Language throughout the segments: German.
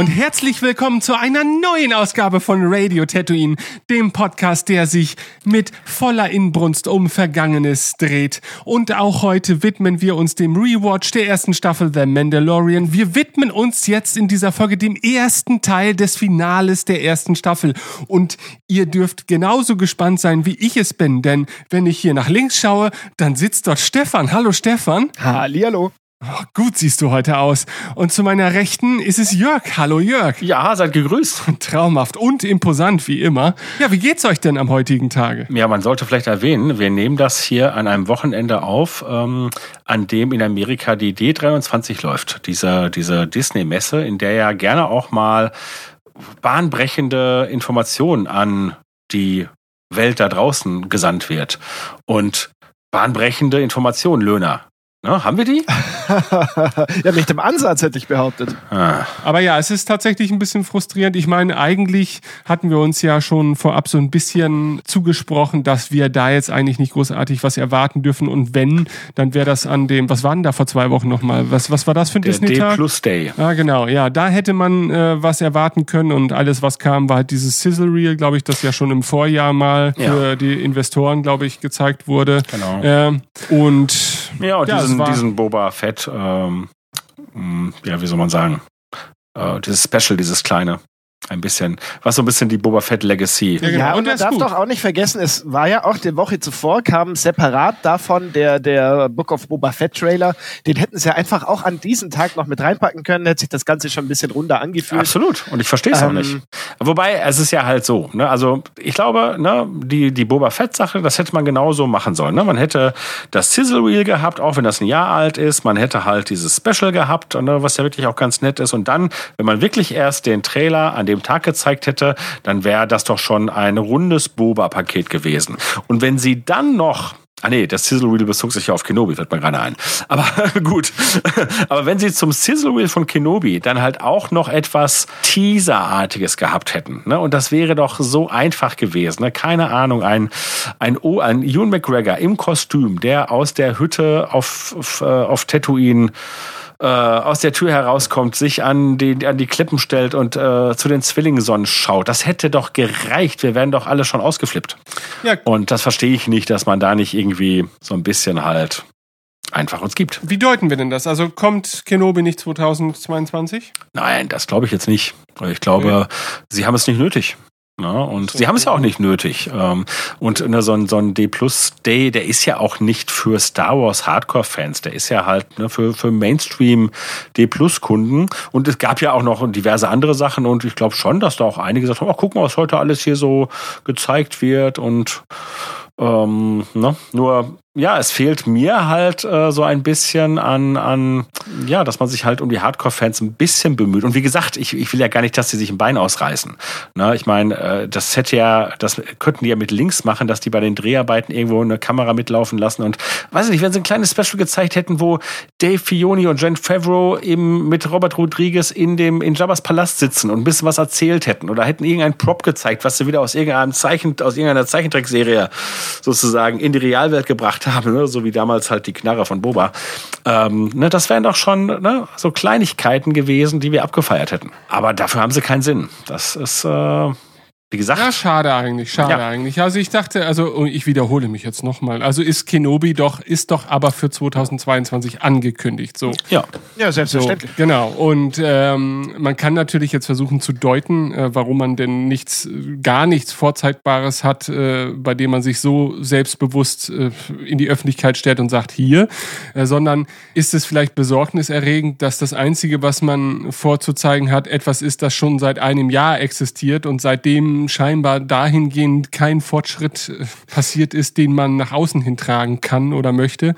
Und herzlich willkommen zu einer neuen Ausgabe von Radio Tatooine, dem Podcast, der sich mit voller Inbrunst um Vergangenes dreht. Und auch heute widmen wir uns dem Rewatch der ersten Staffel The Mandalorian. Wir widmen uns jetzt in dieser Folge dem ersten Teil des Finales der ersten Staffel. Und ihr dürft genauso gespannt sein, wie ich es bin, denn wenn ich hier nach links schaue, dann sitzt dort Stefan. Hallo Stefan. Hallihallo. Oh, gut siehst du heute aus. Und zu meiner Rechten ist es Jörg. Hallo Jörg. Ja, seid gegrüßt. Traumhaft und imposant wie immer. Ja, wie geht's euch denn am heutigen Tage? Ja, man sollte vielleicht erwähnen, wir nehmen das hier an einem Wochenende auf, ähm, an dem in Amerika die D23 läuft. Diese, diese Disney-Messe, in der ja gerne auch mal bahnbrechende Informationen an die Welt da draußen gesandt wird. Und bahnbrechende Informationen, Löhner. Ne, haben wir die? ja, nicht im Ansatz hätte ich behauptet. Ah. Aber ja, es ist tatsächlich ein bisschen frustrierend. Ich meine, eigentlich hatten wir uns ja schon vorab so ein bisschen zugesprochen, dass wir da jetzt eigentlich nicht großartig was erwarten dürfen. Und wenn, dann wäre das an dem, was war denn da vor zwei Wochen nochmal? Was, was war das für ein Disney-Tag? D plus Day. Ah, genau. Ja, da hätte man äh, was erwarten können und alles, was kam, war halt dieses Sizzle Reel, glaube ich, das ja schon im Vorjahr mal ja. für die Investoren, glaube ich, gezeigt wurde. Genau. Äh, und ja, und ja, diesen, diesen Boba Fett, ähm, mm, ja, wie soll man sagen, äh, dieses Special, dieses kleine ein bisschen, was so ein bisschen die Boba Fett Legacy. Ja, genau. ja und man darf gut. doch auch nicht vergessen, es war ja auch die Woche zuvor, kam separat davon der, der Book of Boba Fett Trailer. Den hätten sie ja einfach auch an diesem Tag noch mit reinpacken können, hätte sich das Ganze schon ein bisschen runder angefühlt. Absolut. Und ich verstehe es ähm, auch nicht. Wobei, es ist ja halt so, ne, also ich glaube, ne, die, die Boba Fett Sache, das hätte man genauso machen sollen. Ne? Man hätte das Sizzle Reel gehabt, auch wenn das ein Jahr alt ist. Man hätte halt dieses Special gehabt, ne, was ja wirklich auch ganz nett ist. Und dann, wenn man wirklich erst den Trailer an dem dem Tag gezeigt hätte, dann wäre das doch schon ein rundes Boba-Paket gewesen. Und wenn sie dann noch Ah nee, das Sizzle Wheel bezog sich ja auf Kenobi, fällt mir gerade ein. Aber gut. Aber wenn sie zum Sizzle Wheel von Kenobi dann halt auch noch etwas Teaserartiges gehabt hätten, ne? Und das wäre doch so einfach gewesen, ne? Keine Ahnung, ein, ein, oh, ein Ewan McGregor im Kostüm, der aus der Hütte auf, auf, äh, auf Tatooine äh, aus der Tür herauskommt, sich an die, an die Klippen stellt und äh, zu den Zwillingssonnen schaut. Das hätte doch gereicht. Wir wären doch alle schon ausgeflippt. Ja. Und das verstehe ich nicht, dass man da nicht irgendwie so ein bisschen halt einfach uns gibt. Wie deuten wir denn das? Also kommt Kenobi nicht 2022? Nein, das glaube ich jetzt nicht. Ich glaube, okay. sie haben es nicht nötig. Ne? Und sie haben es ja auch nicht nötig. Ähm, und ne, so ein, so ein D Plus Day, der ist ja auch nicht für Star Wars Hardcore-Fans, der ist ja halt ne, für, für Mainstream D Plus Kunden. Und es gab ja auch noch diverse andere Sachen und ich glaube schon, dass da auch einige gesagt haben, ach, guck mal, was heute alles hier so gezeigt wird und ähm, ne? Nur ja, es fehlt mir halt äh, so ein bisschen an, an, ja, dass man sich halt um die Hardcore-Fans ein bisschen bemüht. Und wie gesagt, ich, ich will ja gar nicht, dass sie sich ein Bein ausreißen. Ne? Ich meine, äh, das hätte ja, das könnten die ja mit Links machen, dass die bei den Dreharbeiten irgendwo eine Kamera mitlaufen lassen. Und weiß ich nicht, wenn sie ein kleines Special gezeigt hätten, wo Dave Fioni und Jen Favreau eben mit Robert Rodriguez in dem in Jabba's Palast sitzen und ein bisschen was erzählt hätten oder hätten irgendeinen Prop gezeigt, was sie wieder aus irgendeinem Zeichen, aus irgendeiner Zeichentrickserie sozusagen in die Realwelt gebracht haben, ne? so wie damals halt die Knarre von Boba. Ähm, ne? Das wären doch schon ne? so Kleinigkeiten gewesen, die wir abgefeiert hätten. Aber dafür haben sie keinen Sinn. Das ist äh, wie gesagt. Ja, schade eigentlich, schade ja. eigentlich. Also ich dachte, also ich wiederhole mich jetzt nochmal. Also ist Kenobi doch, ist doch aber für 2022 angekündigt. So. Ja. Ja, selbstverständlich. So, genau. Und ähm, man kann natürlich jetzt versuchen zu deuten, äh, warum man denn nichts, gar nichts Vorzeigbares hat, äh, bei dem man sich so selbstbewusst äh, in die Öffentlichkeit stellt und sagt, hier, äh, sondern ist es vielleicht besorgniserregend, dass das Einzige, was man vorzuzeigen hat, etwas ist, das schon seit einem Jahr existiert und seitdem scheinbar dahingehend kein Fortschritt äh, passiert ist, den man nach außen hintragen kann oder möchte.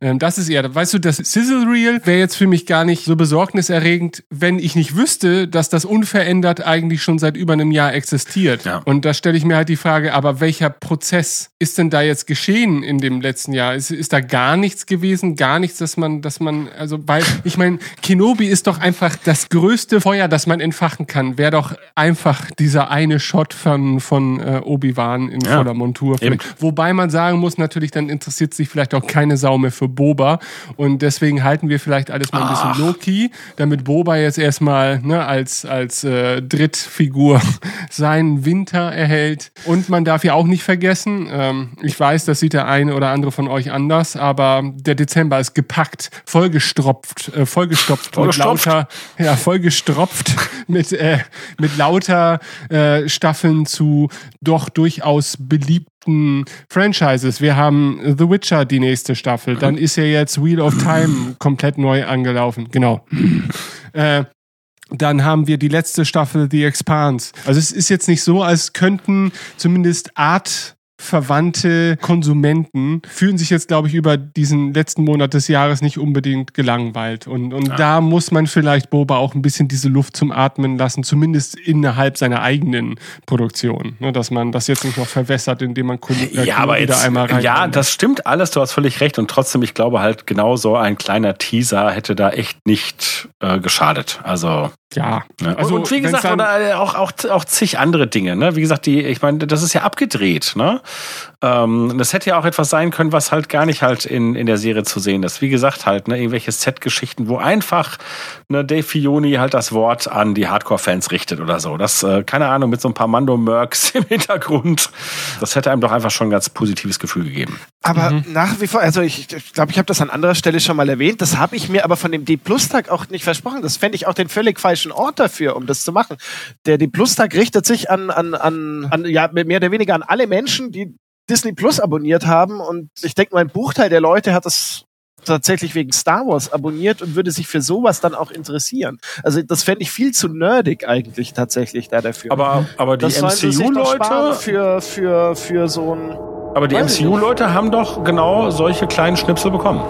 Ähm, das ist eher, weißt du, das Sizzle Reel wäre jetzt für mich gar nicht so besorgniserregend, wenn ich nicht wüsste, dass das unverändert eigentlich schon seit über einem Jahr existiert. Ja. Und da stelle ich mir halt die Frage, aber welcher Prozess ist denn da jetzt geschehen in dem letzten Jahr? Ist, ist da gar nichts gewesen? Gar nichts, dass man, dass man, also weil, ich meine, Kenobi ist doch einfach das größte Feuer, das man entfachen kann. Wäre doch einfach dieser eine Shot von, von äh, Obi-Wan in Ja. voller Montur. Wobei man sagen muss, natürlich, dann interessiert sich vielleicht auch keine Sau mehr für Boba. Und deswegen halten wir vielleicht alles mal ein Ach. bisschen low-key, damit Boba jetzt erstmal ne, als, als äh, Drittfigur seinen Winter erhält. Und man darf ja auch nicht vergessen, ähm, ich weiß, das sieht der eine oder andere von euch anders, aber der Dezember ist gepackt, vollgestropft, äh, vollgestopft mit lauter, ja, vollgestropft mit, äh, mit lauter äh, Staffeln zu doch durchaus beliebten Franchises. Wir haben The Witcher, die nächste Staffel. Dann ist ja jetzt Wheel of Time komplett neu angelaufen. Genau. äh, dann haben wir die letzte Staffel The Expanse. Also es ist jetzt nicht so, als könnten zumindest Art verwandte Konsumenten fühlen sich jetzt, glaube ich, über diesen letzten Monat des Jahres nicht unbedingt gelangweilt. Und, und da muss man vielleicht Boba auch ein bisschen diese Luft zum Atmen lassen, zumindest innerhalb seiner eigenen Produktion. Ne, dass man das jetzt nicht noch verwässert, indem man Kunden Ja, aber wieder jetzt, einmal rein. ja, das stimmt alles, du hast völlig recht. Und trotzdem, ich glaube halt, genau so ein kleiner Teaser hätte da echt nicht äh, geschadet. Also, ja. ne? Also, und wie gesagt, oder äh, auch, auch, auch zig andere Dinge. Ne? Wie gesagt, die, ich meine, das ist ja abgedreht. Ne? Ähm, das hätte ja auch etwas sein können, was halt gar nicht halt in, in der Serie zu sehen ist. Wie gesagt, halt, ne, irgendwelche Set-Geschichten, wo einfach ne, Dave Filoni halt das Wort an die Hardcore-Fans richtet oder so. Das, äh, keine Ahnung, mit so ein paar Mando-Mercs im Hintergrund. Das hätte einem doch einfach schon ein ganz positives Gefühl gegeben. Aber Mhm. nach wie vor, also ich glaube, ich, glaub, ich habe das an anderer Stelle schon mal erwähnt, das habe ich mir aber von dem D-Plus-Tag auch nicht versprochen. Das fände ich auch den völlig falschen Ort dafür, um das zu machen. Der D-Plus-Tag richtet sich an, an, an, an, ja, mehr oder weniger an alle Menschen, die Disney Plus abonniert haben. Und ich denke, mein Buchteil der Leute hat das tatsächlich wegen Star Wars abonniert und würde sich für sowas dann auch interessieren. Also das fände ich viel zu nerdig eigentlich tatsächlich da dafür. Aber, aber die MCU-Leute, für, für, für so ein aber die MCU-Leute haben doch genau solche kleinen Schnipsel bekommen.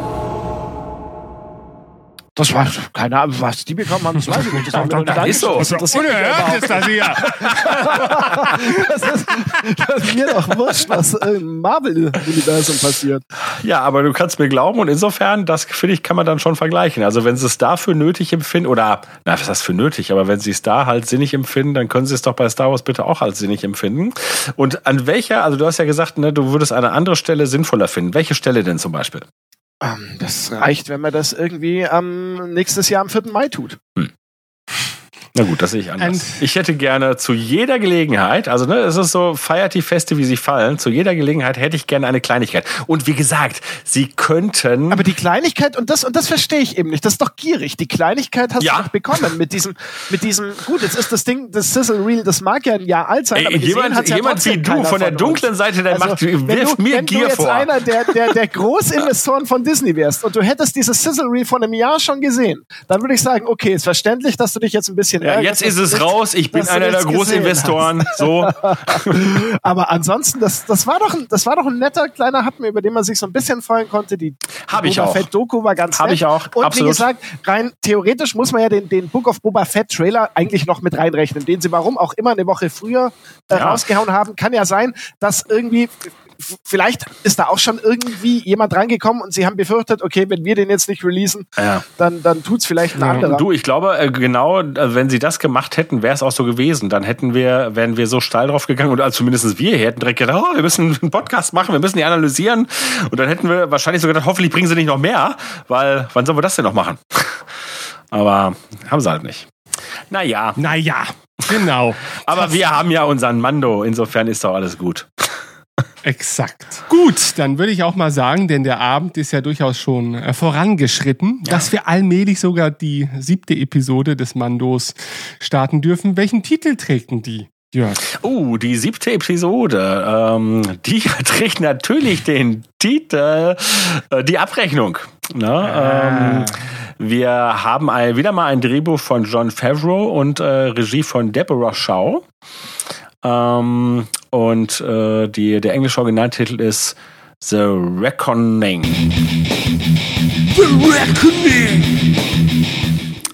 Das war, keine Ahnung, was die bekommen haben, das weiß ich nicht. Das, nicht ist so. Das mich Unerhört ist das hier. Das ist, das ist mir doch wurscht, was im Marvel-Universum passiert. Ja, aber du kannst mir glauben und insofern, das finde ich, kann man dann schon vergleichen. Also wenn sie es dafür nötig empfinden, oder, na, was heißt für nötig, aber wenn sie es da halt sinnig empfinden, dann können sie es doch bei Star Wars bitte auch als sinnig empfinden. Und an welcher, also du hast ja gesagt, ne, du würdest eine andere Stelle sinnvoller finden. Welche Stelle denn zum Beispiel? Ähm, Das reicht, wenn man das irgendwie am nächstes Jahr am 4. Mai tut. Na gut, das sehe ich anders. And- ich hätte gerne zu jeder Gelegenheit, also ne, es ist so, feiert die Feste, wie sie fallen, zu jeder Gelegenheit hätte ich gerne eine Kleinigkeit. Und wie gesagt, sie könnten... Aber die Kleinigkeit, und das, und das verstehe ich eben nicht, das ist doch gierig. Die Kleinigkeit hast Ja. du doch bekommen mit diesem, mit diesem, gut, jetzt ist das Ding, das Sizzle Reel, das mag ja ein Jahr alt sein, aber Ey, gesehen jemand hat's ja jemand wie du von der uns. dunklen Seite, der Also, macht, wirft du, mir wenn Gier du jetzt vor. einer der, der, der Großinvestoren von Disney wärst und du hättest dieses Sizzle Reel von einem Jahr schon gesehen, dann würde ich sagen, okay, ist verständlich, dass du dich jetzt ein bisschen Ja, jetzt ist es raus, ich bin einer der Großinvestoren. So. Aber ansonsten, das, das, war doch ein, das war doch ein netter kleiner Happen, über den man sich so ein bisschen freuen konnte. Die Hab ich Boba auch. Fett Doku war ganz Hab nett. ich auch, Und absolut. wie gesagt, rein theoretisch muss man ja den, den Book of Boba Fett Trailer eigentlich noch mit reinrechnen, den sie warum auch immer eine Woche früher äh, Ja. rausgehauen haben. Kann ja sein, dass irgendwie Vielleicht ist da auch schon irgendwie jemand reingekommen und sie haben befürchtet, okay, wenn wir den jetzt nicht releasen, Ja. dann, dann tut's vielleicht ein anderer. Du, ich glaube, äh, genau, äh, wenn sie das gemacht hätten, wäre es auch so gewesen. Dann hätten wir, wären wir so steil drauf gegangen und also zumindest wir hier hätten direkt gedacht, oh, wir müssen einen Podcast machen, wir müssen die analysieren. Und dann hätten wir wahrscheinlich sogar gedacht, hoffentlich bringen sie nicht noch mehr, weil wann sollen wir das denn noch machen? Aber haben sie halt nicht. Naja, Naja, genau. aber wir haben ja unseren Mando, insofern ist doch alles gut. Exakt. Gut, dann würde ich auch mal sagen, denn der Abend ist ja durchaus schon äh, vorangeschritten, dass wir allmählich sogar die siebte Episode des Mandos starten dürfen. Welchen Titel trägt denn die? Jörg. Uh, die siebte Episode, ähm, die trägt natürlich den Titel äh, Die Abrechnung. Ne? Ähm, wir haben ein, wieder mal ein Drehbuch von John Favreau und äh, Regie von Deborah Shaw. Ähm, und äh, die, der englische Originaltitel ist The Reckoning. The Reckoning!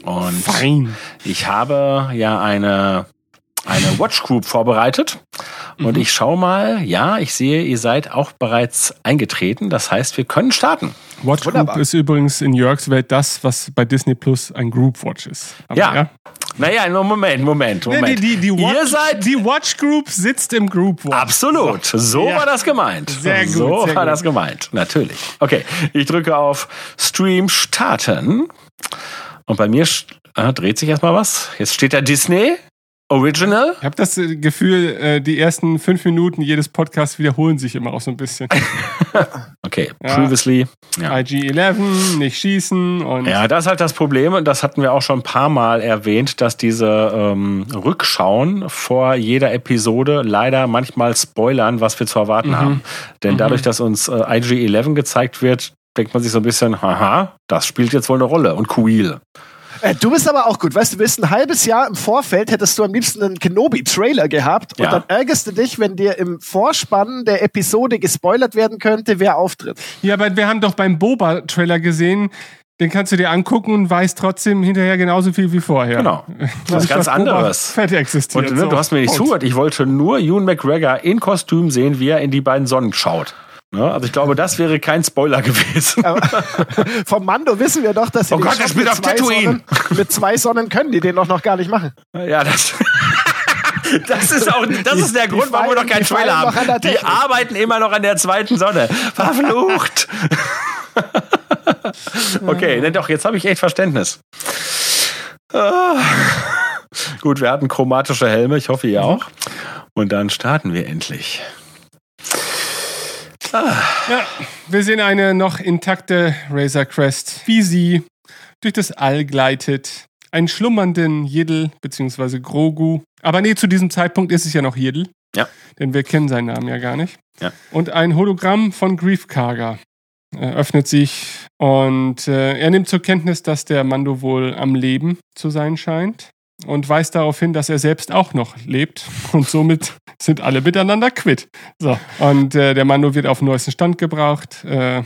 Und Fein. ich habe ja eine, eine Watch Group vorbereitet. Und ich schaue mal, ja, ich sehe, ihr seid auch bereits eingetreten. Das heißt, wir können starten. Watch Group ist übrigens in Jörgs Welt das, was bei Disney Plus ein Group Watch ist. Aber Ja. Naja, nur Moment, Moment, Nee, Moment. Die, die, die, Watch, Ihr seid die Watch Group sitzt im Group Watch. Absolut. So Ja. war das gemeint. Sehr gut, So sehr war gut. das gemeint. Natürlich. Okay. Ich drücke auf Stream starten. Und bei mir äh, dreht sich erstmal was. Jetzt steht da Disney Original. Ich habe das äh, Gefühl, äh, die ersten fünf Minuten jedes Podcasts wiederholen sich immer auch so ein bisschen. Okay. Ja. Previously. Ja. IG-11, nicht schießen und Ja, das ist halt das Problem, und das hatten wir auch schon ein paar Mal erwähnt, dass diese ähm, Rückschauen vor jeder Episode leider manchmal spoilern, was wir zu erwarten haben. Denn dadurch, dass uns äh, IG-11 gezeigt wird, denkt man sich so ein bisschen, haha, das spielt jetzt wohl eine Rolle. Und Kuil. Äh, du bist aber auch gut, weißt du, du bist ein halbes Jahr im Vorfeld, hättest du am liebsten einen Kenobi-Trailer gehabt und Ja. dann ärgerst du dich, wenn dir im Vorspann der Episode gespoilert werden könnte, wer auftritt. Ja, aber wir haben doch beim Boba-Trailer gesehen, den kannst du dir angucken und weißt trotzdem hinterher genauso viel wie vorher. Genau. Das ist ganz anderes. Fett existiert. Und ne, so. du hast mir nicht Punkt. zugehört. Ich wollte nur Ewan McGregor in Kostüm sehen, wie er in die beiden Sonnen schaut. Ne? Also ich glaube, das wäre kein Spoiler gewesen. Vom Mando wissen wir doch, dass sie Oh Gott, spielt mit auf zwei. Sonnen, mit zwei Sonnen können die den doch noch gar nicht machen. Ja, das. Das ist auch, das ist der Grund, warum wir noch keinen der haben. Die arbeiten immer noch an der zweiten Sonne. Verflucht. Okay, ne, doch, jetzt habe ich echt Verständnis. Ah. Gut, wir hatten chromatische Helme, ich hoffe ihr auch. Und dann starten wir endlich. Ja, wir sehen eine noch intakte Razor Crest, wie sie durch das All gleitet. Einen schlummernden Jiddel bzw. Grogu. Aber nee, zu diesem Zeitpunkt ist es ja noch Jiddel. Ja. Denn wir kennen seinen Namen ja gar nicht. Ja. Und ein Hologramm von Grief Karga äh, öffnet sich und äh, er nimmt zur Kenntnis, dass der Mando wohl am Leben zu sein scheint und weist darauf hin, dass er selbst auch noch lebt und somit sind alle miteinander quitt. So. Und äh, der Mando wird auf den neuesten Stand gebracht. Äh,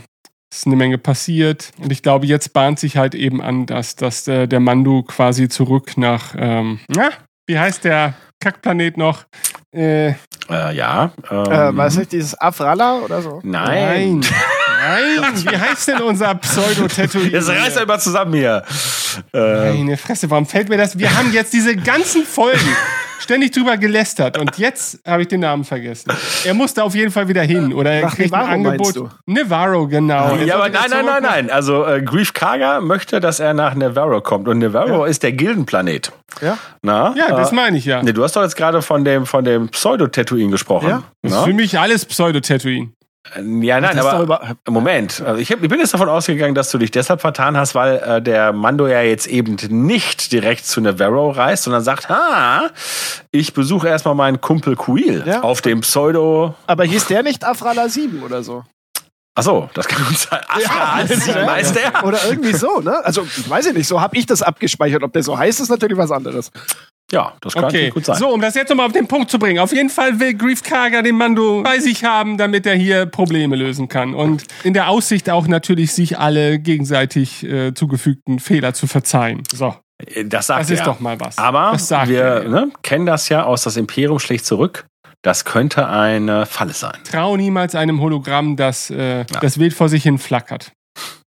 ist eine Menge passiert. Und ich glaube, jetzt bahnt sich halt eben an, dass, dass äh, der Mando quasi zurück nach, ähm, na, wie heißt der Kackplanet noch? Äh, Äh, ja. Ähm, Äh, weiß nicht, dieses Afralla oder so? Nein. Nein. Wie heißt denn unser Pseudo-Tattoo? Jetzt reißt er immer zusammen hier. Äh, Meine Fresse, warum fällt mir das? Wir haben jetzt diese ganzen Folgen ständig drüber gelästert und jetzt habe ich den Namen vergessen. Er musste auf jeden Fall wieder hin oder er kriegt ein Navarro Angebot. Navarro, genau. Ja, aber nein, nein, nein, nein. Also äh, Grief Karga möchte, dass er nach Navarro kommt. Und Navarro ist der Gildenplanet. Ja. Na? Ja, das äh, meine ich ja. Nee, du hast doch jetzt gerade von dem, von dem Pseudo-Tatooine gesprochen. Ja. Das ist für mich alles Pseudo-Tatooine. Ja, nein, aber Moment. Also ich, hab, ich bin jetzt davon ausgegangen, dass du dich deshalb vertan hast, weil äh, der Mando ja jetzt eben nicht direkt zu Navarro reist, sondern sagt, ha, ich besuche erstmal meinen Kumpel Kuil Ja. auf dem Pseudo. Aber hieß der nicht Afralla 7 oder so? Achso, das kann gut sein. Afra Ja. sieben heißt der. Oder irgendwie so, ne? Also, weiß ich nicht, so habe ich das abgespeichert. Ob der so heißt, ist natürlich was anderes. Ja, das kann Okay, gut sein. so, um das jetzt nochmal auf den Punkt zu bringen. Auf jeden Fall will Grief Karga den Mando bei sich haben, damit er hier Probleme lösen kann. Und in der Aussicht auch natürlich, sich alle gegenseitig äh, zugefügten Fehler zu verzeihen. So, Das sagt das ist er. doch mal was. Aber wir ne, kennen das ja aus das Imperium schlägt zurück. Das könnte eine Falle sein. Trau niemals einem Hologramm, das, äh, das wild vor sich hin flackert.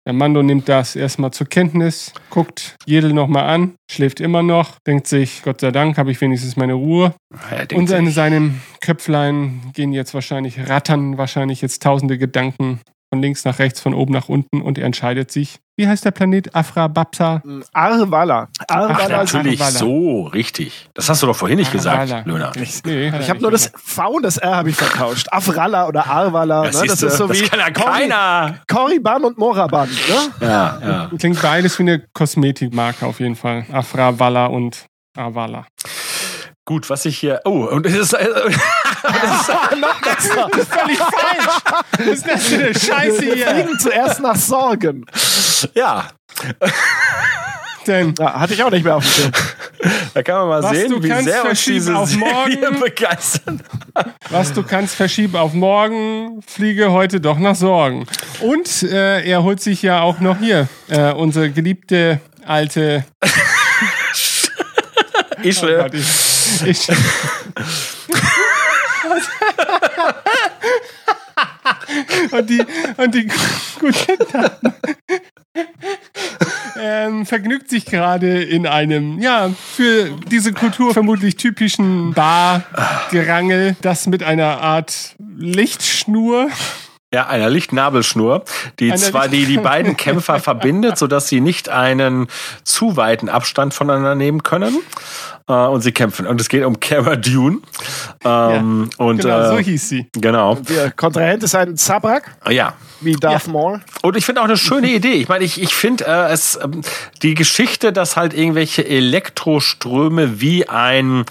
Der Mando nimmt das erstmal zur Kenntnis, guckt Jedel nochmal an, schläft immer noch, denkt sich, Gott sei Dank habe ich wenigstens meine Ruhe. Denkt Und in seinem Köpflein gehen jetzt wahrscheinlich, rattern wahrscheinlich jetzt tausende Gedanken von links nach rechts, von oben nach unten und er entscheidet sich. Wie heißt der Planet? Afra Babsa? Arvala. Ach, Arvala 7. natürlich Arvala. so, richtig. Das hast du doch vorhin nicht gesagt, Arvala. Löhner. Nee, Ich habe nur das. V und das R habe ich vertauscht. Afralla oder Arvala. Das, ne? das ist so das wie kann ja keiner. Korriban und Moraban. Ne? Ja, ja. Klingt beides wie eine Kosmetikmarke auf jeden Fall. Afra, Walla und Avala. Gut, was ich hier. Oh, und es ist. Äh, Noch besser. Völlig falsch! Was ist das für eine Scheiße Wir hier? fliegen zuerst nach Sorgen. ja, Denn Ja, hatte ich auch nicht mehr auf dem Schirm. da kann man mal Was du sehen, wie kannst, sehr uns verschieben diese auf morgen. Serie begeistern. was du kannst, verschieben auf morgen, fliege heute doch nach Sorgen. Und äh, er holt sich ja auch noch hier äh, unsere geliebte alte. Ich, Oh Gott, ich, ich, und die und die gute Dame. ähm, vergnügt sich gerade in einem, ja, für diese Kultur vermutlich typischen Bargerangel, das mit einer Art Lichtschnur ja, einer Lichtnabelschnur, die Eine zwar die, die beiden Kämpfer verbindet, sodass sie nicht einen zu weiten Abstand voneinander nehmen können. Äh, und sie kämpfen. Und es geht um Cara Dune. Ähm, ja, und, genau, äh, so hieß sie. Genau. Und der Kontrahent ist ein Zabrak. Ja. Wie Darth ja. Maul. Und ich finde auch eine schöne Idee. Ich meine, ich, ich finde äh, es ähm, die Geschichte, dass halt irgendwelche Elektroströme wie ein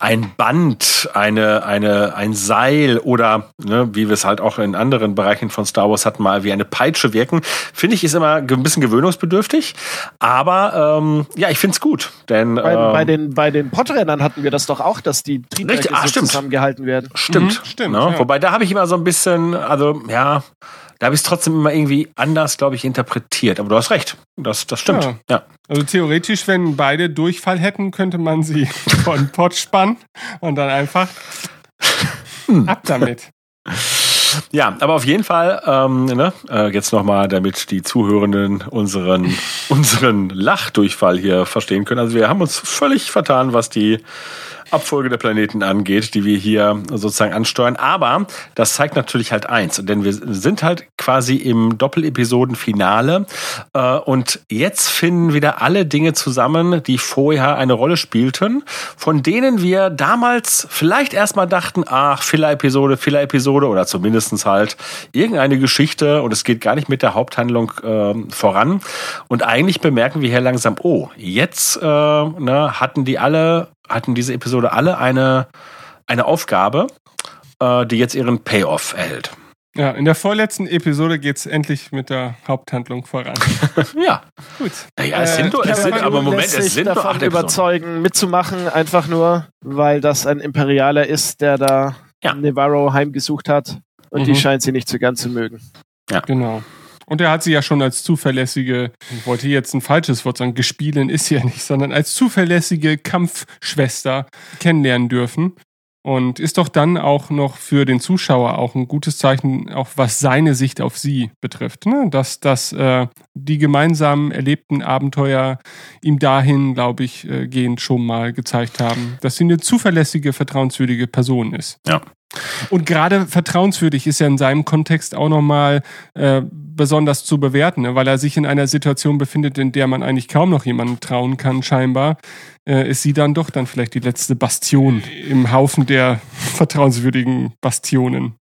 ein Band, eine, eine, ein Seil oder, ne, wie wir es halt auch in anderen Bereichen von Star Wars hatten, mal wie eine Peitsche wirken, finde ich, ist immer ein bisschen gewöhnungsbedürftig. Aber ähm, ja, ich finde es gut. Denn, bei, ähm, bei den, bei den Podrennern hatten wir das doch auch, dass die Triebwerke ah, so zusammengehalten werden. Stimmt. Mhm, stimmt. Ne? Ja. Wobei da habe ich immer so ein bisschen, also ja, da habe ich es trotzdem immer irgendwie anders, glaube ich, interpretiert. Aber du hast recht. Das, das stimmt. Ja. ja. Also theoretisch, wenn beide Durchfall hätten, könnte man sie von Pott spannen und dann einfach hm. ab damit. Ja, aber auf jeden Fall, ähm, ne, äh, jetzt nochmal, damit die Zuhörenden unseren, unseren Lachdurchfall hier verstehen können. Also wir haben uns völlig vertan, was die Abfolge der Planeten angeht, die wir hier sozusagen ansteuern. Aber das zeigt natürlich halt eins, denn wir sind halt quasi im Doppelepisoden-Finale äh, und jetzt finden wieder alle Dinge zusammen, die vorher eine Rolle spielten, von denen wir damals vielleicht erstmal dachten, ach, Filler-Episode, Filler-Episode oder zumindestens halt irgendeine Geschichte und es geht gar nicht mit der Haupthandlung äh, voran. Und eigentlich bemerken wir hier langsam, oh, jetzt äh, ne, hatten die alle hatten diese Episode alle eine, eine Aufgabe, äh, die jetzt ihren Payoff erhält. Ja, in der vorletzten Episode geht es endlich mit der Haupthandlung voran. ja. Gut. Naja, es sind, äh, es sind aber Moment, es sind davon acht überzeugen, mitzumachen, einfach nur, weil das ein Imperialer ist, der da ja. Nevarro heimgesucht hat. Und mhm. die scheint sie nicht so ganz zu mögen. Ja. Genau. Und er hat sie ja schon als zuverlässige, ich wollte jetzt ein falsches Wort sagen, gespielen ist ja nicht, sondern als zuverlässige Kampfschwester kennenlernen dürfen. Und ist doch dann auch noch für den Zuschauer auch ein gutes Zeichen, auch was seine Sicht auf sie betrifft. Ne? Dass, dass äh, die gemeinsam erlebten Abenteuer ihm dahin, glaube ich, äh, gehend schon mal gezeigt haben, dass sie eine zuverlässige, vertrauenswürdige Person ist. Ja. Und gerade vertrauenswürdig ist ja in seinem Kontext auch nochmal äh, besonders zu bewerten, ne? weil er sich in einer Situation befindet, in der man eigentlich kaum noch jemandem trauen kann, scheinbar. Äh, ist sie dann doch dann vielleicht die letzte Bastion im Haufen der vertrauenswürdigen Bastionen.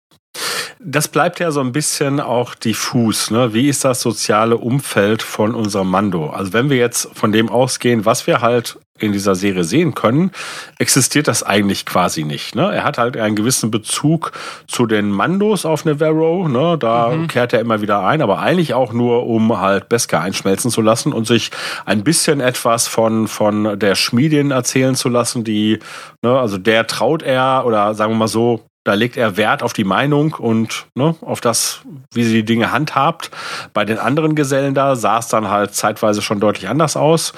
Das bleibt ja so ein bisschen auch diffus. Ne? Wie ist das soziale Umfeld von unserem Mando? Also wenn wir jetzt von dem ausgehen, was wir halt in dieser Serie sehen können, existiert das eigentlich quasi nicht. Ne? Er hat halt einen gewissen Bezug zu den Mandos auf Navarro. Ne? Da mhm. kehrt er immer wieder ein, aber eigentlich auch nur, um halt Beskar einschmelzen zu lassen und sich ein bisschen etwas von, von der Schmiedin erzählen zu lassen, die, ne, also der traut er oder sagen wir mal so, da legt er Wert auf die Meinung und ne, auf das, wie sie die Dinge handhabt. Bei den anderen Gesellen da sah es dann halt zeitweise schon deutlich anders aus.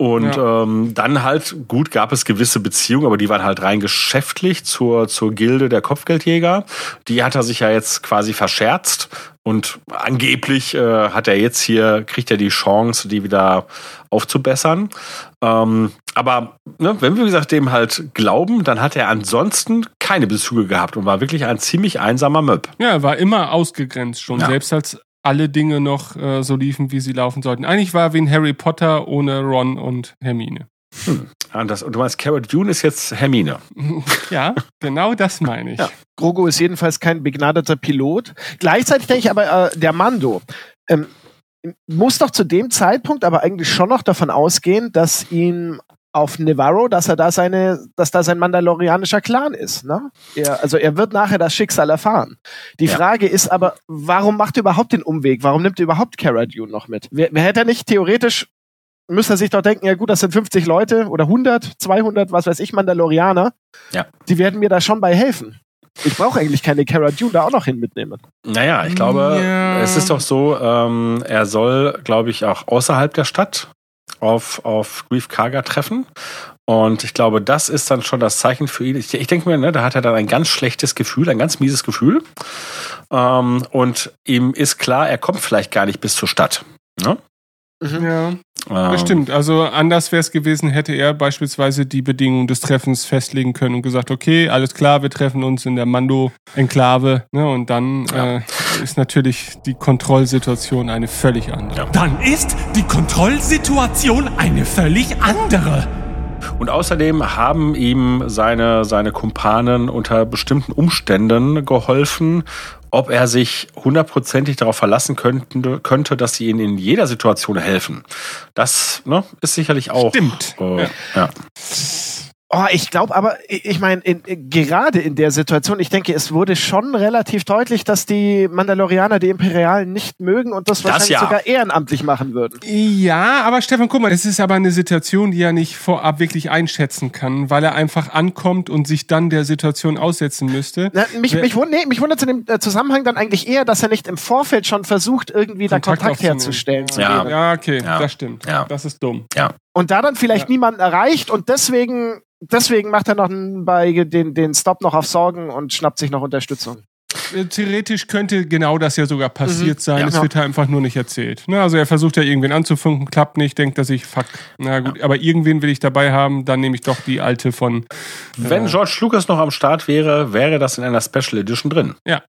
Und ja. ähm, dann halt, gut, gab es gewisse Beziehungen, aber die waren halt rein geschäftlich zur, zur Gilde der Kopfgeldjäger. Die hat er sich ja jetzt quasi verscherzt. Und angeblich äh, hat er jetzt hier, kriegt er die Chance, die wieder aufzubessern. Ähm, aber ne, wenn wir, wie gesagt, dem halt glauben, dann hat er ansonsten keine Bezüge gehabt und war wirklich ein ziemlich einsamer Möb. Ja, er war immer ausgegrenzt schon, ja. selbst als alle Dinge noch äh, so liefen, wie sie laufen sollten. Eigentlich war er wie ein Harry Potter ohne Ron und Hermine. Hm. Und, und du meinst, Carrot Dune ist jetzt Hermine. Ja, genau das meine ich. Ja. Grogu ist jedenfalls kein begnadeter Pilot. Gleichzeitig denke ich aber, äh, der Mando ähm, muss doch zu dem Zeitpunkt aber eigentlich schon noch davon ausgehen, dass ihm auf Nevarro, dass er da seine, dass da sein mandalorianischer Clan ist. Ne? Er, also er wird nachher das Schicksal erfahren. Die ja. Frage ist aber, warum macht er überhaupt den Umweg? Warum nimmt er überhaupt Cara Dune noch mit? Wer, wer hätte er nicht theoretisch müsste er sich doch denken, ja gut, das sind 50 Leute oder 100, 200, was weiß ich, Mandalorianer. Ja. Die werden mir da schon bei helfen. Ich brauche eigentlich keine Cara Dune da auch noch hin mitnehmen. Naja, ich glaube, ja. es ist doch so, ähm, er soll, glaube ich, auch außerhalb der Stadt auf, auf Grief Karga treffen. Und ich glaube, das ist dann schon das Zeichen für ihn. Ich, ich denke mir, ne, da hat er dann ein ganz schlechtes Gefühl, ein ganz mieses Gefühl. Ähm, und ihm ist klar, er kommt vielleicht gar nicht bis zur Stadt. Ne? Mhm. Ja. Ähm, das stimmt. Also anders wäre es gewesen, hätte er beispielsweise die Bedingungen des Treffens festlegen können und gesagt, okay, alles klar, wir treffen uns in der Mando-Enklave. Ne, und dann ja. äh, ist natürlich die Kontrollsituation eine völlig andere. Ja. Dann ist die Kontrollsituation eine völlig andere. Und außerdem haben ihm seine, seine Kumpanen unter bestimmten Umständen geholfen ob er sich hundertprozentig darauf verlassen könnte, könnte, dass sie ihn in jeder Situation helfen. Das ne, ist sicherlich auch. Stimmt. Äh, ja. ja. Oh, ich glaube aber, ich meine, gerade in der Situation, ich denke, es wurde schon relativ deutlich, dass die Mandalorianer die Imperialen nicht mögen und das, das wahrscheinlich ja. sogar ehrenamtlich machen würden. Ja, aber Stefan, guck mal, es ist aber eine Situation, die er nicht vorab wirklich einschätzen kann, weil er einfach ankommt und sich dann der Situation aussetzen müsste. Na, mich, mich, nee, mich wundert in dem äh, Zusammenhang dann eigentlich eher, dass er nicht im Vorfeld schon versucht, irgendwie Kontakt da Kontakt herzustellen. Ja, ja okay, ja. das stimmt. Ja. Das ist dumm. Ja. Und da dann vielleicht ja. niemanden erreicht und deswegen deswegen macht er noch bei den, den Stop noch auf Sorgen und schnappt sich noch Unterstützung. Äh, theoretisch könnte genau das ja sogar passiert mhm. sein. Ja, es ja. wird ja einfach nur nicht erzählt. Ne, also er versucht ja irgendwen anzufunken, klappt nicht, denkt er sich, fuck, na gut, ja. aber irgendwen will ich dabei haben, dann nehme ich doch die alte von. Wenn äh, George Lucas noch am Start wäre, wäre das in einer Special Edition drin. Ja.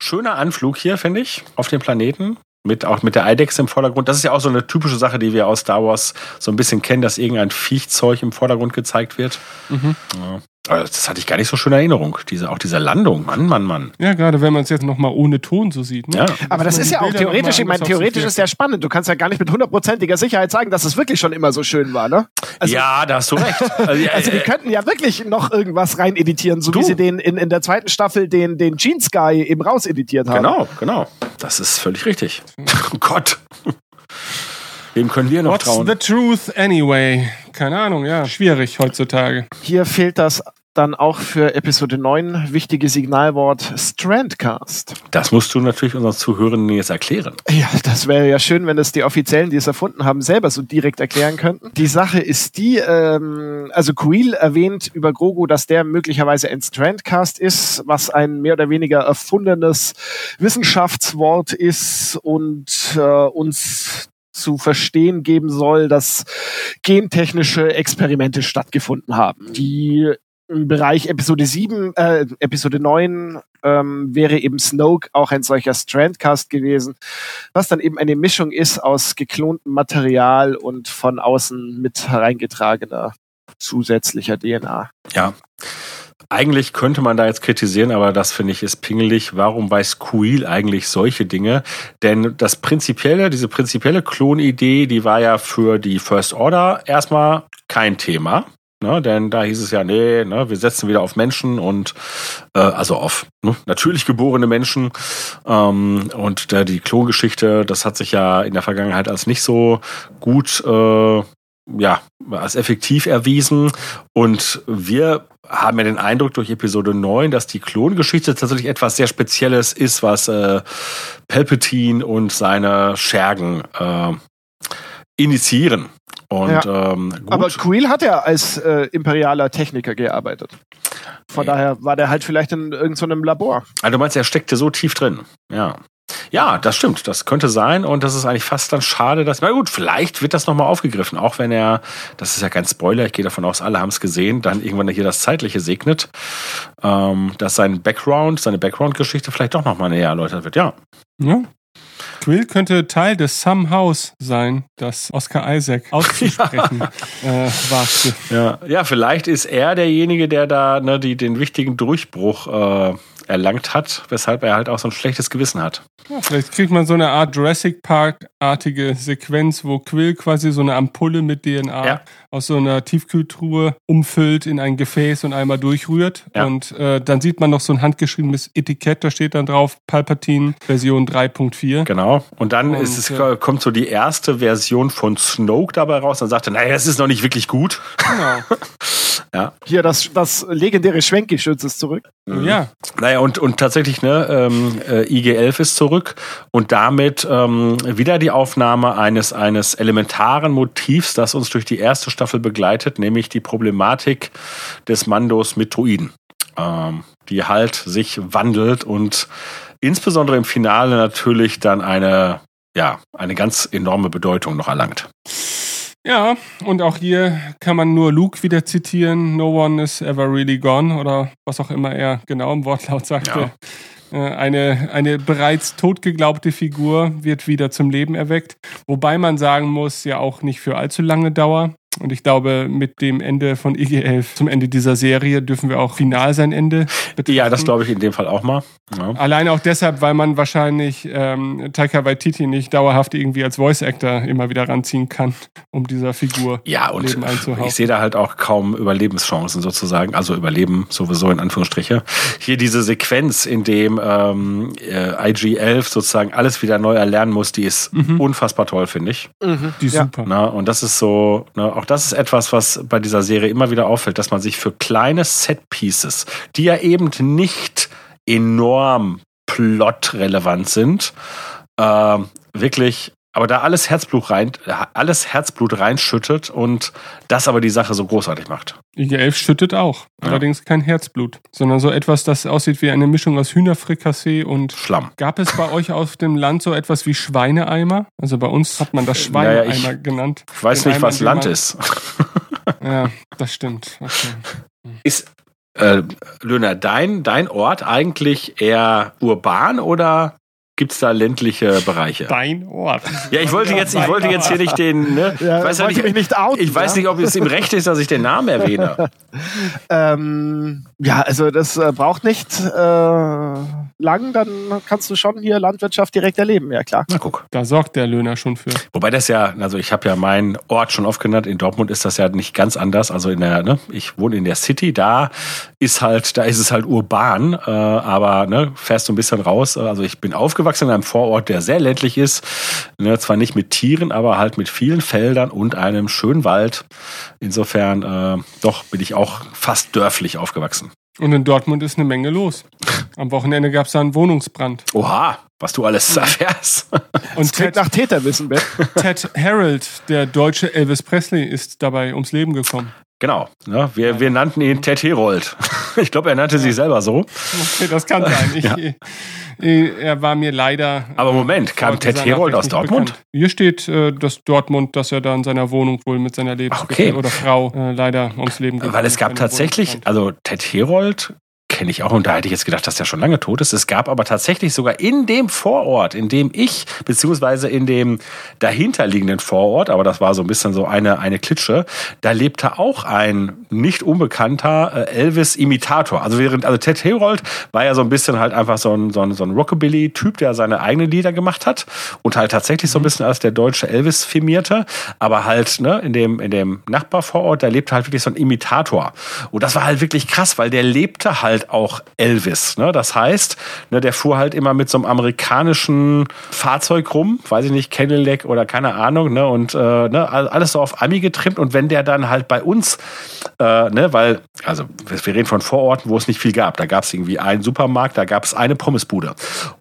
Schöner Anflug hier, finde ich, auf dem Planeten mit auch mit der Eidechse im Vordergrund. Das ist ja auch so eine typische Sache, die wir aus Star Wars so ein bisschen kennen, dass irgendein Viechzeug im Vordergrund gezeigt wird. Mhm. Ja. Das hatte ich gar nicht so schön in Erinnerung. Diese, auch diese Landung. Mann, Mann, Mann. Ja, gerade wenn man es jetzt nochmal ohne Ton so sieht. Ne? Ja. Aber das ist ja auch theoretisch, ich meine, theoretisch ist ja spannend. Du kannst ja gar nicht mit hundertprozentiger Sicherheit sagen, dass es wirklich schon immer so schön war, ne? Also, ja, da hast du recht. Also, also die könnten ja wirklich noch irgendwas rein editieren, so du. wie sie den in, in der zweiten Staffel den, den Jeans Guy eben raus editiert haben. Genau, genau. Das ist völlig richtig. Oh Gott. Wem können wir noch What's trauen? the truth anyway? Keine Ahnung, ja. Schwierig heutzutage. Hier fehlt das dann auch für Episode 9 wichtige Signalwort Strandcast. Das musst du natürlich unseren Zuhörenden jetzt erklären. Ja, das wäre ja schön, wenn es die Offiziellen, die es erfunden haben, selber so direkt erklären könnten. Die Sache ist die, ähm, also Quill erwähnt über Grogu, dass der möglicherweise ein Strandcast ist, was ein mehr oder weniger erfundenes Wissenschaftswort ist und äh, uns zu verstehen geben soll, dass gentechnische Experimente stattgefunden haben, die im Bereich Episode 7, äh, Episode 9 ähm, wäre eben Snoke auch ein solcher Strandcast gewesen, was dann eben eine Mischung ist aus geklontem Material und von außen mit hereingetragener zusätzlicher DNA. Ja. Eigentlich könnte man da jetzt kritisieren, aber das finde ich ist pingelig. Warum weiß Quill eigentlich solche Dinge? Denn das prinzipielle, diese prinzipielle Klonidee, die war ja für die First Order erstmal kein Thema. Ne, denn da hieß es ja, nee, ne, wir setzen wieder auf Menschen und äh, also auf ne, natürlich geborene Menschen. Ähm, und äh, die Klongeschichte, das hat sich ja in der Vergangenheit als nicht so gut äh, ja, als effektiv erwiesen. Und wir haben ja den Eindruck durch Episode 9, dass die Klongeschichte tatsächlich etwas sehr Spezielles ist, was äh, Palpatine und seine Schergen äh, initiieren. Und, ja. ähm. Aber Quill hat ja als äh, imperialer Techniker gearbeitet. Von ja. daher war der halt vielleicht in irgendeinem so Labor. Also du meinst, er steckte so tief drin. Ja. Ja, das stimmt. Das könnte sein. Und das ist eigentlich fast dann schade, dass, na gut, vielleicht wird das nochmal aufgegriffen. Auch wenn er, das ist ja kein Spoiler, ich gehe davon aus, alle haben es gesehen, dann irgendwann hier das Zeitliche segnet, ähm, dass sein Background, seine Background-Geschichte vielleicht doch nochmal näher erläutert wird. Ja. Ja, Quill könnte Teil des Some House sein, das Oscar Isaac auszusprechen ja. Äh, wagte. Ja. ja, vielleicht ist er derjenige, der da ne, die, den wichtigen Durchbruch äh, erlangt hat, weshalb er halt auch so ein schlechtes Gewissen hat. Ja, vielleicht kriegt man so eine Art Jurassic Park-artige Sequenz, wo Quill quasi so eine Ampulle mit DNA ja. aus so einer Tiefkühltruhe umfüllt in ein Gefäß und einmal durchrührt. Ja. Und äh, dann sieht man noch so ein handgeschriebenes Etikett, da steht dann drauf Palpatine Version 3.4. Genau. Und dann und, es, äh, kommt so die erste Version von Snoke dabei raus. Dann sagt er, naja, das ist noch nicht wirklich gut. Genau. ja. Hier das, das legendäre Schwenkgeschütz ist zurück. Mhm. Ja. Naja, und, und tatsächlich, ne, ähm, äh, IG-11 ist zurück und damit ähm, wieder die Aufnahme eines, eines elementaren Motivs, das uns durch die erste Staffel begleitet, nämlich die Problematik des Mandos mit Druiden. Ähm, die halt sich wandelt und insbesondere im Finale natürlich dann eine ja, eine ganz enorme Bedeutung noch erlangt. Ja, und auch hier kann man nur Luke wieder zitieren. No one is ever really gone oder was auch immer er genau im Wortlaut sagte. Ja. Äh, eine, eine bereits totgeglaubte Figur wird wieder zum Leben erweckt. Wobei man sagen muss, ja auch nicht für allzu lange Dauer. Und ich glaube, mit dem Ende von IG-11 zum Ende dieser Serie dürfen wir auch final sein Ende betrachten. Ja, das glaube ich in dem Fall auch mal. Ja. Alleine auch deshalb, weil man wahrscheinlich ähm, Taika Waititi nicht dauerhaft irgendwie als Voice-Actor immer wieder ranziehen kann, um dieser Figur ja, und Leben Ich sehe da halt auch kaum Überlebenschancen sozusagen, also Überleben sowieso in Anführungsstriche. Hier diese Sequenz, in dem ähm, äh, IG-11 sozusagen alles wieder neu erlernen muss, die ist mhm. unfassbar toll, finde ich. Mhm. Die ist ja. super. Na, und das ist so, ne, auch das ist etwas, was bei dieser Serie immer wieder auffällt, dass man sich für kleine Set-Pieces, die ja eben nicht enorm plotrelevant sind, äh, wirklich aber da alles Herzblut rein, alles Herzblut reinschüttet und das aber die Sache so großartig macht. Die 11 schüttet auch. Ja. Allerdings kein Herzblut, sondern so etwas, das aussieht wie eine Mischung aus Hühnerfrikassee und Schlamm. Gab es bei euch auf dem Land so etwas wie Schweineeimer? Also bei uns hat man das Schweineeimer naja, ich, genannt. Ich weiß nicht, Eimer, was Land ist. ja, das stimmt. Okay. Ist äh, Löhner, dein, dein Ort eigentlich eher urban oder Gibt es da ländliche Bereiche? Dein Ort. Ja, ich wollte jetzt, ich wollte jetzt hier nicht den, ne? Ja, ich weiß ja nicht, nicht outen, ich weiß nicht, ob es ihm recht ist, dass ich den Namen erwähne. ähm, ja, also das äh, braucht nicht äh, lang, dann kannst du schon hier Landwirtschaft direkt erleben, ja klar. Na guck. Da sorgt der Löhner schon für. Wobei das ja, also ich habe ja meinen Ort schon oft genannt, in Dortmund ist das ja nicht ganz anders. Also in der, ne, ich wohne in der City, da ist halt, da ist es halt urban, äh, aber ne, fährst du ein bisschen raus. Also ich bin aufgewachsen aufgewachsen in einem Vorort, der sehr ländlich ist. Ne, zwar nicht mit Tieren, aber halt mit vielen Feldern und einem schönen Wald. Insofern, äh, doch, bin ich auch fast dörflich aufgewachsen. Und in Dortmund ist eine Menge los. Am Wochenende gab es da einen Wohnungsbrand. Oha, was du alles erfährst. Und Ted, nach Täterwissen, Ben. Ted Harold, der deutsche Elvis Presley, ist dabei ums Leben gekommen. Genau. Ne? Wir, wir nannten ihn Ted Herold. Ich glaube, er nannte ja. sich selber so. Okay, das kann sein. Ich, ja. Äh, er war mir leider. Aber Moment, kam Ted Herold aus Dortmund? Bekannt. Hier steht, äh, dass Dortmund, dass er da in seiner Wohnung wohl mit seiner Lebensgefährtin okay. oder Frau äh, leider ums Leben gekommen Weil es gab tatsächlich, also Ted Herold kenne ich auch und da hätte ich jetzt gedacht, dass der schon lange tot ist. Es gab aber tatsächlich sogar in dem Vorort, in dem ich, beziehungsweise in dem dahinterliegenden Vorort, aber das war so ein bisschen so eine, eine Klitsche, da lebte auch ein nicht unbekannter äh, Elvis-Imitator. Also während, also Ted Herold war ja so ein bisschen halt einfach so ein, so ein, so ein Rockabilly-Typ, der seine eigenen Lieder gemacht hat und halt tatsächlich so ein bisschen als der deutsche Elvis firmierte, aber halt, ne, in dem, in dem Nachbarvorort, da lebte halt wirklich so ein Imitator. Und das war halt wirklich krass, weil der lebte halt halt auch Elvis. Ne? Das heißt, ne, der fuhr halt immer mit so einem amerikanischen Fahrzeug rum, weiß ich nicht, Cadillac oder keine Ahnung, ne? und äh, ne, alles so auf Ami getrimmt. Und wenn der dann halt bei uns, äh, ne, weil, also wir reden von Vororten, wo es nicht viel gab. Da gab es irgendwie einen Supermarkt, da gab es eine Pommesbude.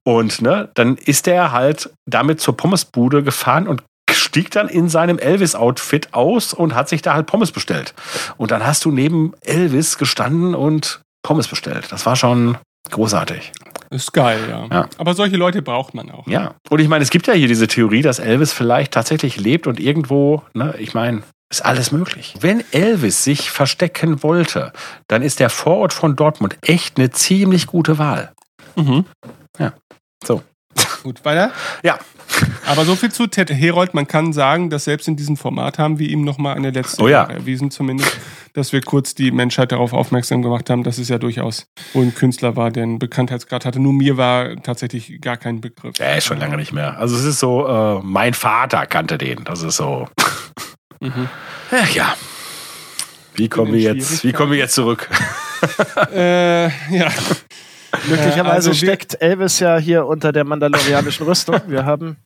Und ne, dann ist der halt damit zur Pommesbude gefahren und stieg dann in seinem Elvis-Outfit aus und hat sich da halt Pommes bestellt. Und dann hast du neben Elvis gestanden und Pommes bestellt. Das war schon großartig. Ist geil, ja. ja. Aber solche Leute braucht man auch. Ja. Und ich meine, es gibt ja hier diese Theorie, dass Elvis vielleicht tatsächlich lebt und irgendwo, ne, ich meine, ist alles möglich. Wenn Elvis sich verstecken wollte, dann ist der Vorort von Dortmund echt eine ziemlich gute Wahl. Mhm. Ja. So. Gut, weiter? Ja. Aber so viel zu Ted Herold. Man kann sagen, dass selbst in diesem Format haben wir ihm nochmal eine letzte oh ja. erwiesen, zumindest, dass wir kurz die Menschheit darauf aufmerksam gemacht haben, dass es ja durchaus wohl ein Künstler war, der einen Bekanntheitsgrad hatte. Nur mir war tatsächlich gar kein Begriff. Ja, ist schon lange nicht mehr. Also es ist so, äh, mein Vater kannte den. Das ist so. Mhm. Ja, ja. Wie kommen wir jetzt, wie kommen wir jetzt zurück? äh, ja. Möglicherweise also steckt Elvis ja hier unter der mandalorianischen Rüstung. Wir haben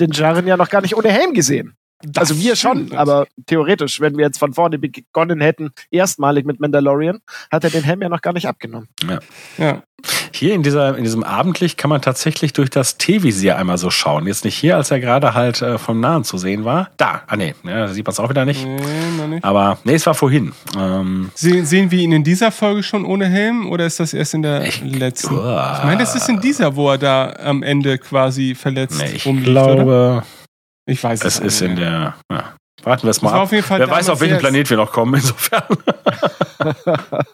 den Jaren ja noch gar nicht ohne Helm gesehen. Das also wir schon, stimmt. aber theoretisch, wenn wir jetzt von vorne begonnen hätten, erstmalig mit Mandalorian, hat er den Helm ja noch gar nicht abgenommen. Ja. Hier in, dieser, in diesem Abendlicht kann man tatsächlich durch das T-Visier einmal so schauen. Jetzt nicht hier, als er gerade halt äh, vom Nahen zu sehen war. Da, ah nee, ja, da sieht man es auch wieder nicht. Nee, noch nicht. Aber nee, es war vorhin. Ähm, Sehen, sehen wir ihn in dieser Folge schon ohne Helm oder ist das erst in der letzten? Uah. Ich meine, das ist in dieser, wo er da am Ende quasi verletzt nee, ich rumliegt, oder? Ich weiß es auch ist in der. Ja. Warten wir es mal ab. auf jeden Fall Wer weiß, auf welchen Planet wir noch kommen, insofern.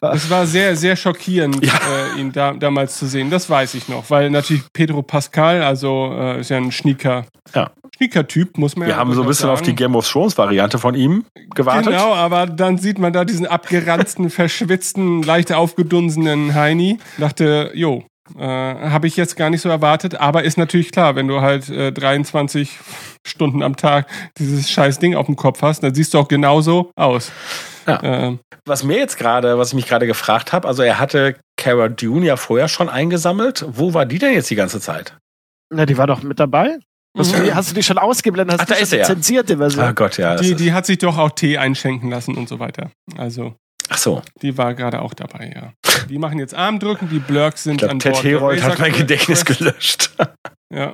Das war sehr, sehr schockierend, Ja. äh, ihn da, damals zu sehen. Das weiß ich noch, weil natürlich Pedro Pascal, also äh, ist ja ein Schnieker, Ja. Schnieker-Typ, muss man Wir ja haben so ein bisschen auf die sagen. Game of Thrones Variante von ihm gewartet. Genau, aber dann sieht man da diesen abgeranzten, verschwitzten, leicht aufgedunsenen Heini. Dachte, jo, äh, habe ich jetzt gar nicht so erwartet, aber ist natürlich klar, wenn du halt äh, 23 Stunden am Tag dieses scheiß Ding auf dem Kopf hast, dann siehst du auch genauso aus. Ja. Ähm, Was mir jetzt gerade, was ich mich gerade gefragt habe, also er hatte Cara Dune ja vorher schon eingesammelt. Wo war die denn jetzt die ganze Zeit? Na, die war doch mit dabei. Hast, du, Mhm. die, hast du die schon ausgeblendet? Hast Ach, da ist schon er zensierte Version? Ah Gott, ja. die, die hat sich doch auch Tee einschenken lassen und so weiter. Also, Ach so. die war gerade auch dabei, ja. Die machen jetzt Armdrücken, die Blurks sind Ich glaube, an Ted Bord. Herold hat mein Gedächtnis gelöscht. Ja.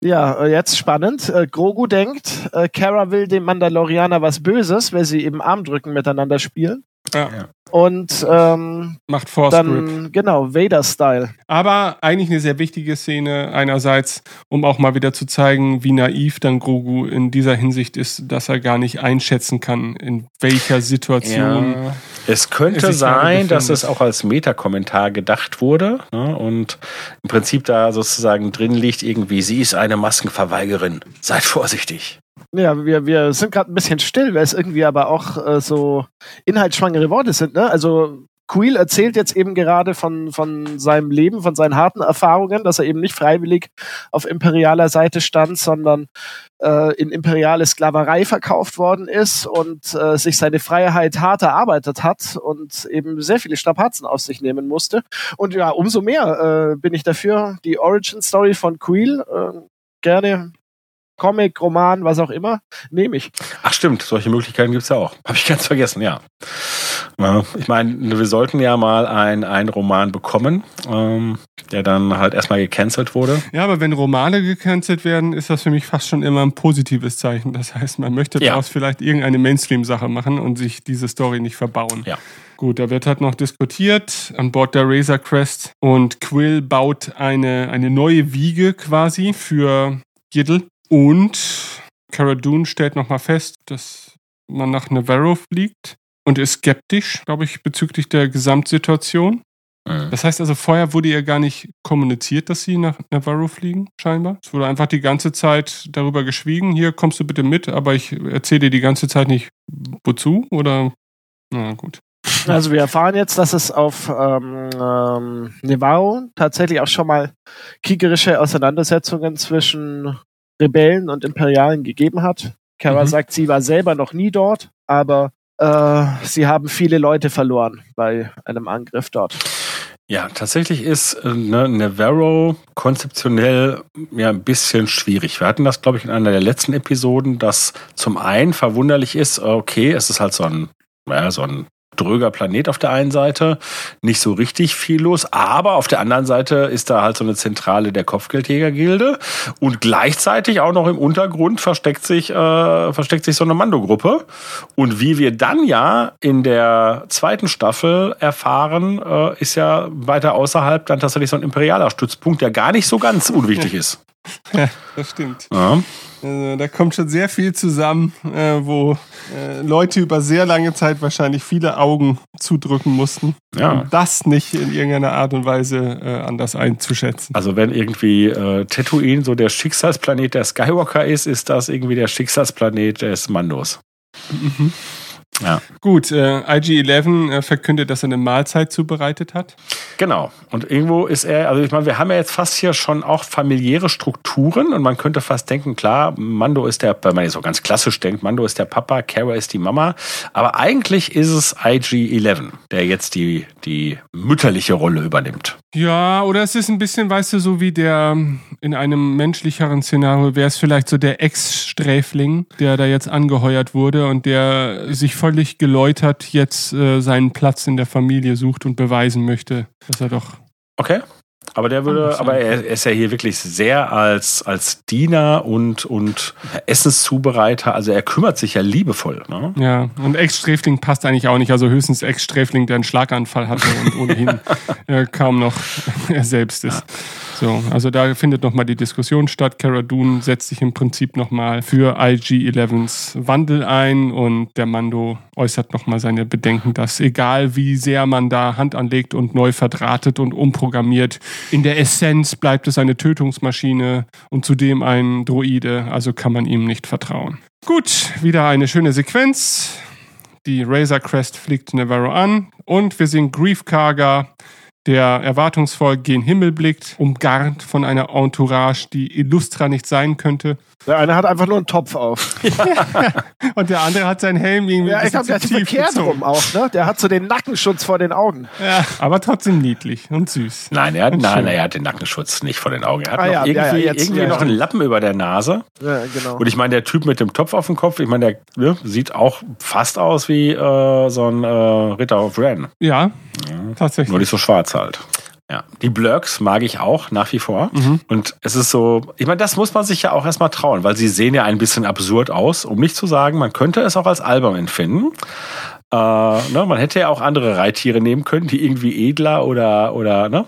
Ja, äh, jetzt spannend. Äh, Grogu denkt, äh, Kara will dem Mandalorianer was Böses, weil sie eben Armdrücken miteinander spielen. Ja. Und ähm, Macht Force Grip. dann, genau, Vader-Style. Aber eigentlich eine sehr wichtige Szene einerseits, um auch mal wieder zu zeigen, wie naiv dann Grogu in dieser Hinsicht ist, dass er gar nicht einschätzen kann, in welcher Situation. Ja. Es könnte sein, dass es auch als Metakommentar gedacht wurde ne, und im Prinzip da sozusagen drin liegt irgendwie, sie ist eine Maskenverweigerin. Seid vorsichtig. Ja, wir, wir sind gerade ein bisschen still, weil es irgendwie aber auch äh, so inhaltsschwangere Worte sind. Ne? Also Quill erzählt jetzt eben gerade von, von seinem Leben, von seinen harten Erfahrungen, dass er eben nicht freiwillig auf imperialer Seite stand, sondern äh, in imperiale Sklaverei verkauft worden ist und äh, sich seine Freiheit hart erarbeitet hat und eben sehr viele Strapazen auf sich nehmen musste. Und ja, umso mehr äh, bin ich dafür, die Origin Story von Quill äh, gerne Comic, Roman, was auch immer, nehme ich. Ach stimmt, solche Möglichkeiten gibt's ja auch. Habe ich ganz vergessen, ja. ja ich meine, wir sollten ja mal ein- einen Roman bekommen, ähm, der dann halt erstmal gecancelt wurde. Ja, aber wenn Romane gecancelt werden, ist das für mich fast schon immer ein positives Zeichen. Das heißt, man möchte Ja. daraus vielleicht irgendeine Mainstream-Sache machen und sich diese Story nicht verbauen. Ja. Gut, da wird halt noch diskutiert an Bord der Razor Crest und Quill baut eine, eine neue Wiege quasi für Giddle und Cara Dune stellt nochmal fest, dass man nach Navarro fliegt und ist skeptisch, glaube ich, bezüglich der Gesamtsituation. Mhm. Das heißt also, vorher wurde ihr gar nicht kommuniziert, dass sie nach Navarro fliegen, scheinbar. Es wurde einfach die ganze Zeit darüber geschwiegen, hier kommst du bitte mit, aber ich erzähle dir die ganze Zeit nicht, wozu oder, na gut. Also wir erfahren jetzt, dass es auf ähm, ähm, Nevarro tatsächlich auch schon mal kriegerische Auseinandersetzungen zwischen Rebellen und Imperialen gegeben hat. Kara Mhm. sagt, sie war selber noch nie dort, aber äh, sie haben viele Leute verloren bei einem Angriff dort. Ja, tatsächlich ist äh, ne, Navarro konzeptionell ja ein bisschen schwierig. Wir hatten das, glaube ich, in einer der letzten Episoden, dass zum einen verwunderlich ist, okay, es ist halt so ein, ja, so ein dröger Planet auf der einen Seite, nicht so richtig viel los, aber auf der anderen Seite ist da halt so eine Zentrale der Kopfgeldjägergilde und gleichzeitig auch noch im Untergrund versteckt sich äh, versteckt sich so eine Mando-Gruppe und wie wir dann ja in der zweiten Staffel erfahren, äh, ist ja weiter außerhalb dann tatsächlich so ein imperialer Stützpunkt, der gar nicht so ganz unwichtig ist. Ja, das stimmt. Ja. Also, da kommt schon sehr viel zusammen, äh, wo äh, Leute über sehr lange Zeit wahrscheinlich viele Augen zudrücken mussten, Ja. um das nicht in irgendeiner Art und Weise äh, anders einzuschätzen. Also wenn irgendwie äh, Tatooine so der Schicksalsplanet der Skywalker ist, ist das irgendwie der Schicksalsplanet des Mandos. Mhm. Ja. Gut, äh, IG-11 äh, verkündet, dass er eine Mahlzeit zubereitet hat. Genau. Und irgendwo ist er, also ich meine, wir haben ja jetzt fast hier schon auch familiäre Strukturen und man könnte fast denken, klar, Mando ist der, wenn man jetzt so ganz klassisch denkt, Mando ist der Papa, Kara ist die Mama. Aber eigentlich ist es IG-11, der jetzt die, die mütterliche Rolle übernimmt. Ja, oder es ist ein bisschen, weißt du, so wie der in einem menschlicheren Szenario wäre es vielleicht so der Ex-Sträfling, der da jetzt angeheuert wurde und der sich völlig geläutert jetzt äh, seinen Platz in der Familie sucht und beweisen möchte, dass er doch. Okay. Aber der würde, aber er ist ja hier wirklich sehr als, als Diener und, und Essenszubereiter, also er kümmert sich ja liebevoll. Ne? Ja, und Ex-Sträfling passt eigentlich auch nicht. Also höchstens Ex-Sträfling, der einen Schlaganfall hatte und ohnehin äh, kaum noch er selbst ist. So, also da findet nochmal die Diskussion statt. Cara Dune setzt sich im Prinzip nochmal für IG-11s Wandel ein und der Mando äußert nochmal seine Bedenken, dass egal wie sehr man da Hand anlegt und neu verdrahtet und umprogrammiert, in der Essenz bleibt es eine Tötungsmaschine und zudem ein Droide, also kann man ihm nicht vertrauen. Gut, wieder eine schöne Sequenz. Die Razor Crest fliegt Navarro an und wir sehen Grief Karga, der erwartungsvoll gen Himmel blickt, umgarnt von einer Entourage, die Illustra nicht sein könnte. Der eine hat einfach nur einen Topf auf. Und der andere hat seinen Helm irgendwie Ja, ein ich glaube, der tief verkehrt gezogen. rum auch, ne? Der hat so den Nackenschutz vor den Augen. Ja, aber trotzdem niedlich und süß. Nein, er hat, Und nein, schön. er hat den Nackenschutz nicht vor den Augen. Er hat Ah, noch ja, irgendwie, ja, ja, jetzt- irgendwie ja, noch einen. Lappen über der Nase. Ja, genau. Und ich meine, der Typ mit dem Topf auf dem Kopf, ich meine, der ne, sieht auch fast aus wie äh, so ein äh, Ritter auf Ren. Ja, Nur tatsächlich. nicht so schwarz halt. Ja, die Blurks mag ich auch nach wie vor. Mhm. Und es ist so, ich meine, das muss man sich ja auch erstmal trauen, weil sie sehen ja ein bisschen absurd aus, um nicht zu sagen, man könnte es auch als albern empfinden. Äh, ne, man hätte ja auch andere Reittiere nehmen können, die irgendwie edler oder, oder, ne?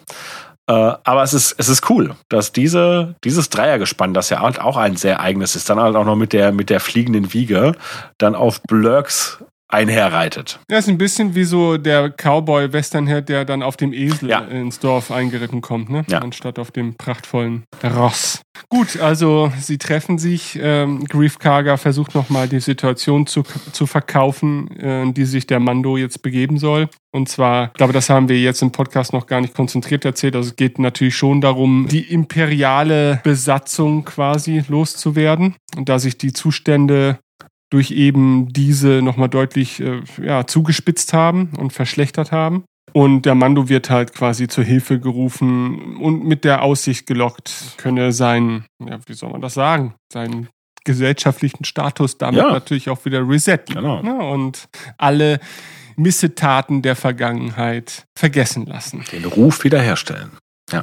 Äh, aber es ist, es ist cool, dass diese, dieses Dreiergespann, das ja halt auch ein sehr eigenes ist, dann halt auch noch mit der, mit der fliegenden Wiege, dann auf Blurks einherreitet. Ja, ist ein bisschen wie so der Cowboy-Westernherd, der dann auf dem Esel Ja. ins Dorf eingeritten kommt, ne? Ja. Anstatt auf dem prachtvollen Ross. Gut, also sie treffen sich. Ähm, Grief Karga versucht nochmal die Situation zu, zu verkaufen, äh, die sich der Mando jetzt begeben soll. Und zwar, ich glaube, das haben wir jetzt im Podcast noch gar nicht konzentriert erzählt. Also es geht natürlich schon darum, die imperiale Besatzung quasi loszuwerden. Und da sich die Zustände durch eben diese nochmal deutlich äh, ja, zugespitzt haben und verschlechtert haben. Und der Mando wird halt quasi zur Hilfe gerufen und mit der Aussicht gelockt, könne sein, ja, wie soll man das sagen, seinen gesellschaftlichen Status damit Ja. natürlich auch wieder resetten. Genau. Ne? Und alle Missetaten der Vergangenheit vergessen lassen. Den Ruf wiederherstellen.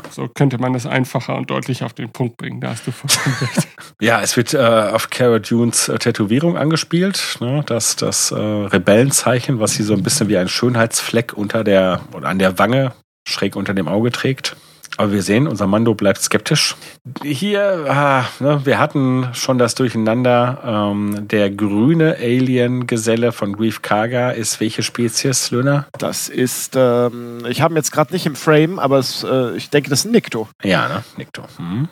So könnte man das einfacher und deutlich auf den Punkt bringen. Da hast du vollkommen recht. Ja, es wird äh, auf Cara Dunes äh, Tätowierung angespielt, ne? das, das äh, Rebellenzeichen, was sie so ein bisschen wie ein Schönheitsfleck unter der oder an der Wange schräg unter dem Auge trägt. Aber wir sehen, unser Mando bleibt skeptisch. Hier, ah, ne, wir hatten schon das Durcheinander. Ähm, der grüne Alien-Geselle von Grief Karga ist welche Spezies, Löhner? Das ist, ähm, ich habe ihn jetzt gerade nicht im Frame, aber es, äh, ich denke, das ist ein Nikto. Ja, ne? Nikto. Mhm.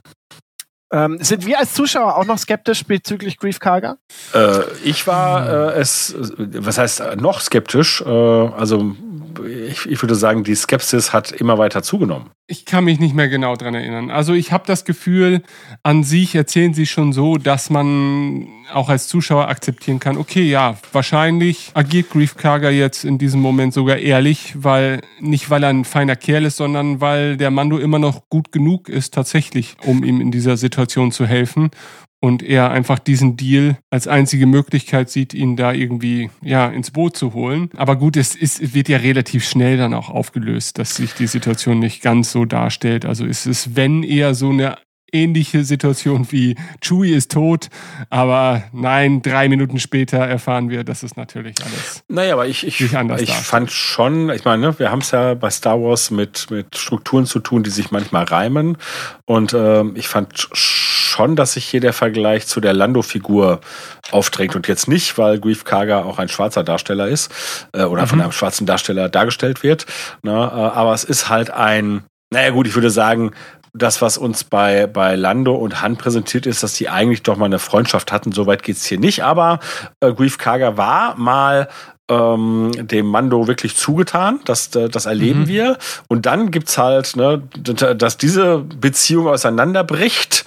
Ähm, sind wir als Zuschauer auch noch skeptisch bezüglich Grief Karga? Äh, ich war äh, es, was heißt noch skeptisch? Äh, also ich, ich würde sagen, die Skepsis hat immer weiter zugenommen. Ich kann mich nicht mehr genau dran erinnern. Also ich habe das Gefühl, an sich erzählen sie schon so, dass man auch als Zuschauer akzeptieren kann, okay, ja, wahrscheinlich agiert Grief jetzt in diesem Moment sogar ehrlich, weil nicht weil er ein feiner Kerl ist, sondern weil der Mando immer noch gut genug ist tatsächlich, um ihm in dieser Situation zu helfen und er einfach diesen Deal als einzige Möglichkeit sieht, ihn da irgendwie ja ins Boot zu holen. Aber gut, es ist, wird ja relativ schnell dann auch aufgelöst, dass sich die Situation nicht ganz so darstellt. Also es ist, wenn eher so eine ähnliche Situation wie Chewie ist tot, aber nein, drei Minuten später erfahren wir, dass es natürlich alles. Naja, aber ich, ich, ich darstellt. fand schon, ich meine, ne, wir haben es ja bei Star Wars mit, mit Strukturen zu tun, die sich manchmal reimen. Und ähm, ich fand schon, dass sich hier der Vergleich zu der Lando-Figur aufdrängt. Und jetzt nicht, weil Grief Karga auch ein schwarzer Darsteller ist äh, oder von einem schwarzen Darsteller dargestellt wird. Ne, äh, aber es ist halt ein, naja gut, ich würde sagen, das, was uns bei, bei Lando und Han präsentiert ist, dass die eigentlich doch mal eine Freundschaft hatten. Soweit geht's hier nicht. Aber äh, Grief Karga war mal ähm, dem Mando wirklich zugetan. Das, äh, das erleben mhm. wir. Und dann gibt's halt, ne, dass diese Beziehung auseinanderbricht.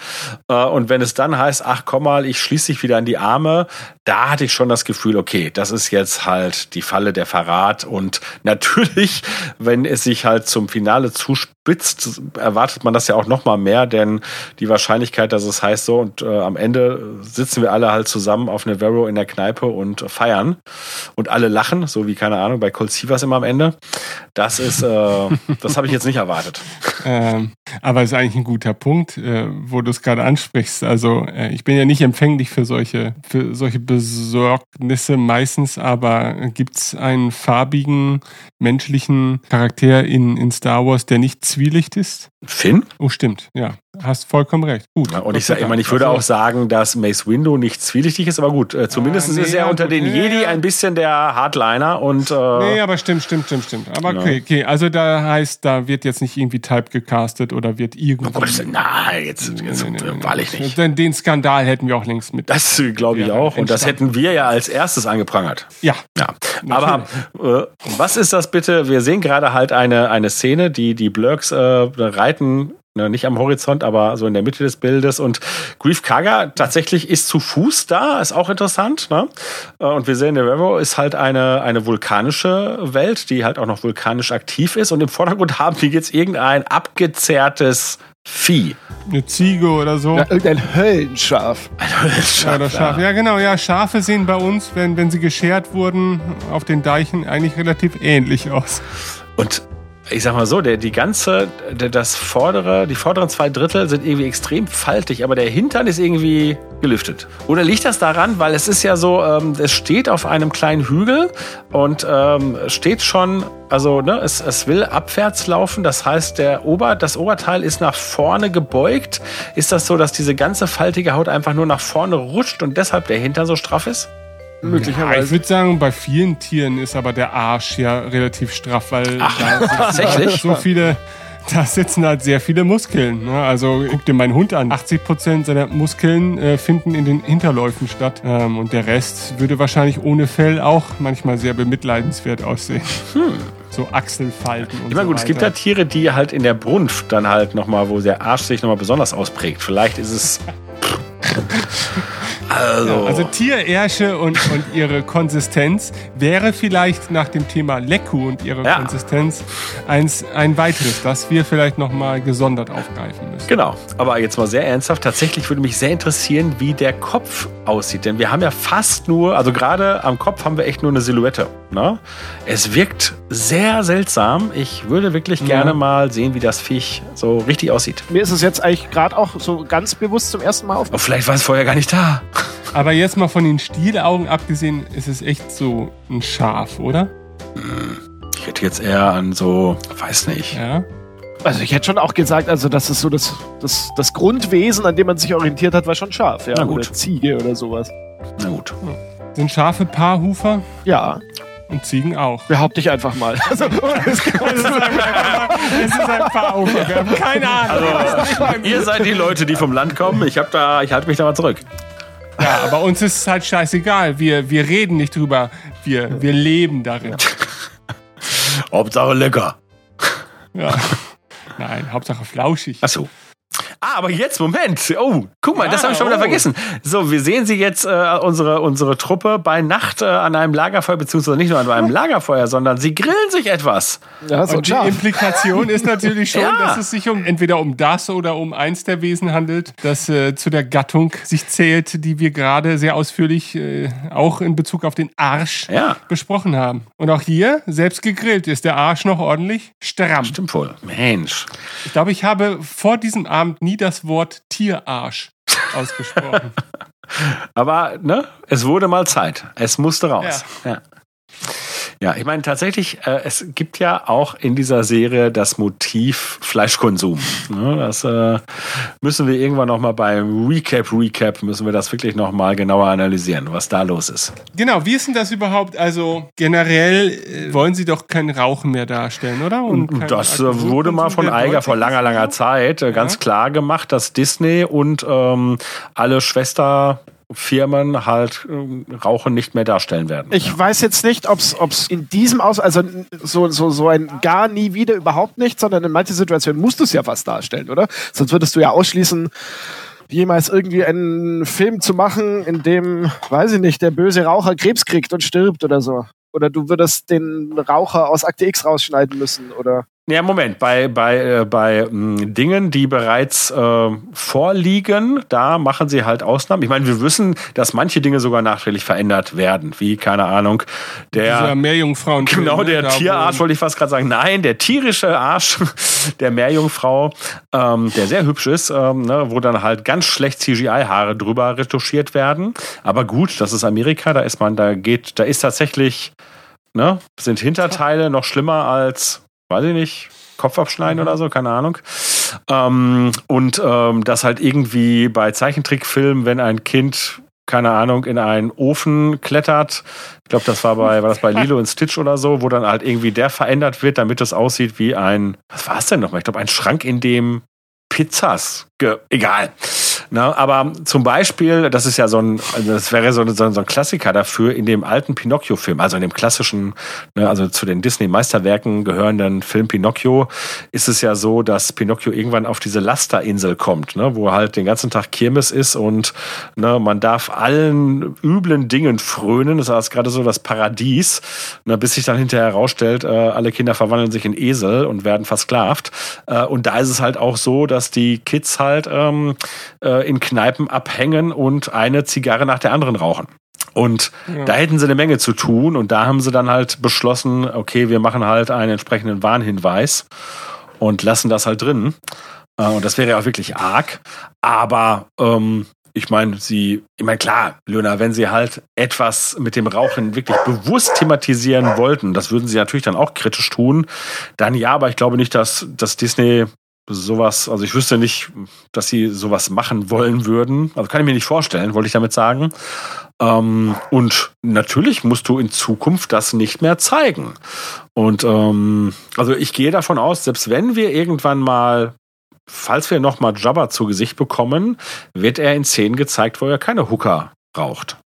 Äh, und wenn es dann heißt, ach komm mal, ich schließe dich wieder an die Arme, da hatte ich schon das Gefühl, okay, das ist jetzt halt die Falle der Verrat. Und natürlich, wenn es sich halt zum Finale zuspitzt, erwartet man das ja auch noch mal mehr, denn die Wahrscheinlichkeit, dass es heißt so und äh, am Ende sitzen wir alle halt zusammen auf Navarro in der Kneipe und feiern und alle lachen, so wie keine Ahnung bei Cold Sievers immer am Ende. Das ist, äh, das habe ich jetzt nicht erwartet. Ähm, aber es ist eigentlich ein guter Punkt, äh, wo du es gerade ansprichst. Also äh, ich bin ja nicht empfänglich für solche für solche Besorgnisse meistens, aber gibt's einen farbigen menschlichen Charakter in, in Star Wars, der nicht Zwielicht ist? Finn? Oh, stimmt, ja. Hast vollkommen recht. Gut. Ja, und ich, sag, ich meine, ich würde auch sagen, dass Mace Windu nicht zwielichtig ist, aber gut, äh, zumindest ah, nee, ist er unter den Jedi ein bisschen der Hardliner und. Äh, nee, aber stimmt, stimmt, stimmt, stimmt. Aber ja. okay, okay. Also da heißt, da wird jetzt nicht irgendwie Type gecastet oder wird irgendwie. Oh Gott, nein, jetzt, jetzt nee, nee, wahrlich nicht. Den, den Skandal hätten wir auch längst mit. Das glaube ich auch. Und das hätten wir ja als erstes angeprangert. Ja. Ja. Aber äh, was ist das bitte? Wir sehen gerade halt eine, eine Szene, die die Blurks äh, reiten Ne, nicht am Horizont, aber so in der Mitte des Bildes. Und Grief Kaga tatsächlich ist zu Fuß da, ist auch interessant. Ne? Äh, und wir sehen, Navarro ist halt eine, eine vulkanische Welt, die halt auch noch vulkanisch aktiv ist. Und im Vordergrund haben die jetzt irgendein abgezerrtes Vieh. Eine Ziege oder so. Ja, irgendein Höllenschaf. Ein Höllenschaf. Ja, oder Schaf. Ja. ja, genau. Ja, Schafe sehen bei uns, wenn, wenn sie geschert wurden, auf den Deichen eigentlich relativ ähnlich aus. Und ich sag mal so, der, die ganze, der, das vordere, die vorderen zwei Drittel sind irgendwie extrem faltig, aber der Hintern ist irgendwie gelüftet. Oder liegt das daran, weil es ist ja so, ähm, es steht auf einem kleinen Hügel und ähm, steht schon, also ne, es, es will abwärts laufen, das heißt, der Ober, das Oberteil ist nach vorne gebeugt. Ist das so, dass diese ganze faltige Haut einfach nur nach vorne rutscht und deshalb der Hintern so straff ist? Möglicherweise. Ja, ich würde sagen, bei vielen Tieren ist aber der Arsch ja relativ straff, weil Ach, da tatsächlich so viele, da sitzen halt sehr viele Muskeln. Ne? Also guck dir meinen Hund an. 80 Prozent seiner Muskeln äh, finden in den Hinterläufen statt. Ähm, und der Rest würde wahrscheinlich ohne Fell auch manchmal sehr bemitleidenswert aussehen. Hm. So Achselfalten und meine, gut, so es gibt ja Tiere, die halt in der Brunft dann halt nochmal, wo der Arsch sich nochmal besonders ausprägt. Vielleicht ist es. Also, ja, also Tierärsche und, und ihre Konsistenz wäre vielleicht nach dem Thema Lecku und ihre ja. Konsistenz eins, ein weiteres, das wir vielleicht nochmal gesondert aufgreifen müssen. Genau, aber jetzt mal sehr ernsthaft. Tatsächlich würde mich sehr interessieren, wie der Kopf aussieht. Denn wir haben ja fast nur, also gerade am Kopf haben wir echt nur eine Silhouette. Ne? Es wirkt sehr seltsam. Ich würde wirklich gerne ja. mal sehen, wie das Viech so richtig aussieht. Mir ist es jetzt eigentlich gerade auch so ganz bewusst zum ersten Mal aufgefallen. Oh, vielleicht war es vorher gar nicht da. Aber jetzt mal von den Stielaugen abgesehen, ist es echt so ein Schaf, oder? Ich hätte jetzt eher an so, weiß nicht. Ja. Also ich hätte schon auch gesagt, also das ist so das, das, das Grundwesen, an dem man sich orientiert hat, war schon Schaf, ja. Na gut. Oder Ziege oder sowas. Na gut. Sind Schafe Paarhufer? Ja. Und Ziegen auch. Behaupte ich einfach mal. Also, es, ist ein Paarhufer. Wir haben keine Ahnung. Also, ihr seid die Leute, die vom Land kommen. Ich, hab da, ich halte mich da mal zurück. Ja, aber uns ist es halt scheißegal. Wir, wir reden nicht drüber. Wir, wir leben darin. Hauptsache lecker. Ja. Nein, Hauptsache flauschig. Ach so. Ah, aber jetzt, Moment. Oh, guck mal, ja, das habe ich schon wieder oh. vergessen. So, wir sehen sie jetzt, äh, unsere, unsere Truppe bei Nacht äh, an einem Lagerfeuer, beziehungsweise nicht nur an einem Lagerfeuer, sondern sie grillen sich etwas. Ja, so Und die. Implikation ist natürlich schon, ja. dass es sich um entweder um das oder um eins der Wesen handelt, das äh, zu der Gattung sich zählt, die wir gerade sehr ausführlich äh, auch in Bezug auf den Arsch ja. besprochen haben. Und auch hier, selbst gegrillt, ist der Arsch noch ordentlich stramm. Stimmt wohl. Mensch. Ich glaube, ich habe vor diesem Abend nie das Wort Tierarsch ausgesprochen. Aber ne, es wurde mal Zeit. Es musste raus. Ja. ja. Ja, ich meine tatsächlich, äh, es gibt ja auch in dieser Serie das Motiv Fleischkonsum. Ne, das äh, müssen wir irgendwann noch mal beim Recap Recap müssen wir das wirklich noch mal genauer analysieren, was da los ist. Genau, wie ist denn das überhaupt? Also generell äh, wollen Sie doch kein Rauchen mehr darstellen, oder? Das äh, wurde mal von Eiger vor langer langer Zeit äh, ganz klar gemacht, dass Disney und ähm, alle Schwester Firmen halt äh, Rauchen nicht mehr darstellen werden. Ich ja. weiß jetzt nicht, ob es in diesem Aus, also so, so, so ein gar nie wieder überhaupt nicht, sondern in manchen Situationen musst du es ja was darstellen, oder? Sonst würdest du ja ausschließen, jemals irgendwie einen Film zu machen, in dem, weiß ich nicht, der böse Raucher Krebs kriegt und stirbt oder so. Oder du würdest den Raucher aus Akte X rausschneiden müssen, oder? Ja, Moment, bei, bei, äh, bei mh, hm, Dingen, die bereits äh, vorliegen, da machen sie halt Ausnahmen. Ich meine, wir wissen, dass manche Dinge sogar nachträglich verändert werden, wie, keine Ahnung, der Dieser Meerjungfrauen. Genau, der ne, Tierarsch, wollte ich fast gerade sagen. Nein, der tierische Arsch der Meerjungfrau, ähm, der sehr hübsch ist, ähm, ne, wo dann halt ganz schlecht CGI-Haare drüber retuschiert werden. Aber gut, das ist Amerika, da ist man, da geht, da ist tatsächlich, ne, sind Hinterteile noch schlimmer als weiß ich nicht, Kopf abschneiden oder so, keine Ahnung. Ähm, und ähm, das halt irgendwie bei Zeichentrickfilmen, wenn ein Kind keine Ahnung, in einen Ofen klettert. Ich glaube, das war bei, war das bei Lilo und Stitch oder so, wo dann halt irgendwie der verändert wird, damit es aussieht wie ein, was war es denn nochmal? Ich glaube, ein Schrank, in dem Pizzas, egal. Na, aber zum Beispiel, das ist ja so ein, das wäre so ein, so ein Klassiker dafür in dem alten Pinocchio-Film, also in dem klassischen, ne, also zu den Disney-Meisterwerken gehörenden Film Pinocchio, ist es ja so, dass Pinocchio irgendwann auf diese Lasterinsel kommt, ne, wo halt den ganzen Tag Kirmes ist und ne, man darf allen üblen Dingen frönen. Das ist gerade so das Paradies, ne, bis sich dann hinterher herausstellt, äh, alle Kinder verwandeln sich in Esel und werden versklavt. Äh, und da ist es halt auch so, dass die Kids halt ähm, äh, äh, in Kneipen abhängen und eine Zigarre nach der anderen rauchen. Und ja. da hätten sie eine Menge zu tun und da haben sie dann halt beschlossen, okay, wir machen halt einen entsprechenden Warnhinweis und lassen das halt drin. Äh, und das wäre ja auch wirklich arg. Aber ähm, ich meine, sie, ich meine, klar, Leona, wenn sie halt etwas mit dem Rauchen wirklich bewusst thematisieren wollten, das würden sie natürlich dann auch kritisch tun, dann ja, aber ich glaube nicht, dass, dass Disney sowas, also ich wüsste nicht, dass sie sowas machen wollen würden. Also kann ich mir nicht vorstellen, wollte ich damit sagen. Ähm, und natürlich musst du in Zukunft das nicht mehr zeigen. Und ähm, also ich gehe davon aus, selbst wenn wir irgendwann mal, falls wir nochmal Jabba zu Gesicht bekommen, wird er in Szenen gezeigt, wo er keine Hooker raucht.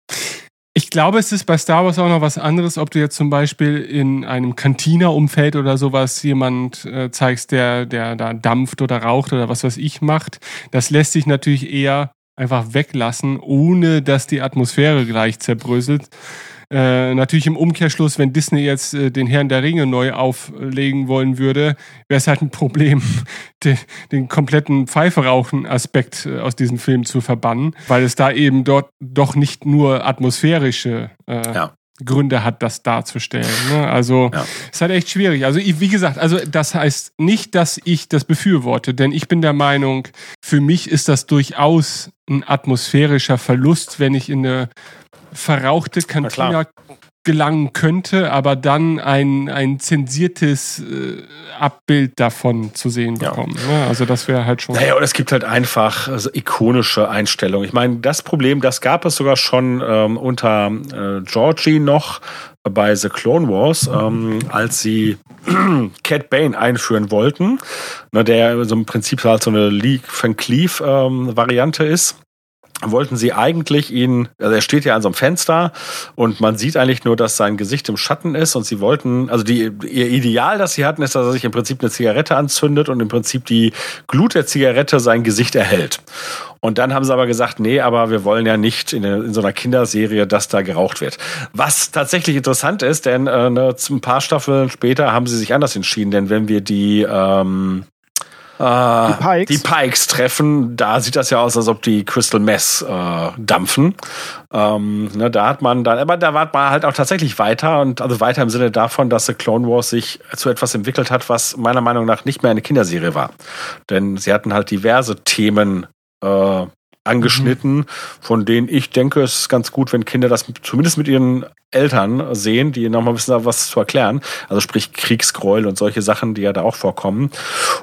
Ich glaube, es ist bei Star Wars auch noch was anderes, ob du jetzt zum Beispiel in einem Cantina-Umfeld oder sowas jemand äh, zeigst, der, der da dampft oder raucht oder was weiß ich macht. Das lässt sich natürlich eher einfach weglassen, ohne dass die Atmosphäre gleich zerbröselt. Äh, natürlich im Umkehrschluss, wenn Disney jetzt äh, den Herrn der Ringe neu auflegen wollen würde, wäre es halt ein Problem, den, den kompletten Pfeiferauchen-Aspekt äh, aus diesem Film zu verbannen, weil es da eben dort doch nicht nur atmosphärische äh, ja. Gründe hat, das darzustellen. Ne? Also ja. ist halt echt schwierig. Also wie gesagt, also das heißt nicht, dass ich das befürworte, denn ich bin der Meinung, für mich ist das durchaus ein atmosphärischer Verlust, wenn ich in eine verrauchte Kantina gelangen könnte, aber dann ein, ein zensiertes äh, Abbild davon zu sehen bekommen. Ja. Ne? Also das wäre halt schon. Naja, und es gibt halt einfach also ikonische Einstellungen. Ich meine, das Problem, das gab es sogar schon ähm, unter äh, Georgie noch bei The Clone Wars, ähm, als sie Cat Bane einführen wollten, ne, der so im Prinzip halt so eine League Van Cleave ähm, Variante ist wollten sie eigentlich ihn, also er steht ja an so einem Fenster und man sieht eigentlich nur, dass sein Gesicht im Schatten ist und sie wollten, also die, ihr Ideal, das sie hatten, ist, dass er sich im Prinzip eine Zigarette anzündet und im Prinzip die Glut der Zigarette sein Gesicht erhält. Und dann haben sie aber gesagt, nee, aber wir wollen ja nicht in, in so einer Kinderserie, dass da geraucht wird. Was tatsächlich interessant ist, denn äh, ne, ein paar Staffeln später haben sie sich anders entschieden, denn wenn wir die ähm, äh, die, Pikes. die Pikes treffen, da sieht das ja aus, als ob die Crystal Mess äh, dampfen. Ähm, ne, da hat man dann, aber da war man halt auch tatsächlich weiter und also weiter im Sinne davon, dass The Clone Wars sich zu etwas entwickelt hat, was meiner Meinung nach nicht mehr eine Kinderserie war. Denn sie hatten halt diverse Themen äh, angeschnitten, von denen ich denke, es ist ganz gut, wenn Kinder das zumindest mit ihren Eltern sehen, die nochmal wissen, was zu erklären. Also sprich Kriegsgräuel und solche Sachen, die ja da auch vorkommen.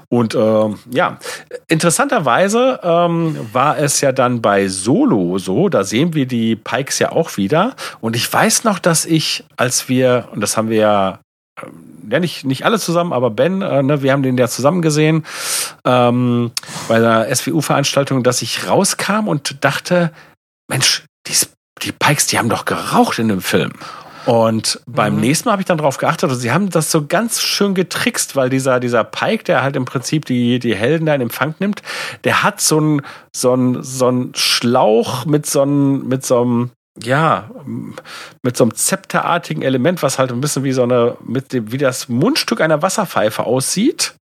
Und äh, ja, interessanterweise ähm, war es ja dann bei Solo so, da sehen wir die Pikes ja auch wieder. Und ich weiß noch, dass ich, als wir, und das haben wir ja ja nicht, nicht alle zusammen, aber Ben, äh, ne, wir haben den ja zusammen gesehen ähm, bei der SWU-Veranstaltung, dass ich rauskam und dachte, Mensch, die, die Pikes, die haben doch geraucht in dem Film. Und beim mhm. nächsten Mal habe ich dann darauf geachtet, also sie haben das so ganz schön getrickst, weil dieser, dieser Pike, der halt im Prinzip die, die Helden da in Empfang nimmt, der hat so einen so einen so einen Schlauch mit so einem, mit so einem, ja, mit so einem zepterartigen Element, was halt ein bisschen wie so eine, mit dem, wie das Mundstück einer Wasserpfeife aussieht.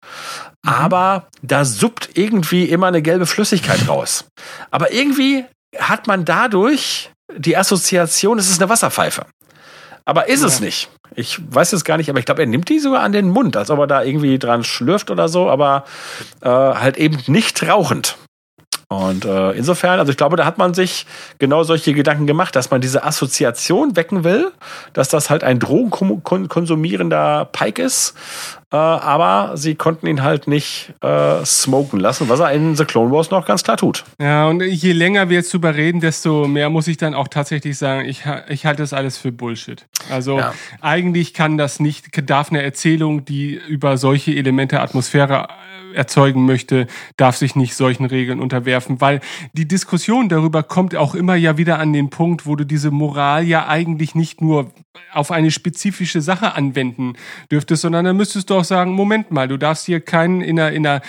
Mhm. Aber da suppt irgendwie immer eine gelbe Flüssigkeit raus. Aber irgendwie hat man dadurch die Assoziation, es ist eine Wasserpfeife. Aber ist ja. es nicht. Ich weiß es gar nicht, aber ich glaube, er nimmt die sogar an den Mund, als ob er da irgendwie dran schlürft oder so, aber äh, halt eben nicht rauchend. Und äh, insofern, also ich glaube, da hat man sich genau solche Gedanken gemacht, dass man diese Assoziation wecken will, dass das halt ein drogenkonsumierender Pike ist, äh, aber sie konnten ihn halt nicht äh, smoken lassen, was er in The Clone Wars noch ganz klar tut. Ja, und je länger wir jetzt drüber reden, desto mehr muss ich dann auch tatsächlich sagen, ich, ich halte das alles für Bullshit. Also ja. eigentlich kann das nicht, darf eine Erzählung, die über solche Elemente Atmosphäre erzeugen möchte, darf sich nicht solchen Regeln unterwerfen, weil die Diskussion darüber kommt auch immer ja wieder an den Punkt, wo du diese Moral ja eigentlich nicht nur auf eine spezifische Sache anwenden dürftest, sondern dann müsstest du auch sagen, Moment mal, du darfst hier keinen in einer, in einer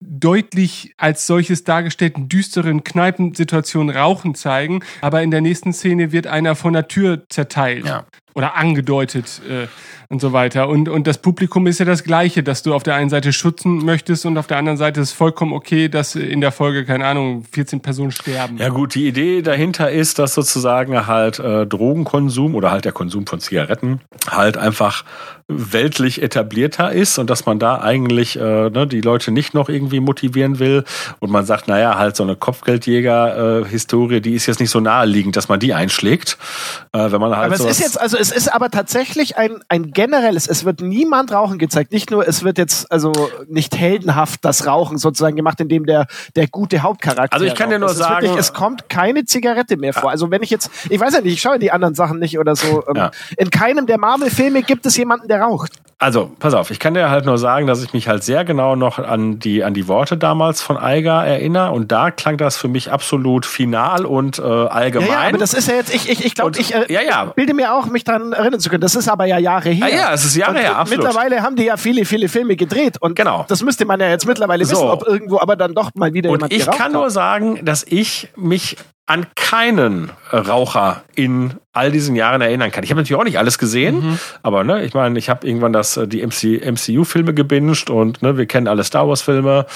deutlich als solches dargestellten düsteren Kneipensituation Rauchen zeigen, aber in der nächsten Szene wird einer von der Tür zerteilt ja. Oder angedeutet. Äh, und so weiter. Und, und das Publikum ist ja das Gleiche, dass du auf der einen Seite schützen möchtest und auf der anderen Seite ist vollkommen okay, dass in der Folge, keine Ahnung, 14 Personen sterben. Ja gut, die Idee dahinter ist, dass sozusagen halt äh, Drogenkonsum oder halt der Konsum von Zigaretten halt einfach weltlich etablierter ist und dass man da eigentlich äh, ne, die Leute nicht noch irgendwie motivieren will und man sagt, naja, halt so eine Kopfgeldjäger-Historie, äh, die ist jetzt nicht so naheliegend, dass man die einschlägt. Äh, wenn man halt aber es ist jetzt, also es ist aber tatsächlich ein, ein generelles, es wird niemand Rauchen gezeigt. Nicht nur, es wird jetzt also nicht heldenhaft das Rauchen sozusagen gemacht, indem der, der gute Hauptcharakter. Also ich kann dir nur sagen, wirklich, es kommt keine Zigarette mehr vor. Also wenn ich jetzt, ich weiß ja nicht, ich schaue die anderen Sachen nicht oder so. Ähm, ja. In keinem der Marvel-Filme gibt es jemanden, der raucht. Also, pass auf, ich kann dir halt nur sagen, dass ich mich halt sehr genau noch an die, an die Worte damals von Eiger erinnere und da klang das für mich absolut final und äh, allgemein. Ja, ja, aber das ist ja jetzt, ich, ich, ich glaube, ich äh, ja, ja. bilde mir auch, mich daran erinnern zu können. Das ist aber ja Jahre her. Ja, ja, es ist Jahre her, absolut. Mittlerweile haben die ja viele, viele Filme gedreht und genau. das müsste man ja jetzt mittlerweile so. wissen, ob irgendwo aber dann doch mal wieder und jemand ich kann nur sagen, dass ich mich an keinen Raucher in all diesen Jahren erinnern kann. Ich habe natürlich auch nicht alles gesehen, mhm. aber ne, ich meine, ich habe irgendwann das äh, die MC, MCU-Filme gebinged und ne, wir kennen alle Star Wars-Filme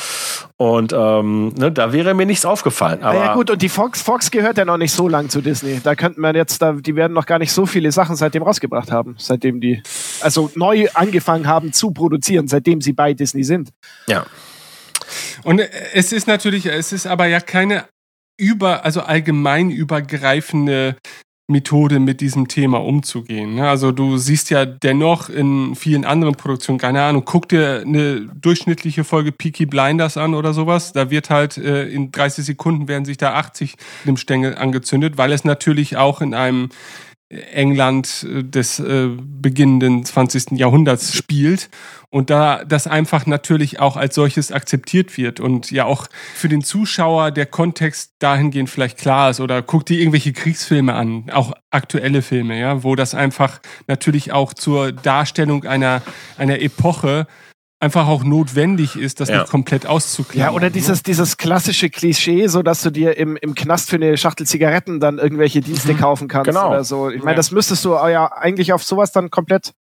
und ähm, ne, da wäre mir nichts aufgefallen. Aber ja gut, und die Fox, Fox gehört ja noch nicht so lang zu Disney. Da könnte man jetzt, da, die werden noch gar nicht so viele Sachen seitdem rausgebracht haben, seitdem die also neu angefangen haben zu produzieren, seitdem sie bei Disney sind. Ja. Und äh, es ist natürlich, es ist aber ja keine über, also allgemein übergreifende Methode mit diesem Thema umzugehen. Ne? Also du siehst ja dennoch in vielen anderen Produktionen, keine Ahnung, guck dir eine durchschnittliche Folge Peaky Blinders an oder sowas. Da wird halt äh, in 30 Sekunden werden sich da 80 im Stängel angezündet, weil es natürlich auch in einem England äh, des äh, beginnenden 20. Jahrhunderts spielt und da das einfach natürlich auch als solches akzeptiert wird und ja auch für den Zuschauer der Kontext dahingehend vielleicht klar ist oder guckt dir irgendwelche Kriegsfilme an, auch aktuelle Filme, ja, wo das einfach natürlich auch zur Darstellung einer einer Epoche einfach auch notwendig ist, das ja. nicht komplett auszuklären. Ja, oder dieses, dieses klassische Klischee, so dass du dir im, im Knast für eine Schachtel Zigaretten dann irgendwelche Dienste mhm. kaufen kannst genau. oder so. Ich meine, ja. das müsstest du ja eigentlich auf sowas dann komplett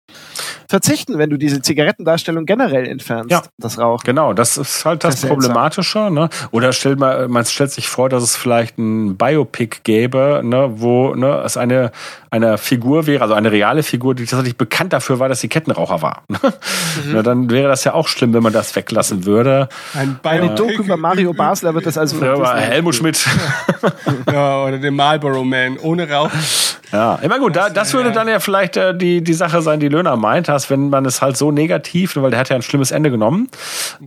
verzichten, wenn du diese Zigarettendarstellung generell entfernst, Ja. das Rauchen. Genau, das ist halt das, Das. Problematische. Ne? Oder stellt mal, man stellt sich vor, dass es vielleicht ein Biopic gäbe, ne, wo ne, es eine, eine Figur wäre, also eine reale Figur, die tatsächlich bekannt dafür war, dass sie Kettenraucher war. Mhm. Na, dann wäre das ja auch schlimm, wenn man das weglassen würde. Ein Eine Biopic Doku über Mario Basler wird das also Ja, Helmut Schmidt. Ja, oder den Marlboro Man ohne Rauch. Ja, immer gut. Da, das würde dann ja vielleicht äh, die, die Sache sein, die Löhner meint hast, wenn man es halt so negativ, weil der hat ja ein schlimmes Ende genommen,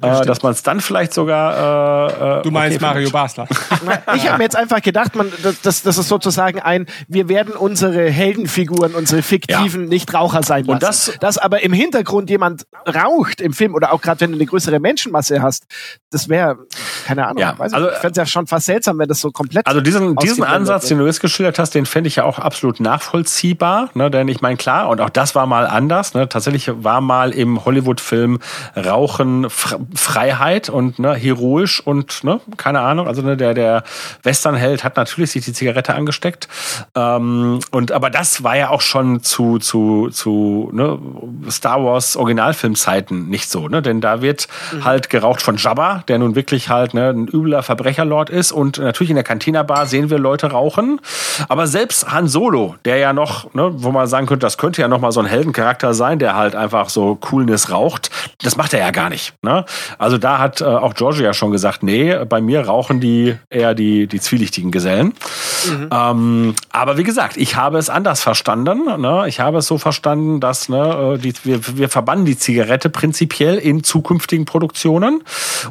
äh, dass man es dann vielleicht sogar. Äh, äh, Du meinst okay Mario. Basler. Ich habe mir jetzt einfach gedacht, man, das, das, das ist sozusagen ein, wir werden unsere Heldenfiguren, unsere fiktiven Nichtraucher sein lassen. Und das- Dass aber im Hintergrund jemand raucht im Film oder auch gerade wenn du eine größere Menschenmasse hast, das wäre, keine Ahnung, Ja, also- ich fände es ja schon fast seltsam, wenn das so komplett Also diesen, diesen Ansatz, wird. den du jetzt geschildert hast, den fände ich ja auch absolut nachvollziehbar. Ne? Denn ich meine, klar, und auch das war mal anders. Ne? Tatsächlich war mal im Hollywood-Film Rauchen F Freiheit und ne, heroisch und ne, keine Ahnung. Also ne, der, der Westernheld hat natürlich sich die Zigarette angesteckt. Ähm, und aber das war ja auch schon zu, zu, zu ne, Star Wars Originalfilmzeiten nicht so. Ne? Denn da wird halt geraucht von Jabba, der nun wirklich halt ne, ein übler Verbrecherlord ist. Und natürlich in der Cantina-Bar sehen wir Leute rauchen. Aber selbst Han Solo, der ja noch, ne, wo man sagen könnte, das könnte ja noch mal so ein Heldencharakter sein, der halt einfach so Coolness raucht, das macht er ja gar nicht. Ne? Also da hat äh, auch Georgia schon gesagt, nee, bei mir rauchen die eher die, die zwielichtigen Gesellen. Ähm, aber wie gesagt, ich habe es anders verstanden. Ne? Ich habe es so verstanden, dass ne, äh, die, wir, wir verbannen die Zigarette prinzipiell in zukünftigen Produktionen.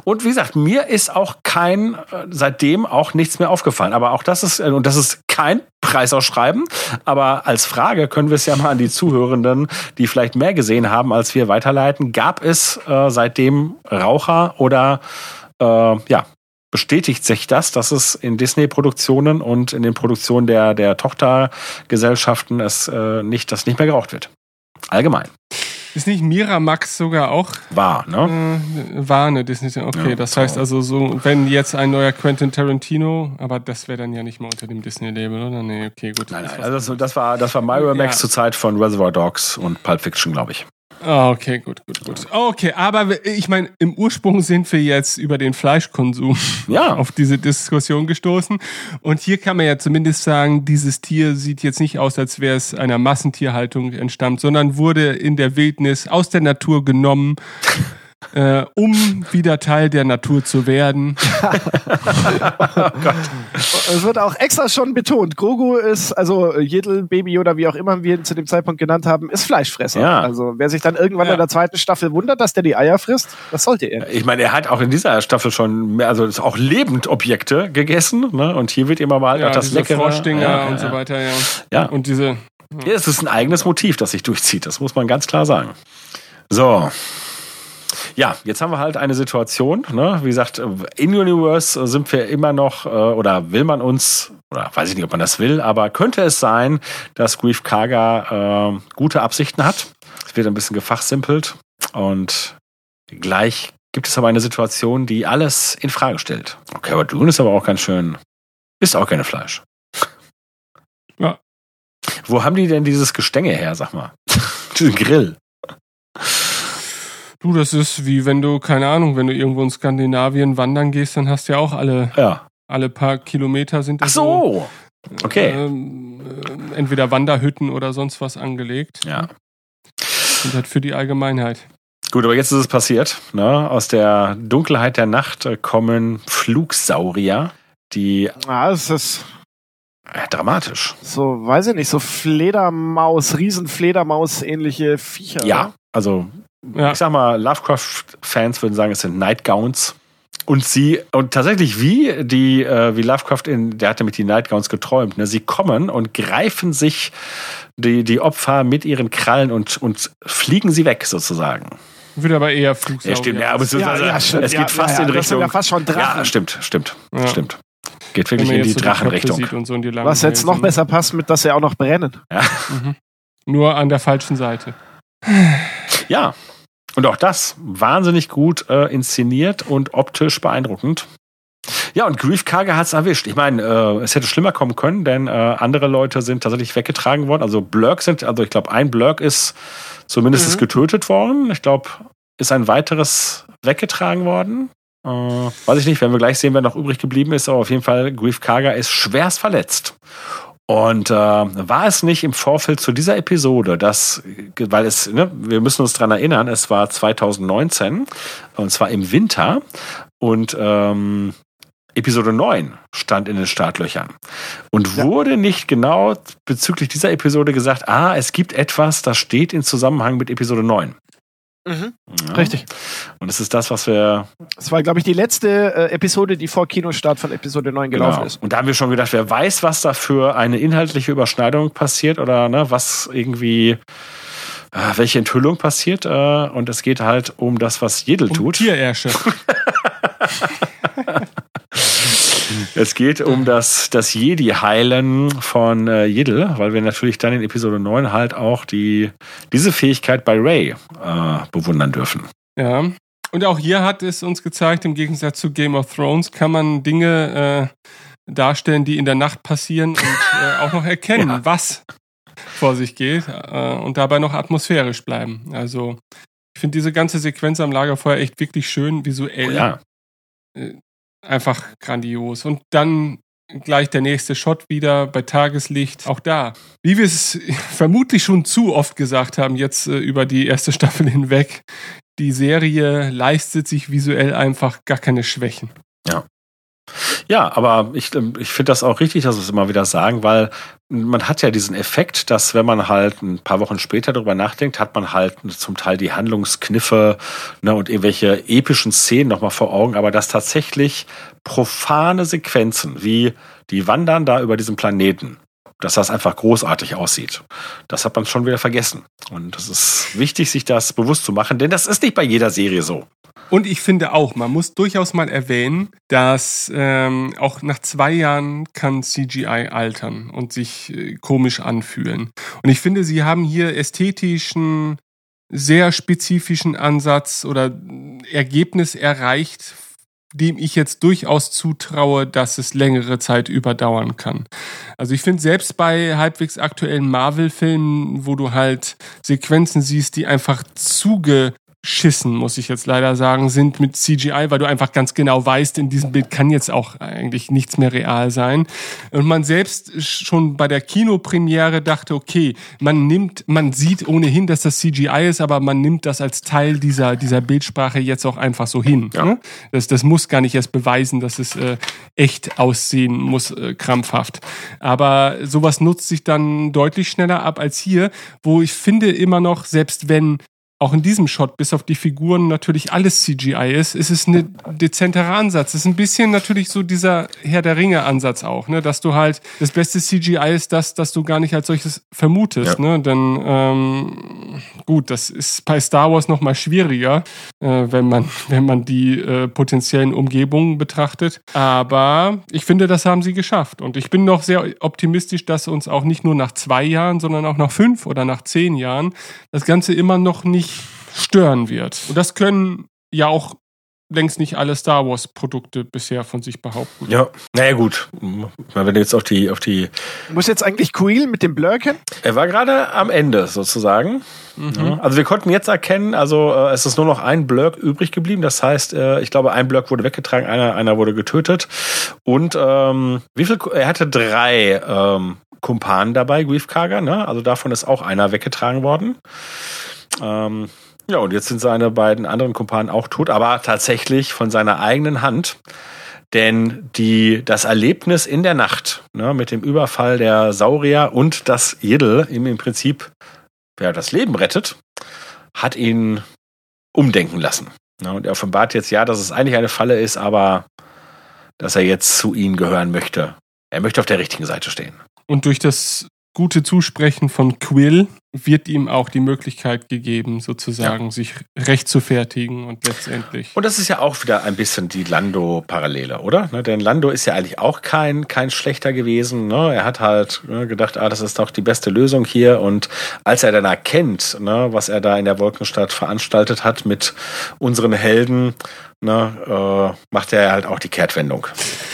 Und wie gesagt, mir ist auch kein, äh, seitdem auch nichts mehr aufgefallen. Aber auch das ist, äh, und das ist kein Preisausschreiben. Aber als Frage können wir es ja mal an die Zuhörenden, die vielleicht mehr gesehen haben, als wir weiterleiten. Gab es äh, seitdem Raucher oder äh, ja, bestätigt sich das, dass es in Disney-Produktionen und in den Produktionen der, der Tochtergesellschaften es äh, nicht, dass nicht mehr geraucht wird. Allgemein. Ist nicht Miramax sogar auch War, ne? äh, war eine Disney? Okay, Ja, das heißt also so, wenn jetzt ein neuer Quentin Tarantino, aber das wäre dann ja nicht mal unter dem Disney-Label, oder? Nee, okay, gut. Nein, nein. Also das, das war, das war Miramax Ja. zur Zeit von Reservoir Dogs und Pulp Fiction, glaube ich. Ah, okay, gut, gut, gut. Okay, aber ich meine, im Ursprung sind wir jetzt über den Fleischkonsum Ja. auf diese Diskussion gestoßen. Und hier kann man ja zumindest sagen, dieses Tier sieht jetzt nicht aus, als wäre es einer Massentierhaltung entstammt, sondern wurde in der Wildnis aus der Natur genommen, äh, um wieder Teil der Natur zu werden. Es wird auch extra schon betont. Grogu ist, also Jedel, Baby oder wie auch immer wir ihn zu dem Zeitpunkt genannt haben, ist Fleischfresser. Ja. Also wer sich dann irgendwann Ja. in der zweiten Staffel wundert, dass der die Eier frisst, das sollte er. nicht. Ich meine, er hat auch in dieser Staffel schon mehr, also auch lebend Objekte gegessen, ne? Und hier wird immer mal Ja, auch das leckere. Froschdinger ja, und ja. so weiter, ja. Ja. Und diese, Ja, es ist ein eigenes Motiv, das sich durchzieht. Das muss man ganz klar sagen. So. Ja, jetzt haben wir halt eine Situation, ne? wie gesagt, in Universe sind wir immer noch, äh, oder will man uns, oder weiß ich nicht, ob man das will, aber könnte es sein, dass Grief Karga äh, gute Absichten hat. Es wird ein bisschen gefachsimpelt und gleich gibt es aber eine Situation, die alles in Frage stellt. Okay, aber Dune ist aber auch ganz schön, ist auch keine Fleisch. Ja. Wo haben die denn dieses Gestänge her, sag mal? Diesen Grill. Du, das ist wie wenn du, keine Ahnung, wenn du irgendwo in Skandinavien wandern gehst, dann hast du ja auch alle, Ja. alle paar Kilometer sind da Ach so. Okay. ähm, äh, entweder Wanderhütten oder sonst was angelegt. Ja. Und halt für die Allgemeinheit. Gut, aber jetzt ist es passiert. Ne? Aus der Dunkelheit der Nacht äh, kommen Flugsaurier, die Ah, es ist äh, dramatisch. so, weiß ich nicht, so Fledermaus, Riesenfledermaus-ähnliche Viecher. Ja, oder? also Ja. ich sag mal, Lovecraft-Fans würden sagen, es sind Nightgowns. Und sie, und tatsächlich wie die, äh, wie Lovecraft in, der hatte mit die Nightgowns geträumt, ne? Sie kommen und greifen sich die, die Opfer mit ihren Krallen und, und fliegen sie weg, sozusagen. Wird aber eher Flugsaurier. Ja, stimmt, ja, aber Ja, ja, stimmt. es geht Ja, fast ja, in das Richtung. sind ja fast schon Drachen. Ja, stimmt, stimmt, Ja. stimmt. Geht wirklich in die so Drachenrichtung. so in Was jetzt noch besser passt, mit dass sie auch noch brennen. Nur an der falschen Seite. Ja. Und auch das wahnsinnig gut äh, inszeniert und optisch beeindruckend. Ja, und Grief Karga hat's erwischt. Ich meine, äh, es hätte schlimmer kommen können, denn äh, andere Leute sind tatsächlich weggetragen worden. Also Blurk sind, also ich glaube, ein Blurk ist Zumindest mhm. getötet worden. Ich glaube, ist ein weiteres weggetragen worden. Äh, weiß ich nicht, werden wir gleich sehen, wer noch übrig geblieben ist, aber auf jeden Fall, Grief Karga ist schwerst verletzt. Und äh, war es nicht im Vorfeld zu dieser Episode, dass, weil es, ne, wir müssen uns dran erinnern, es war 2019 und zwar im Winter und ähm, Episode 9 stand in den Startlöchern. Und ja. wurde nicht genau bezüglich dieser Episode gesagt, ah, es gibt etwas, das steht in Zusammenhang mit Episode 9. Mhm. Ja. Richtig. Und das ist das, was wir. Das war, glaube ich, die letzte äh, Episode, die vor Kinostart von Episode 9 gelaufen genau. ist. Und da haben wir schon gedacht, wer weiß, was da für eine inhaltliche Überschneidung passiert oder ne, was irgendwie äh, welche Enthüllung passiert. Äh, und es geht halt um das, was Jedel um tut. Tierärsche. Es geht um das, das Jedi-Heilen von äh, Jiddle, weil wir natürlich dann in Episode 9 halt auch die, diese Fähigkeit bei Ray äh, bewundern dürfen. Ja. Und auch hier hat es uns gezeigt, im Gegensatz zu Game of Thrones kann man Dinge äh, darstellen, die in der Nacht passieren und äh, auch noch erkennen, ja. was vor sich geht äh, und dabei noch atmosphärisch bleiben. Also ich finde diese ganze Sequenz am Lagerfeuer echt wirklich schön visuell. Oh ja. Einfach grandios. Und dann gleich der nächste Shot wieder bei Tageslicht. Auch da, wie wir es vermutlich schon zu oft gesagt haben, jetzt äh, über die erste Staffel hinweg, die Serie leistet sich visuell einfach gar keine Schwächen. Ja. Ja, aber ich, ähm, ich finde das auch richtig, dass wir es immer wieder sagen, weil man hat ja diesen Effekt, dass wenn man halt ein paar Wochen später darüber nachdenkt, hat man halt zum Teil die Handlungskniffe ne, und irgendwelche epischen Szenen nochmal vor Augen, aber dass tatsächlich profane Sequenzen wie die wandern da über diesen Planeten, dass das einfach großartig aussieht. Das hat man schon wieder vergessen. Und es ist wichtig, sich das bewusst zu machen, denn das ist nicht bei jeder Serie so. Und ich finde auch, man muss durchaus mal erwähnen, dass ähm, auch nach zwei Jahren kann CGI altern und sich äh, komisch anfühlen. Und ich finde, sie haben hier ästhetischen, sehr spezifischen Ansatz oder Ergebnis erreicht, dem ich jetzt durchaus zutraue, dass es längere Zeit überdauern kann. Also ich finde selbst bei halbwegs aktuellen Marvel-Filmen, wo du halt Sequenzen siehst, die einfach zuge schissen, muss ich jetzt leider sagen, sind mit CGI, weil du einfach ganz genau weißt, in diesem Bild kann jetzt auch eigentlich nichts mehr real sein. Und man selbst schon bei der Kinopremiere dachte, okay, man nimmt, man sieht ohnehin, dass das CGI ist, aber man nimmt das als Teil dieser, dieser Bildsprache jetzt auch einfach so hin. Ja. Ne? Das, das muss gar nicht erst beweisen, dass es äh, echt aussehen muss, äh, krampfhaft. Aber sowas nutzt sich dann deutlich schneller ab als hier, wo ich finde immer noch, selbst wenn auch in diesem Shot, bis auf die Figuren natürlich alles CGI ist, ist es ein dezenterer Ansatz. Es ist ein bisschen natürlich so dieser Herr der Ringe-Ansatz auch, ne? dass du halt, das beste CGI ist das, dass du gar nicht als solches vermutest. Ja. Ne? Denn ähm, gut, das ist bei Star Wars noch mal schwieriger, äh, wenn, man, wenn man die äh, potenziellen Umgebungen betrachtet. Aber ich finde, das haben sie geschafft. Und ich bin noch sehr optimistisch, dass uns auch nicht nur nach zwei Jahren, sondern auch nach fünf oder nach zehn Jahren das Ganze immer noch nicht stören wird. Und das können ja auch längst nicht alle Star Wars Produkte bisher von sich behaupten. Ja, naja gut. Wenn du jetzt auf die, auf die. Muss jetzt eigentlich Quill mit dem Blurken? Er war gerade am Ende sozusagen. Mhm. Also wir konnten jetzt erkennen, also äh, es ist nur noch ein Blurk übrig geblieben. Das heißt, äh, ich glaube, ein Blurk wurde weggetragen, einer, einer wurde getötet. Und ähm, wie viel? Er hatte drei ähm, Kumpanen dabei, Griefkarger, ne? Also davon ist auch einer weggetragen worden. Ähm, ja, und jetzt sind seine beiden anderen Kumpanen auch tot, aber tatsächlich von seiner eigenen Hand. Denn die, das Erlebnis in der Nacht ne, mit dem Überfall der Saurier und das Jiddel ihm im Prinzip ja, das Leben rettet, hat ihn umdenken lassen. Ne, und er offenbart jetzt ja, dass es eigentlich eine Falle ist, aber dass er jetzt zu ihnen gehören möchte. Er möchte auf der richtigen Seite stehen. Und durch das gute Zusprechen von Quill wird ihm auch die Möglichkeit gegeben, sozusagen, ja. sich recht zu fertigen und letztendlich. Und das ist ja auch wieder ein bisschen die Lando-Parallele, oder? Ne, denn Lando ist ja eigentlich auch kein, kein schlechter gewesen. Ne? Er hat halt ne, gedacht, ah, das ist doch die beste Lösung hier. Und als er dann erkennt, ne, was er da in der Wolkenstadt veranstaltet hat mit unseren Helden, ne, äh, macht er halt auch die Kehrtwendung.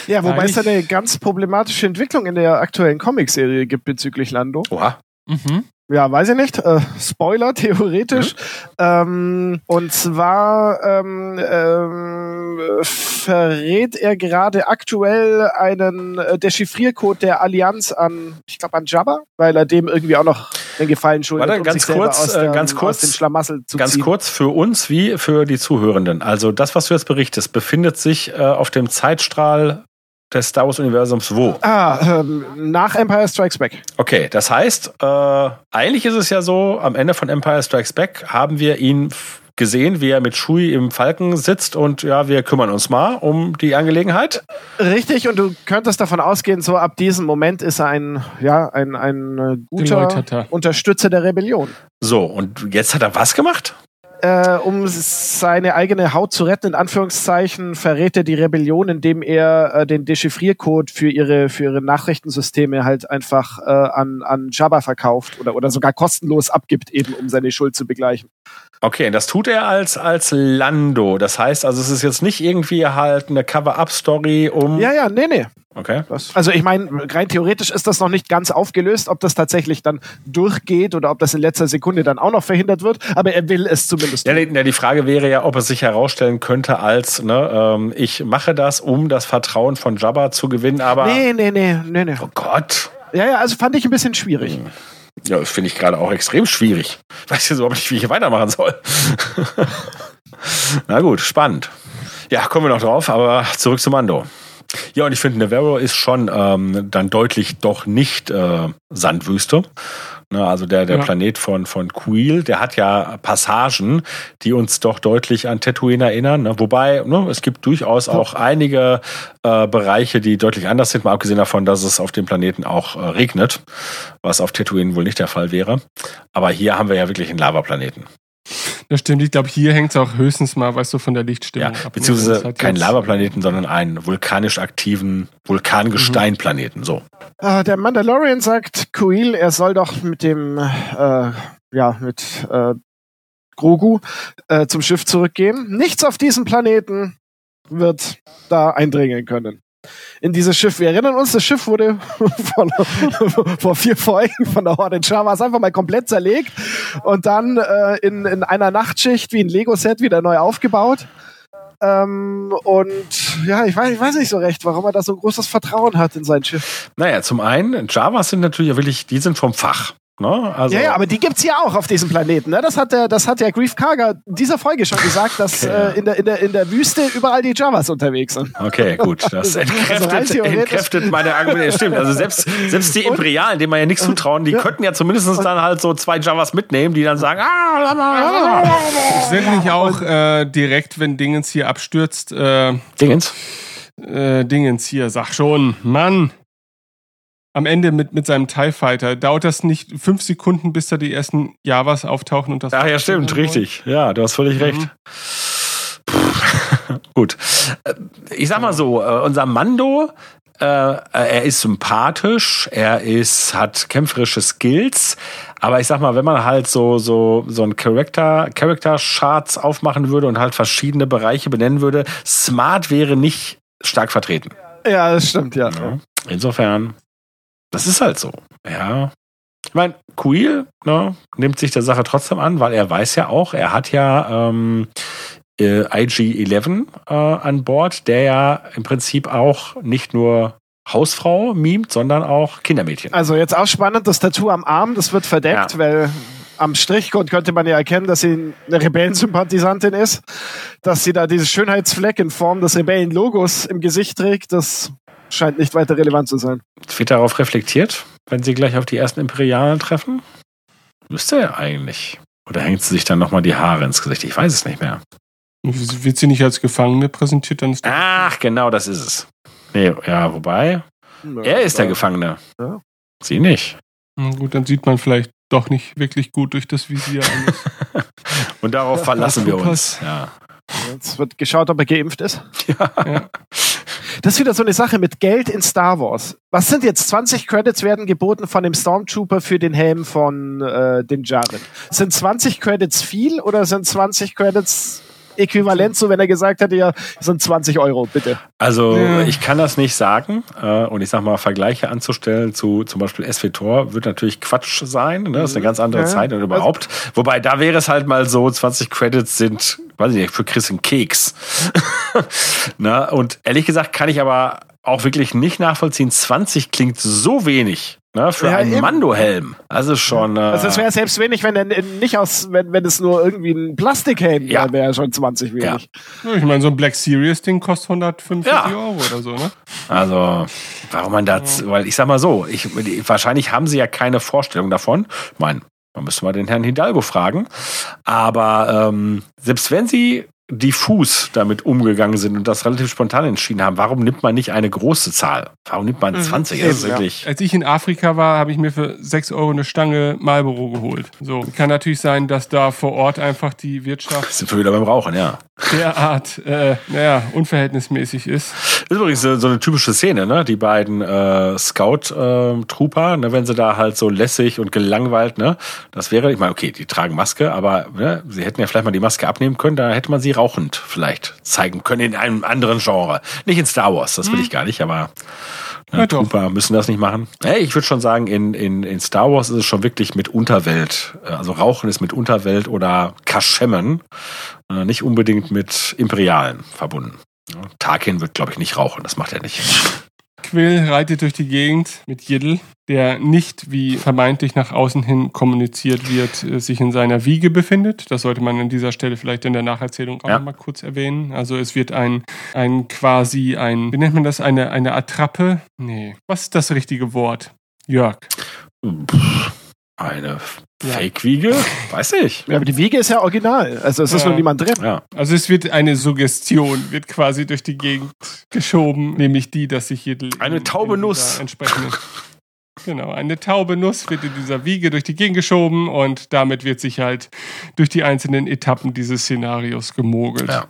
Ja, wobei es eine ganz problematische Entwicklung in der aktuellen Comicserie gibt bezüglich Lando. Oha. Mhm. Ja, weiß ich nicht, äh, Spoiler theoretisch. Mhm. Ähm, und zwar ähm, ähm, verrät er gerade aktuell einen äh, Dechiffriercode der Allianz an, ich glaube an Jabba, weil er dem irgendwie auch noch den Gefallen schuldet. Warte, um ganz kurz, äh, der, ganz kurz, den Schlamassel zu ganz ziehen. kurz für uns wie für die Zuhörenden. Also das, was du jetzt berichtest, befindet sich äh, auf dem Zeitstrahl des Star Wars Universums wo? Ah, ähm, nach Empire Strikes Back. Okay, das heißt, äh, eigentlich ist es ja so, am Ende von Empire Strikes Back haben wir ihn gesehen, wie er mit Shui im Falken sitzt und ja, wir kümmern uns mal um die Angelegenheit. Richtig, und du könntest davon ausgehen, so ab diesem Moment ist er ein, ja, ein, ein äh, guter. Unterstützer der Rebellion. So, und jetzt hat er was gemacht? Äh, um seine eigene Haut zu retten, in Anführungszeichen, verrät er die Rebellion, indem er äh, den Dechiffriercode für ihre, für ihre Nachrichtensysteme halt einfach äh, an, an Jabba verkauft oder, oder sogar kostenlos abgibt, eben um seine Schuld zu begleichen. Okay, und das tut er als, als Lando. Das heißt also, es ist jetzt nicht irgendwie halt eine Cover-Up-Story um. Ja, ja, nee, nee. Okay. Das, also ich meine, rein theoretisch ist das noch nicht ganz aufgelöst, ob das tatsächlich dann durchgeht oder ob das in letzter Sekunde dann auch noch verhindert wird, aber er will es zumindest. Ja, die, ja, die Frage wäre ja, ob es sich herausstellen könnte als, ne, ähm, ich mache das, um das Vertrauen von Jabba zu gewinnen, aber. Nee, nee, nee, nee, nee. Oh Gott. Ja, ja, also fand ich ein bisschen schwierig. Ja, das finde ich gerade auch extrem schwierig. Ich weiß jetzt überhaupt nicht, wie ich hier weitermachen soll. Na gut, spannend. Ja, kommen wir noch drauf, aber zurück zu Mando. Ja, und ich finde, Navarro ist schon ähm, dann deutlich doch nicht äh, Sandwüste. Ne, also der, der Ja. Planet von, von Kuil, der hat ja Passagen, die uns doch deutlich an Tatooine erinnern. Ne? Wobei, ne, es gibt durchaus auch einige äh, Bereiche, die deutlich anders sind, mal abgesehen davon, dass es auf dem Planeten auch äh, regnet, was auf Tatooine wohl nicht der Fall wäre. Aber hier haben wir ja wirklich einen Lavaplaneten. Das stimmt. Ich glaube, hier hängt es auch höchstens mal, weißt du, von der Ja, Lichtstimmung ab. ne? Das beziehungsweise hat kein jetzt- Lavaplaneten, sondern einen vulkanisch aktiven Vulkangesteinplaneten. So. Äh, der Mandalorian sagt Kuil, er soll doch mit dem, äh, ja, mit äh, Grogu äh, zum Schiff zurückgehen. Nichts auf diesem Planeten wird da eindringen können. In dieses Schiff. Wir erinnern uns, das Schiff wurde von, vor vier Folgen von der Horde Jawas einfach mal komplett zerlegt und dann äh, in, in einer Nachtschicht wie ein Lego-Set wieder neu aufgebaut. Ähm, und ja, ich weiß, ich weiß nicht so recht, warum er da so ein großes Vertrauen hat in sein Schiff. Naja, zum einen, Javas sind natürlich wirklich, die sind vom Fach. Ne? Also, Ja, ja, aber die gibt's ja auch auf diesem Planeten. Ne? Das hat der, das hat der Grief Karga in dieser Folge schon gesagt, dass Okay. äh, in, der, in, der, in der Wüste überall die Javas unterwegs sind. Okay, gut. Das Also entkräftet, theoretisch- entkräftet meine Argumente. Stimmt. Also selbst, selbst die Imperialen, denen man ja nichts zutrauen, die Ja. könnten ja zumindest dann halt so zwei Javas mitnehmen, die dann sagen, ah, Sind nicht auch äh, direkt, wenn Dingens hier abstürzt, äh, Dingens. äh, Dingens hier, sag schon, Mann. Am Ende mit, mit seinem TIE Fighter, dauert das nicht fünf Sekunden, bis da die ersten Javas auftauchen und das. Ach ja, stimmt, richtig. Ja, du hast völlig Mhm. recht. Puh. Gut. Äh, Ich sag mal so, äh, unser Mando, äh, er ist sympathisch, er ist, hat kämpferische Skills, aber ich sag mal, wenn man halt so, so, so ein Character, Character Charts aufmachen würde und halt verschiedene Bereiche benennen würde, smart wäre nicht stark vertreten. Ja, das stimmt, ja. Ja. Insofern, das ist halt so. Ja. Ich meine, Kuil ne, nimmt sich der Sache trotzdem an, weil er weiß ja auch, er hat ja ähm, äh, IG-11 äh, an Bord, der ja im Prinzip auch nicht nur Hausfrau mimt, sondern auch Kindermädchen. Also jetzt auch spannend, das Tattoo am Arm, das wird verdeckt, Ja. weil am Strichcode könnte man ja erkennen, dass sie eine Rebellensympathisantin ist, dass sie da dieses Schönheitsfleck in Form des Rebellenlogos im Gesicht trägt, das scheint nicht weiter relevant zu sein. Wird darauf reflektiert, wenn sie gleich auf die ersten Imperialen treffen? Müsste er eigentlich. Oder hängt sie sich dann nochmal die Haare ins Gesicht? Ich weiß es nicht mehr. Wird sie nicht als Gefangene präsentiert, dann ist Ach, genau, das ist es. Nee, ja, wobei, er ist der Gefangene. Ja. Sie nicht. Na gut, dann sieht man vielleicht doch nicht wirklich gut durch das Visier alles. Und darauf verlassen wir uns. Ja. Jetzt wird geschaut, ob er geimpft ist. Ja. Das ist wieder so eine Sache mit Geld in Star Wars. Was sind jetzt 20 Credits werden geboten von dem Stormtrooper für den Helm von äh, den Jaren? Sind 20 Credits viel oder sind 20 Credits äquivalent zu, wenn er gesagt hätte, ja, das sind 20 Euro, bitte. Also Ja. ich kann das nicht sagen äh, und ich sag mal, Vergleiche anzustellen zu zum Beispiel SWTOR wird natürlich Quatsch sein. Ne? Das ist eine ganz andere Ja. Zeit und überhaupt. Wobei da wäre es halt mal so, 20 Credits sind, weiß ich nicht, für Chris ein Keks. Na, und ehrlich gesagt kann ich aber auch wirklich nicht nachvollziehen. 20 klingt so wenig. Ne, für Ja, einen eben. Mando-Helm. Also schon. Äh, Also es wäre selbst wenig, wenn er nicht aus, wenn, wenn es nur irgendwie ein Plastikhelm Ja. wäre, wäre schon 20 wenig. Ja, Ich meine, so ein Black Series-Ding kostet 145 Ja. Euro oder so, ne? Also, warum man das, weil ich sag mal so, ich, wahrscheinlich haben sie ja keine Vorstellung davon. Ich meine, man müsste mal den Herrn Hidalgo fragen. Aber ähm, selbst wenn sie diffus damit umgegangen sind und das relativ spontan entschieden haben, warum nimmt man nicht eine große Zahl? Warum nimmt man 20? Das ist Eben, ja. wirklich. Als ich in Afrika war, habe ich mir für 6 Euro eine Stange Marlboro geholt. So, kann natürlich sein, dass da vor Ort einfach die Wirtschaft Sind wir wieder beim Rauchen, ja. derart, äh, naja, unverhältnismäßig ist. Das ist übrigens so eine typische Szene, ne? Die beiden äh, Scout-Trooper, ne? wenn sie da halt so lässig und gelangweilt, ne? Das wäre, ich meine, okay, die tragen Maske, aber ne? sie hätten ja vielleicht mal die Maske abnehmen können, da hätte man sie rauchend vielleicht zeigen können in einem anderen Genre. Nicht in Star Wars, das will ich gar nicht, aber doch. Trooper müssen das nicht machen. Hey, ich würde schon sagen, in, in, in Star Wars ist es schon wirklich mit Unterwelt. Also Rauchen ist mit Unterwelt oder Kaschemmen, äh, nicht unbedingt mit Imperialen verbunden. Tarkin wird, glaube ich, nicht rauchen, das macht er nicht. Quill reitet durch die Gegend mit Jiddel, der nicht, wie vermeintlich nach außen hin kommuniziert wird, äh, sich in seiner Wiege befindet. Das sollte man an dieser Stelle vielleicht in der Nacherzählung auch Ja. mal kurz erwähnen. Also es wird ein, ein quasi ein, wie nennt man das, eine, eine Attrappe? Nee. Was ist das richtige Wort? Jörg. Pff, Eine Ja. Fake-Wiege? Weiß ich. Ja, aber die Wiege ist ja original. Also es ist Ja. nur niemand drin. Ja. Also es wird eine Suggestion, wird quasi durch die Gegend geschoben, nämlich die, dass sich Jiddel Eine in- taube in Nuss. dieser entsprechenden- Genau, eine taube Nuss wird in dieser Wiege durch die Gegend geschoben und damit wird sich halt durch die einzelnen Etappen dieses Szenarios gemogelt. Ja.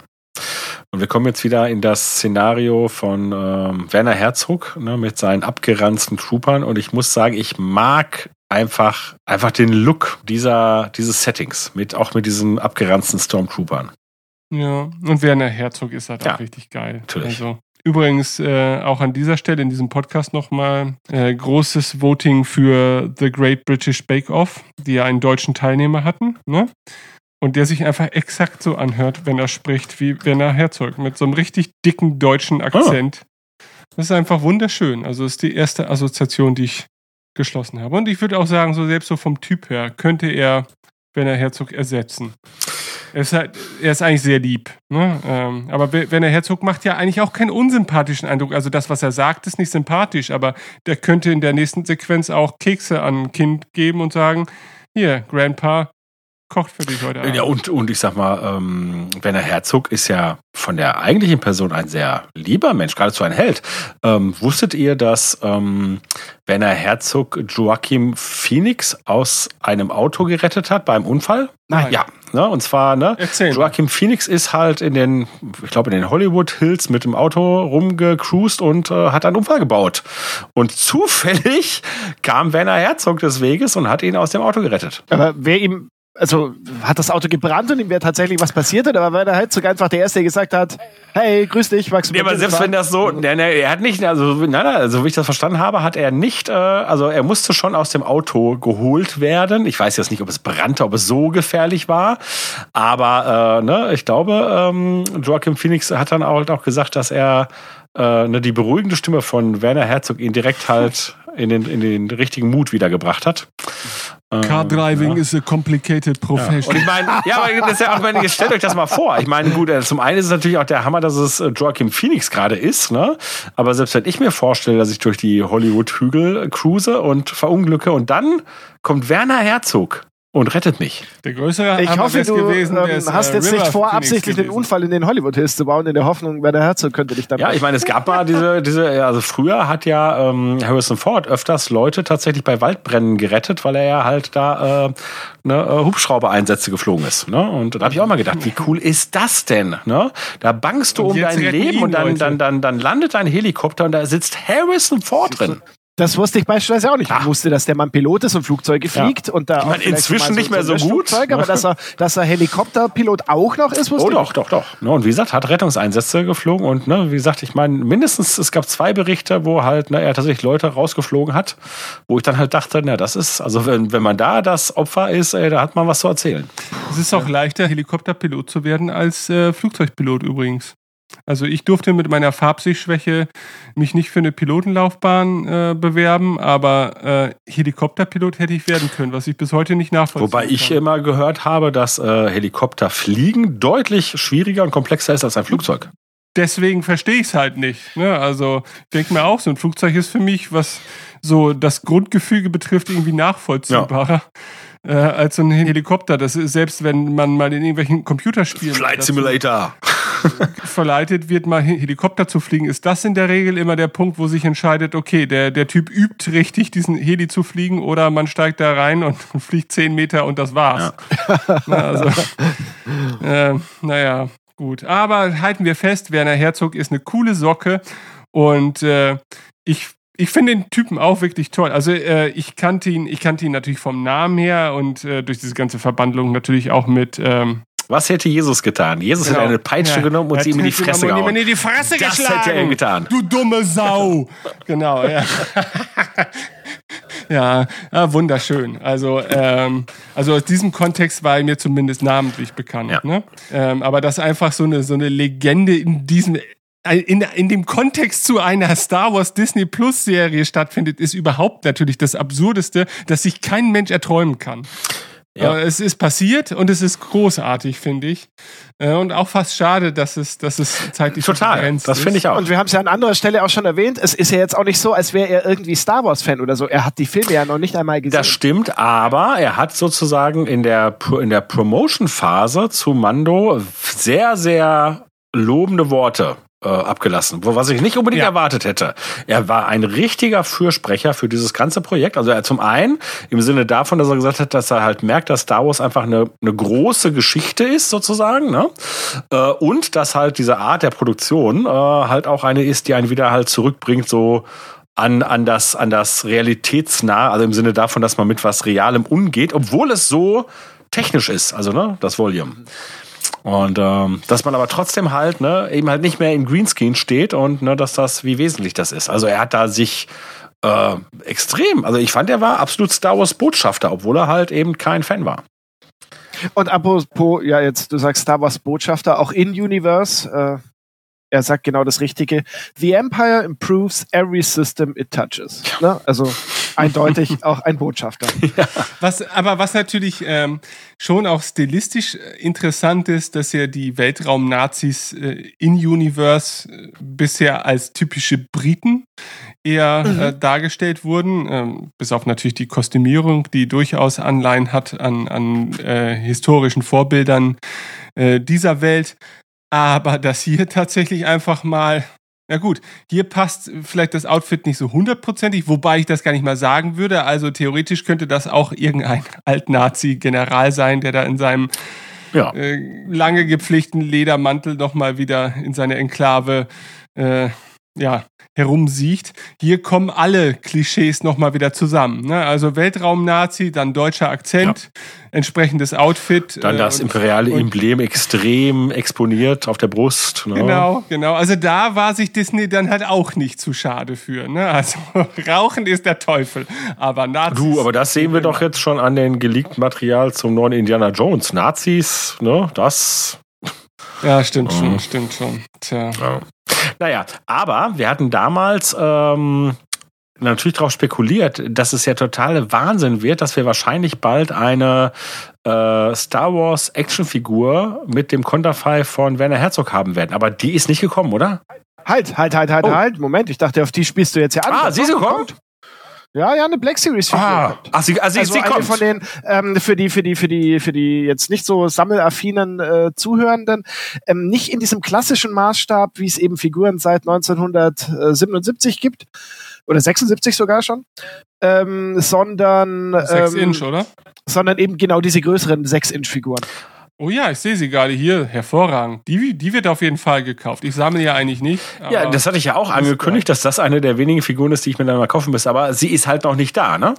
Und wir kommen jetzt wieder in das Szenario von ähm, Werner Herzog ne, mit seinen abgeranzten Troopern. Und ich muss sagen, ich mag einfach, einfach den Look dieser, dieses Settings, mit, auch mit diesen abgeranzten Stormtroopern. Ja, und Werner Herzog ist halt Ja, auch richtig geil. natürlich. Also, übrigens, äh, auch an dieser Stelle in diesem Podcast nochmal äh, großes Voting für The Great British Bake Off, die ja einen deutschen Teilnehmer hatten, ne? Und der sich einfach exakt so anhört, wenn er spricht, wie Werner Herzog, mit so einem richtig dicken deutschen Akzent. Das ist einfach wunderschön. Also, ist die erste Assoziation, die ich geschlossen habe. Und ich würde auch sagen, so selbst so vom Typ her, könnte er Werner Herzog ersetzen. Er ist, halt, er ist eigentlich sehr lieb. Ne? Ähm, aber We- Werner Herzog macht ja eigentlich auch keinen unsympathischen Eindruck. Also das, was er sagt, ist nicht sympathisch, aber der könnte in der nächsten Sequenz auch Kekse an ein Kind geben und sagen, hier, Grandpa kocht für dich heute Abend. Ja, und, und ich sag mal, ähm, Werner Herzog ist ja von der eigentlichen Person ein sehr lieber Mensch, geradezu ein Held. Ähm, wusstet ihr, dass ähm, Werner Herzog Joachim Phoenix aus einem Auto gerettet hat beim Unfall? Nein. Ja, ne? und zwar, ne? Erzähl. Joachim Phoenix ist halt in den, ich glaube, in den Hollywood Hills mit dem Auto rumgecruised und äh, hat einen Unfall gebaut. Und zufällig kam Werner Herzog des Weges und hat ihn aus dem Auto gerettet. Aber wer ihm, also hat das Auto gebrannt und ihm wäre tatsächlich was passiert, oder war der Herzog einfach der Erste, der gesagt hat, hey, grüß dich, du Ja, aber selbst wenn das so, nein, nein, er hat nicht, also, nein, nein, also wie ich das verstanden habe, hat er nicht, äh, also er musste schon aus dem Auto geholt werden. Ich weiß jetzt nicht, ob es brannte, ob es so gefährlich war, aber äh, ne, ich glaube, ähm, Joachim Phoenix hat dann auch, auch gesagt, dass er äh, ne, die beruhigende Stimme von Werner Herzog ihn direkt halt in den, in den richtigen Mut wiedergebracht hat. Ähm, Car driving ja. is a complicated Und profession. ich meine, ja, aber das ist ja auch, wenn ihr stellt euch das mal vor. Ich meine, gut, äh, zum einen ist es natürlich auch der Hammer, dass es äh, Joaquin Phoenix gerade ist, ne? Aber selbst wenn ich mir vorstelle, dass ich durch die Hollywood-Hügel cruise und verunglücke und dann kommt Werner Herzog und rettet mich. Der größere Ich hoffe, du gewesen, ähm, hast äh, jetzt River nicht vor, Phoenix absichtlich den. Unfall in den Hollywood Hills zu bauen, in der Hoffnung, wer der Herzog könnte dich dann. Ja, ich meine, es gab mal diese, diese, also früher hat ja ähm, Harrison Ford öfters Leute tatsächlich bei Waldbränden gerettet, weil er ja halt da äh, ne, äh, Hubschrauber-Einsätze geflogen ist. Ne? Und da habe ich auch mal gedacht, wie cool ist das denn? Ne? Da bangst du Und um dein Leben ihn und dann, dann, dann, dann landet ein Helikopter und da sitzt Harrison Ford drin. Das wusste ich beispielsweise auch nicht. Ich Ah. wusste, dass der Mann Pilot ist und Flugzeuge fliegt und da Ich auch meine, inzwischen mal nicht mehr so gut. Aber dass er, dass er Helikopterpilot auch noch ist, wusste Oh ich doch, doch, doch. Ne, und wie gesagt, hat Rettungseinsätze geflogen und ne, wie gesagt, ich meine, mindestens es gab zwei Berichte, wo halt ne, er tatsächlich Leute rausgeflogen hat, wo ich dann halt dachte, na, das ist, also wenn, wenn man da das Opfer ist, ey, da hat man was zu erzählen. Es ist auch leichter, Helikopterpilot zu werden als äh, Flugzeugpilot übrigens. Also ich durfte mit meiner Farbsehschwäche mich nicht für eine Pilotenlaufbahn äh, bewerben, aber äh, Helikopterpilot hätte ich werden können, was ich bis heute nicht nachvollziehen Wobei ich kann. immer gehört habe, dass äh, Helikopter fliegen deutlich schwieriger und komplexer ist als ein Flugzeug. Deswegen verstehe ich es halt nicht. Ne? Also ich denke mir auch, so ein Flugzeug ist für mich, was so das Grundgefüge betrifft, irgendwie nachvollziehbarer. Äh, als so ein Helikopter. Das ist, selbst wenn man mal in irgendwelchen Computerspielen Flight Simulator. verleitet wird, mal He- Helikopter zu fliegen, ist das in der Regel immer der Punkt, wo sich entscheidet, okay, der, der Typ übt richtig, diesen Heli zu fliegen oder man steigt da rein und fliegt zehn Meter und das war's. Na, also, äh, naja, gut. Aber halten wir fest, Werner Herzog ist eine coole Socke und äh, ich ich finde den Typen auch wirklich toll. Also äh, ich kannte ihn, ich kannte ihn natürlich vom Namen her und äh, durch diese ganze Verbandlung natürlich auch mit ähm, Was hätte Jesus getan? Jesus Genau. hätte eine Peitsche Ja. genommen und Er sie ihm in die Fresse ihm gehauen. in die Fresse Das geschlagen. hätte er getan. Du dumme Sau. genau, ja. ja, ah, wunderschön. Also, ähm, also aus diesem Kontext war er mir zumindest namentlich bekannt. Ja. Ne? Ähm, aber dass einfach so eine, so eine Legende in diesem in, in dem Kontext zu einer Star Wars Disney Plus Serie stattfindet, ist überhaupt natürlich das Absurdeste, dass sich kein Mensch erträumen kann. Ja. Aber es ist passiert und es ist großartig, finde ich. Äh, Und auch fast schade, dass es, dass es zeitlich so Total. begrenzt Das ist. finde ich auch. Und wir haben es ja an anderer Stelle auch schon erwähnt. Es ist ja jetzt auch nicht so, als wäre er irgendwie Star Wars-Fan oder so. Er hat die Filme ja noch nicht einmal gesehen. Das stimmt, aber er hat sozusagen in der, in der Promotion-Phase zu Mando sehr, sehr lobende Worte äh, abgelassen, wo, was ich nicht unbedingt Ja. erwartet hätte. Er war ein richtiger Fürsprecher für dieses ganze Projekt. Also er zum einen im Sinne davon, dass er gesagt hat, dass er halt merkt, dass Star Wars einfach eine, eine große Geschichte ist, sozusagen, ne? Äh, und dass halt diese Art der Produktion äh, halt auch eine ist, die einen wieder halt zurückbringt, so an, an, das, an das realitätsnah, also im Sinne davon, dass man mit was Realem umgeht, obwohl es so technisch ist, also ne, das Volume. Und ähm, dass man aber trotzdem halt, ne, eben halt nicht mehr im Greenscreen steht und ne, dass das, wie wesentlich das ist. Also er hat da sich äh, extrem, also ich fand, er war absolut Star Wars Botschafter, obwohl er halt eben kein Fan war. Und apropos, ja, jetzt, du sagst Star Wars Botschafter, auch in Universe, äh, er sagt genau das Richtige. The Empire improves every system it touches. Ne? Also eindeutig auch ein Botschafter. Was, aber was natürlich ähm, schon auch stilistisch äh, interessant ist, dass ja die Weltraum-Nazis äh, in Universe äh, bisher als typische Briten eher äh, dargestellt wurden, ähm, bis auf natürlich die Kostümierung, die durchaus Anleihen hat an, an äh, historischen Vorbildern äh, dieser Welt. Aber dass hier tatsächlich einfach mal na gut, hier passt vielleicht das Outfit nicht so hundertprozentig, wobei ich das gar nicht mal sagen würde. Also theoretisch könnte das auch irgendein Alt-Nazi-General sein, der da in seinem Ja. äh, lange gepflegten Ledermantel nochmal wieder in seine Enklave äh, ja, herumsieht. Hier kommen alle Klischees nochmal wieder zusammen. Ne? Also Weltraum-Nazi, dann deutscher Akzent, entsprechendes Outfit. Dann äh, das und- imperiale und- Emblem extrem exponiert auf der Brust. Ne? Genau, genau. Also da war sich Disney dann halt auch nicht zu schade für. Ne? Also Rauchen ist der Teufel, aber Nazis. Du, aber das sehen wir doch jetzt schon an den geleakten Material zum neuen Indiana Jones. Nazis, ne, das Ja, stimmt schon, stimmt schon. Tja. Ja. Naja, aber wir hatten damals ähm, natürlich darauf spekuliert, dass es ja totale Wahnsinn wird, dass wir wahrscheinlich bald eine äh, Star Wars Actionfigur mit dem Konterfei von Werner Herzog haben werden. Aber die ist nicht gekommen, oder? Halt, halt, halt, halt, Oh. halt. Moment, ich dachte, auf die spielst du jetzt ja an. Ah, sie ist gekommen? Ja, ja, eine Black Series Figur. Ah, ach, sie, also, also sie kommt. von den ähm, für die für die für die für die jetzt nicht so sammelaffinen äh, Zuhörenden ähm, nicht in diesem klassischen Maßstab, wie es eben Figuren seit 1977 gibt oder 76 sogar schon, ähm, sondern Sechs ähm, Inch, oder? sondern eben genau diese größeren 6 Inch Figuren. Oh ja, ich sehe sie gerade hier. Hervorragend. Die, die wird auf jeden Fall gekauft. Ich sammle ja eigentlich nicht. Ja, das hatte ich ja auch angekündigt, dass das eine der wenigen Figuren ist, die ich mir dann mal kaufen muss. Aber sie ist halt noch nicht da, ne?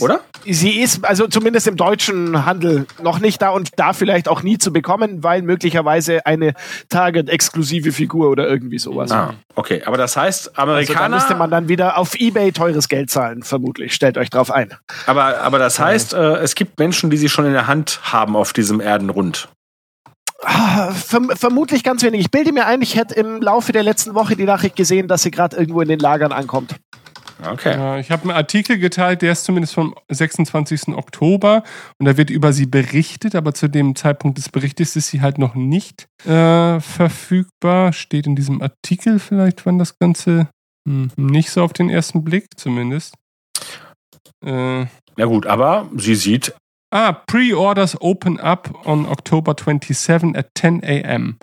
Oder? Sie ist also zumindest im deutschen Handel noch nicht da und da vielleicht auch nie zu bekommen, weil möglicherweise eine Target-exklusive Figur oder irgendwie sowas. Ah, okay. Aber das heißt, Amerikaner. Also da müsste man dann wieder auf Ebay teures Geld zahlen, vermutlich. Stellt euch drauf ein. aber, aber das heißt, äh, es gibt Menschen, die sie schon in der Hand haben auf diesem Erdenrund. Ah, verm vermutlich ganz wenig. Ich bilde mir ein, ich hätte im Laufe der letzten Woche die Nachricht gesehen, dass sie gerade irgendwo in den Lagern ankommt. Okay. Ja, ich habe einen Artikel geteilt, der ist zumindest vom 26. Oktober und da wird über sie berichtet, aber zu dem Zeitpunkt des Berichtes ist sie halt noch nicht äh, verfügbar. Steht in diesem Artikel vielleicht, wann das Ganze hm, nicht so auf den ersten Blick zumindest. Äh, Na gut, aber sie sieht. ah, Pre-Orders open up on October 27 at 10 a.m.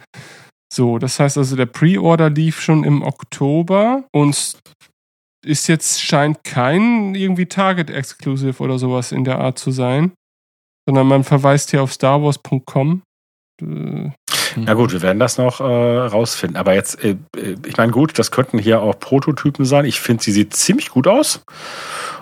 So, das heißt also, der Pre-Order lief schon im Oktober und ist jetzt, scheint kein irgendwie Target-Exclusive oder sowas in der Art zu sein, sondern man verweist hier auf starwars.com. Äh, Na gut, wir werden das noch äh, rausfinden. Aber jetzt, äh, äh, ich meine, gut, das könnten hier auch Prototypen sein. Ich finde, sie sieht ziemlich gut aus.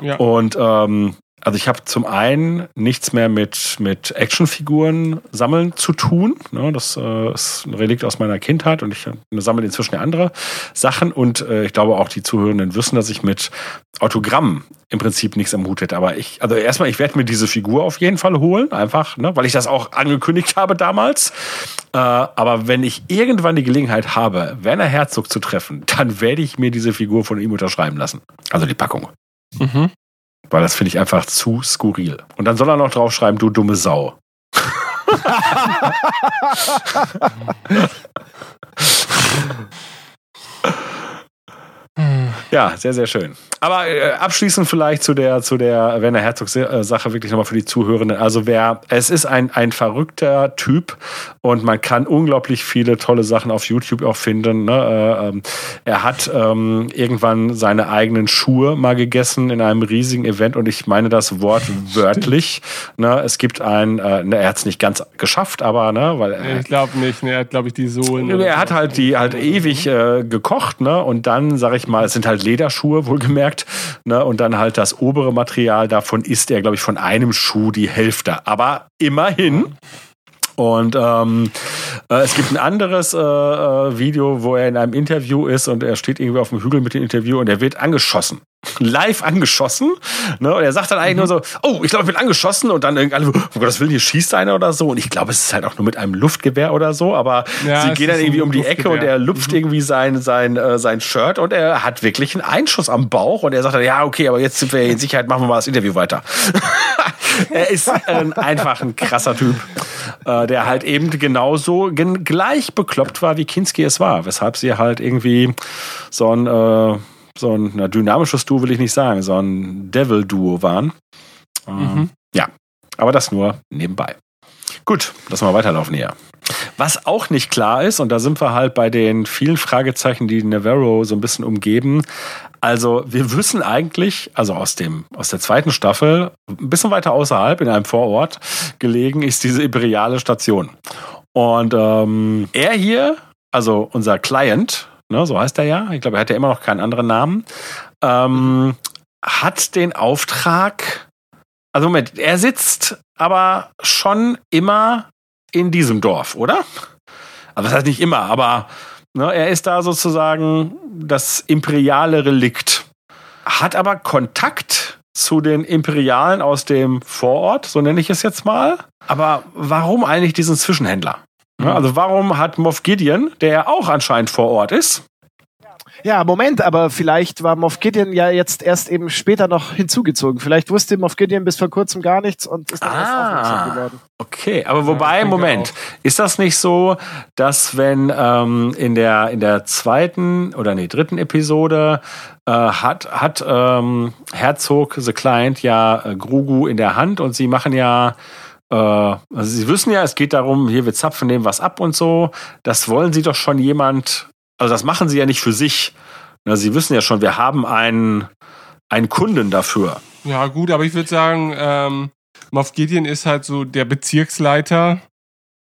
Ja. Und ähm, also ich habe zum einen nichts mehr mit, mit Actionfiguren sammeln zu tun. Ne, das äh, ist ein Relikt aus meiner Kindheit und ich äh, sammle inzwischen andere Sachen. Und äh, ich glaube auch die Zuhörenden wissen, dass ich mit Autogramm im Prinzip nichts am Hut hätte. Aber ich, also erstmal, ich werde mir diese Figur auf jeden Fall holen, einfach, ne, weil ich das auch angekündigt habe damals. Äh, aber wenn ich irgendwann die Gelegenheit habe, Werner Herzog zu treffen, dann werde ich mir diese Figur von ihm unterschreiben lassen. Also die Packung. Mhm. Weil das finde ich einfach zu skurril. Und dann soll er noch draufschreiben, du dumme Sau. Ja, sehr, sehr schön. Aber äh, abschließend vielleicht zu der, zu der Werner Herzog-Sache wirklich nochmal für die Zuhörenden. Also wer, es ist ein, ein verrückter Typ und man kann unglaublich viele tolle Sachen auf YouTube auch finden. Ne? Äh, ähm, er hat ähm, irgendwann seine eigenen Schuhe mal gegessen in einem riesigen Event und ich meine das Wort wörtlich. Ne? Es gibt ein, äh, ne, er hat es nicht ganz geschafft, aber ne, weil er, Ich glaube nicht, ne, er hat, glaube ich, die Sohlen. er hat halt die halt ewig äh, gekocht, ne? Und dann, sag ich mal, es sind halt Lederschuhe, wohlgemerkt, ne? Und dann halt das obere Material, davon isst er, glaube ich, von einem Schuh die Hälfte. Aber immerhin. Und ähm, äh, es gibt ein anderes äh, äh, Video, wo er in einem Interview ist und er steht irgendwie auf dem Hügel mit dem Interview und er wird angeschossen. Live angeschossen. Ne? Und er sagt dann eigentlich nur so, oh, ich glaube, ich bin angeschossen. Und dann irgendwie alle, um Gottes Willen, hier schießt einer oder so. Und ich glaube, es ist halt auch nur mit einem Luftgewehr oder so. Aber Ja, sie gehen dann irgendwie um die Ecke und er lupft irgendwie sein, sein, äh, sein Shirt und er hat wirklich einen Einschuss am Bauch. Und er sagt dann, ja, okay, aber jetzt sind wir in Sicherheit, machen wir mal das Interview weiter. er ist äh, einfach ein krasser Typ, äh, der halt eben genauso gen gleich bekloppt war, wie Kinski es war. Weshalb sie halt irgendwie so ein, äh, so ein na, dynamisches Duo will ich nicht sagen, so ein Devil-Duo waren. Ähm, Mhm. Ja, aber das nur nebenbei. Gut, lassen wir weiterlaufen hier. Was auch nicht klar ist, und da sind wir halt bei den vielen Fragezeichen, die Navarro so ein bisschen umgeben. Also wir wissen eigentlich, also aus dem aus der zweiten Staffel, ein bisschen weiter außerhalb in einem Vorort gelegen, ist diese imperiale Station. Und ähm, er hier, also unser Client, ne, so heißt er ja, ich glaube, er hat ja immer noch keinen anderen Namen, ähm, hat den Auftrag, also Moment, er sitzt aber schon immer in diesem Dorf, oder? Also das heißt nicht immer, aber ne, er ist da sozusagen das imperiale Relikt. Hat aber Kontakt zu den Imperialen aus dem Vorort, so nenne ich es jetzt mal. Aber warum eigentlich diesen Zwischenhändler? Ne, Also warum hat Moff Gideon, der ja auch anscheinend vor Ort ist, Ja, Moment, aber vielleicht war Moff Gideon ja jetzt erst eben später noch hinzugezogen. Vielleicht wusste Moff Gideon bis vor kurzem gar nichts und ist dann erst Ah. aufmerksam geworden. Okay, aber wobei, denke Moment, ist das nicht so, dass wenn ähm, in der in der zweiten oder nee dritten Episode äh, hat hat ähm, Herzog the Client ja äh, Grugu in der Hand und sie machen ja äh, also sie wissen ja, es geht darum, hier wir zapfen dem was ab und so. Das wollen sie doch schon jemand, also das machen sie ja nicht für sich. Na, sie wissen ja schon, wir haben einen einen Kunden dafür. Ja, gut, aber ich würde sagen, ähm, Moff Gideon ist halt so der Bezirksleiter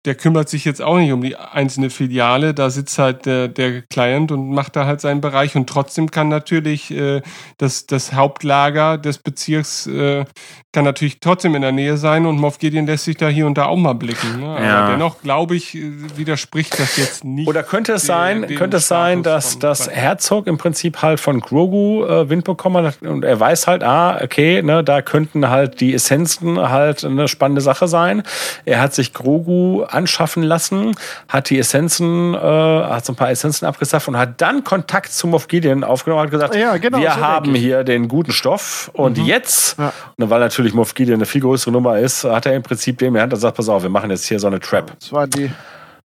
der kümmert sich jetzt auch nicht um die einzelne Filiale. Da sitzt halt der, der Client und macht da halt seinen Bereich. Und trotzdem kann natürlich äh, das, das Hauptlager des Bezirks äh, kann natürlich trotzdem in der Nähe sein und Moff Gideon lässt sich da hier und da auch mal blicken. Ne? Aber Ja. dennoch, glaube ich, äh, widerspricht das jetzt nicht. Oder könnte es den- sein, den könnte es sein, dass das Herzog im Prinzip halt von Grogu äh, Wind bekommen hat und er weiß halt, ah, okay, ne, da könnten halt die Essenzen halt eine spannende Sache sein. Er hat sich Grogu anschaffen lassen, hat die Essenzen, äh, hat so ein paar Essenzen abgesafft und hat dann Kontakt zu Moff Gideon aufgenommen und hat gesagt, Ja, genau, wir so haben hier den guten Stoff und jetzt, Ja. ne, weil natürlich Moff Gideon eine viel größere Nummer ist, hat er im Prinzip dem in die Hand und sagt, pass auf, wir machen jetzt hier so eine Trap. Das war die,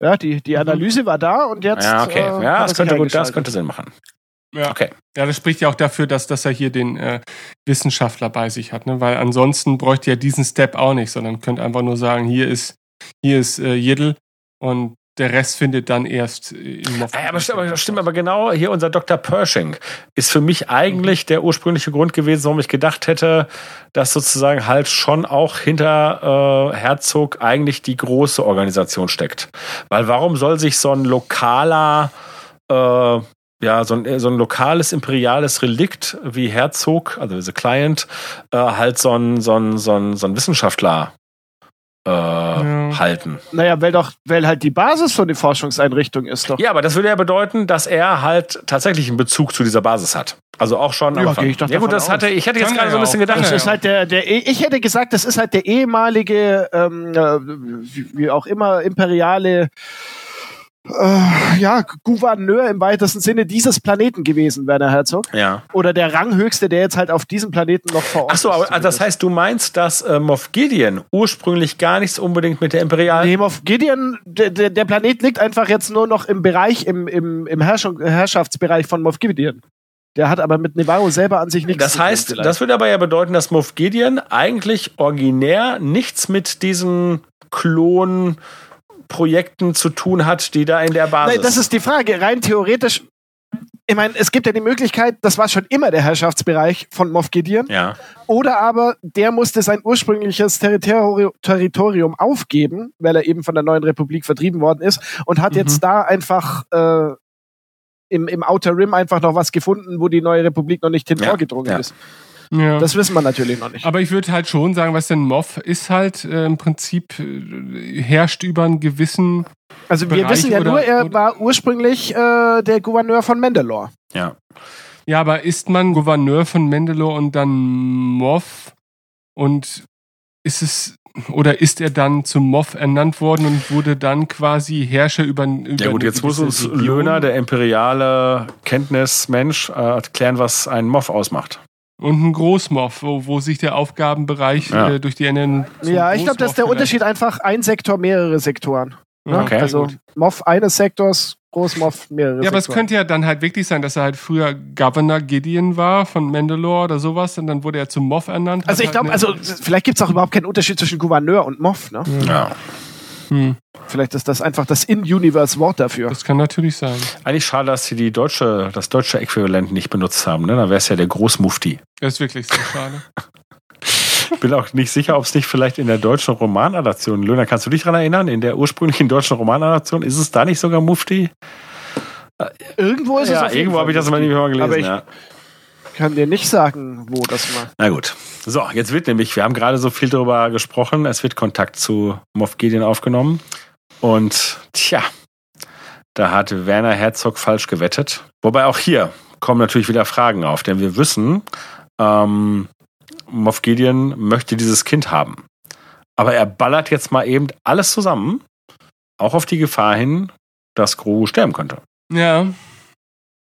ja, die, die Analyse war da und jetzt. Ja, okay. äh, ja, das könnte gut, das könnte Sinn machen. Ja. Okay. Ja, das spricht ja auch dafür, dass, dass er hier den äh, Wissenschaftler bei sich hat, ne? Weil ansonsten bräuchte er diesen Step auch nicht, sondern könnte einfach nur sagen, hier ist, hier ist äh, Jiddel und der Rest findet dann erst äh, im Moff. Ja, aber, stimmt, aber stimmt aber genau, hier unser Dr. Pershing ist für mich eigentlich der ursprüngliche Grund gewesen, warum ich gedacht hätte, dass sozusagen halt schon auch hinter äh, Herzog eigentlich die große Organisation steckt. Weil warum soll sich so ein lokaler, äh, ja, so ein, so ein lokales imperiales Relikt wie Herzog, also The Client, äh, halt so ein, so ein, so ein, so ein Wissenschaftler äh, halten? Naja, weil doch, weil halt die Basis von der Forschungseinrichtung ist doch. Ja, aber das würde ja bedeuten, dass er halt tatsächlich einen Bezug zu dieser Basis hat. Also auch schon. Ja, gehe ich doch ja gut, das hatte ich hätte jetzt gerade er so ein ja bisschen gedacht. Das ist ja. halt der, der, ich hätte gesagt, das ist halt der ehemalige, ähm, äh, wie, wie auch immer, imperiale, äh, ja, Gouverneur im weitesten Sinne dieses Planeten gewesen, Werner Herzog. Ja. Oder der Ranghöchste, der jetzt halt auf diesem Planeten noch vor Ort Ach so, ist. aber also das heißt, du meinst, dass äh, Moff Gideon ursprünglich gar nichts unbedingt mit der Imperialen. Nee, auf Gideon, der, der, Planet liegt einfach jetzt nur noch im Bereich, im, im, im Herrschung, Herrschaftsbereich von Moff Gideon. Der hat aber mit Nevarro selber an sich nichts Das zu tun heißt, vielleicht. das würde aber ja bedeuten, dass Moff Gideon eigentlich originär nichts mit diesen Klonprojekten zu tun hat, die da in der Basis. Nein, das ist die Frage. Rein theoretisch, ich meine, es gibt ja die Möglichkeit, das war schon immer der Herrschaftsbereich von Moff Gideon, ja. oder aber der musste sein ursprüngliches Territori Territorium aufgeben, weil er eben von der neuen Republik vertrieben worden ist und hat Mhm. jetzt da einfach äh, im, im Outer Rim einfach noch was gefunden, wo die neue Republik noch nicht hinvorgedrungen ja. ist. Ja. Das wissen wir natürlich noch nicht. Aber ich würde halt schon sagen, was denn Moff ist halt äh, im Prinzip äh, herrscht über einen gewissen Also wir Bereich wissen ja oder- nur, er oder- war ursprünglich äh, der Gouverneur von Mandalore. ja. Ja, aber ist man Gouverneur von Mandalore und dann Moff und ist es oder ist er dann zum Moff ernannt worden und wurde dann quasi Herrscher über, über Ja gut, jetzt muss uns? Löhner, der imperiale Kenntnismensch, äh, erklären, was ein Moff ausmacht. Und ein Großmoff, wo, wo sich der Aufgabenbereich Ja. äh, durch die Ernennung Ja, ich glaube, das ist der Unterschied einfach ein Sektor, mehrere Sektoren. vielleicht- Okay. also gut. Moff eines Sektors, Großmoff mehrere Ja, aber es könnte ja dann halt wirklich sein, dass er halt früher Governor Gideon war von Mandalore oder sowas und dann wurde er zum Moff ernannt. also ich glaube, halt also vielleicht gibt es auch überhaupt keinen Unterschied zwischen Gouverneur und Moff. Ne? Ja. Hm, Vielleicht ist das einfach das In-Universe-Wort dafür. das kann natürlich sein. Eigentlich schade, dass sie die deutsche, das deutsche Äquivalent nicht benutzt haben. Ne? Dann wäre es ja der Großmufti. Das ist wirklich sehr schade. Ich bin auch nicht sicher, ob es nicht vielleicht in der deutschen Romanadaption, Löhner, kannst du dich daran erinnern? In der ursprünglichen deutschen Romanadaption ist es da nicht sogar Mufti? Irgendwo ist es ja, auf jeden irgendwo habe ich das mal nicht mal gelesen. Aber ich ja. Kann dir nicht sagen, wo das war. Na gut. So, jetzt wird nämlich, wir haben gerade so viel darüber gesprochen, es wird Kontakt zu Moff Gideon aufgenommen. Und tja, da hat Werner Herzog falsch gewettet. Wobei auch hier kommen natürlich wieder Fragen auf, denn wir wissen, ähm, Moff Gideon möchte dieses Kind haben. Aber er ballert jetzt mal eben alles zusammen, auch auf die Gefahr hin, dass Grogu sterben könnte. Ja.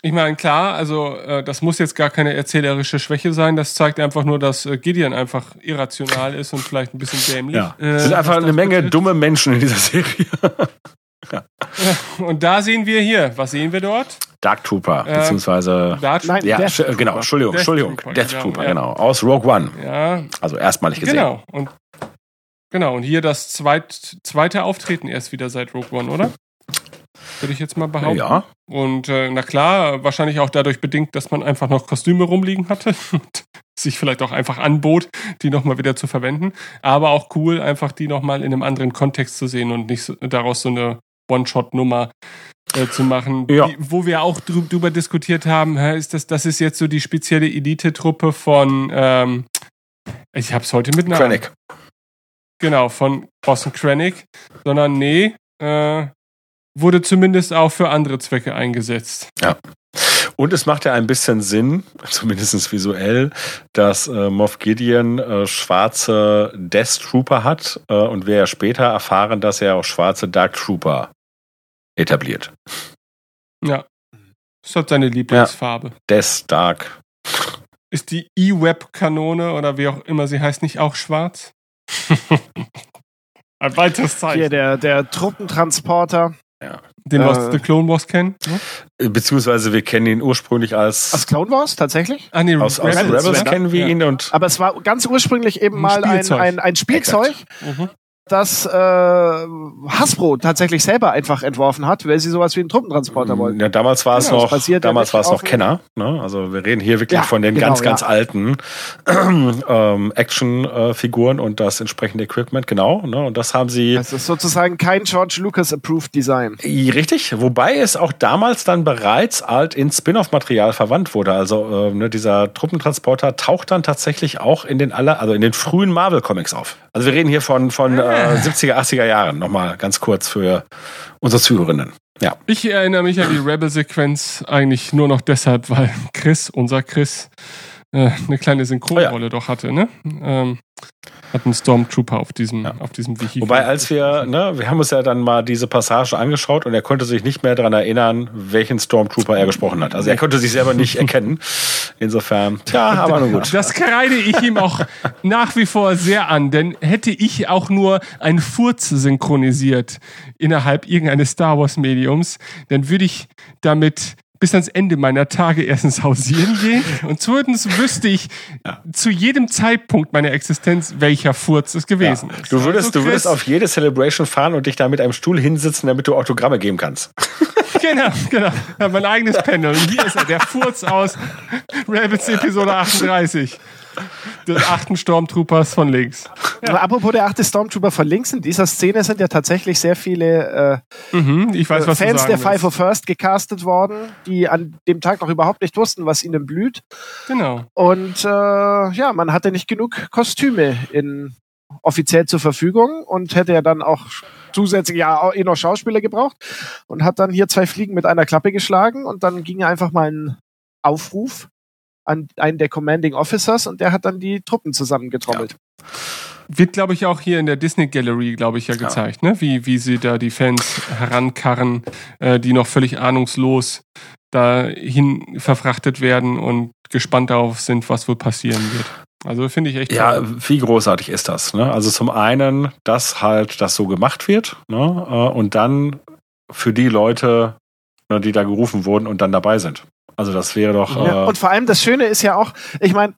Ich meine, klar, also äh, das muss jetzt gar keine erzählerische Schwäche sein. Das zeigt einfach nur, dass äh, Gideon einfach irrational ist und vielleicht ein bisschen dämlich. Ja. Äh, es sind einfach eine Menge betrifft. dumme Menschen in dieser Serie. Und da sehen wir hier, was sehen wir dort? Dark Trooper, Äh, beziehungsweise Darth Nein, Ja, Death sch- Trooper. genau, Entschuldigung, Death Entschuldigung, Trooper, Death genau, Trooper, ja. genau, aus Rogue One, Ja, also erstmalig gesehen. genau. Und genau, und hier das zweit, zweite Auftreten erst wieder seit Rogue One, oder? Würde ich jetzt mal behaupten. Ja, Und äh, na klar, wahrscheinlich auch dadurch bedingt, dass man einfach noch Kostüme rumliegen hatte. Und sich vielleicht auch einfach anbot, die nochmal wieder zu verwenden. Aber auch cool, einfach die nochmal in einem anderen Kontext zu sehen und nicht so, daraus so eine One-Shot-Nummer äh, zu machen, Ja. die, wo wir auch drü drüber diskutiert haben, hä, ist das, das ist jetzt so die spezielle Elite-Truppe von, ähm, ich hab's heute mit. Krennic. Genau, von Boston Krennic, sondern nee, äh, wurde zumindest auch für andere Zwecke eingesetzt. Und es macht ja ein bisschen Sinn, zumindest visuell, dass äh, Moff Gideon äh, schwarze Death Trooper hat äh, und wir ja später erfahren, dass er auch schwarze Dark Trooper etabliert. Ja. Das hat seine Lieblingsfarbe. Death Dark. Ist die E-Web-Kanone oder wie auch immer sie heißt, nicht auch schwarz? Ein weiteres Hier Zeichen. der, der Truppentransporter Den wir aus äh, The Clone Wars kennen. Äh, Beziehungsweise wir kennen ihn ursprünglich als aus Clone Wars tatsächlich. Ah, nee, aus, aus Rebels, Rebels, kennen wir Ja. ihn und Aber es war ganz ursprünglich eben Ein mal ein, Spielzeug. ein, ein Spielzeug, Mhm. Das äh, Hasbro tatsächlich selber einfach entworfen hat, weil sie sowas wie einen Truppentransporter wollten. ja, damals war es Genau, noch, damals war es noch Kenner. Ne? Also wir reden hier wirklich Ja, von den genau, ganz, ganz ja. alten ähm, Action-Figuren und das entsprechende Equipment, genau. Ne? Und das haben sie Das ist sozusagen kein George Lucas approved Design. Richtig, wobei es auch damals dann bereits alt in Spin-off-Material verwandt wurde. Also äh, ne, dieser Truppentransporter taucht dann tatsächlich auch in den aller, also in den frühen Marvel-Comics auf. Also wir reden hier von, von äh, 70er, 80er Jahren. Nochmal ganz kurz für unsere Zuhörerinnen. Ja. Ich erinnere mich an die Rebel-Sequenz eigentlich nur noch deshalb, weil Chris, unser Chris, äh, eine kleine Synchronrolle doch hatte, ne? Ähm, hat einen Stormtrooper auf diesem, Ja. auf diesem Vehikel. Wobei, als wir, ne, wir haben uns ja dann mal diese Passage angeschaut und er konnte sich nicht mehr daran erinnern, welchen Stormtrooper er gesprochen hat. Also er konnte sich selber nicht erkennen. Insofern, ja, aber nun gut. Das kreide ich ihm auch nach wie vor sehr an, denn hätte ich auch nur einen Furz synchronisiert innerhalb irgendeines Star Wars Mediums, dann würde ich damit bis ans Ende meiner Tage erstens hausieren gehen und zweitens wüsste ich zu jedem Zeitpunkt meiner Existenz, welcher Furz es gewesen ist. Du würdest, Also, du würdest auf jede Celebration fahren und dich da mit einem Stuhl hinsitzen, damit du Autogramme geben kannst. Genau, genau. Ja, mein eigenes Panel. Und hier ist er, der Furz aus Rebels Episode 38. Des achten Stormtroopers von links. Aber apropos der achte Stormtrooper von links, in dieser Szene sind ja tatsächlich sehr viele Mhm, äh, weiß, was Fans der Five of First gecastet worden, die an dem Tag noch überhaupt nicht wussten, was ihnen blüht. Genau. Und äh, ja, man hatte nicht genug Kostüme in offiziell zur Verfügung und hätte ja dann auch zusätzlich ja auch eh noch Schauspieler gebraucht und hat dann hier zwei Fliegen mit einer Klappe geschlagen und dann ging einfach mal ein Aufruf an einen der Commanding Officers und der hat dann die Truppen zusammengetrommelt. Wird, glaube ich, auch hier in der Disney Gallery, glaube ich, ja gezeigt, ne? Wie, wie sie da die Fans herankarren, äh, die noch völlig ahnungslos dahin verfrachtet werden und gespannt darauf sind, was wohl passieren wird. Also finde ich echt Ja, toll. wie großartig ist das? Ne? Also zum einen, dass halt das so gemacht wird ne? äh, und dann für die Leute, ne, die da gerufen wurden und dann dabei sind. Also das wäre doch. Ja, Äh, und vor allem das Schöne ist ja auch, ich meine,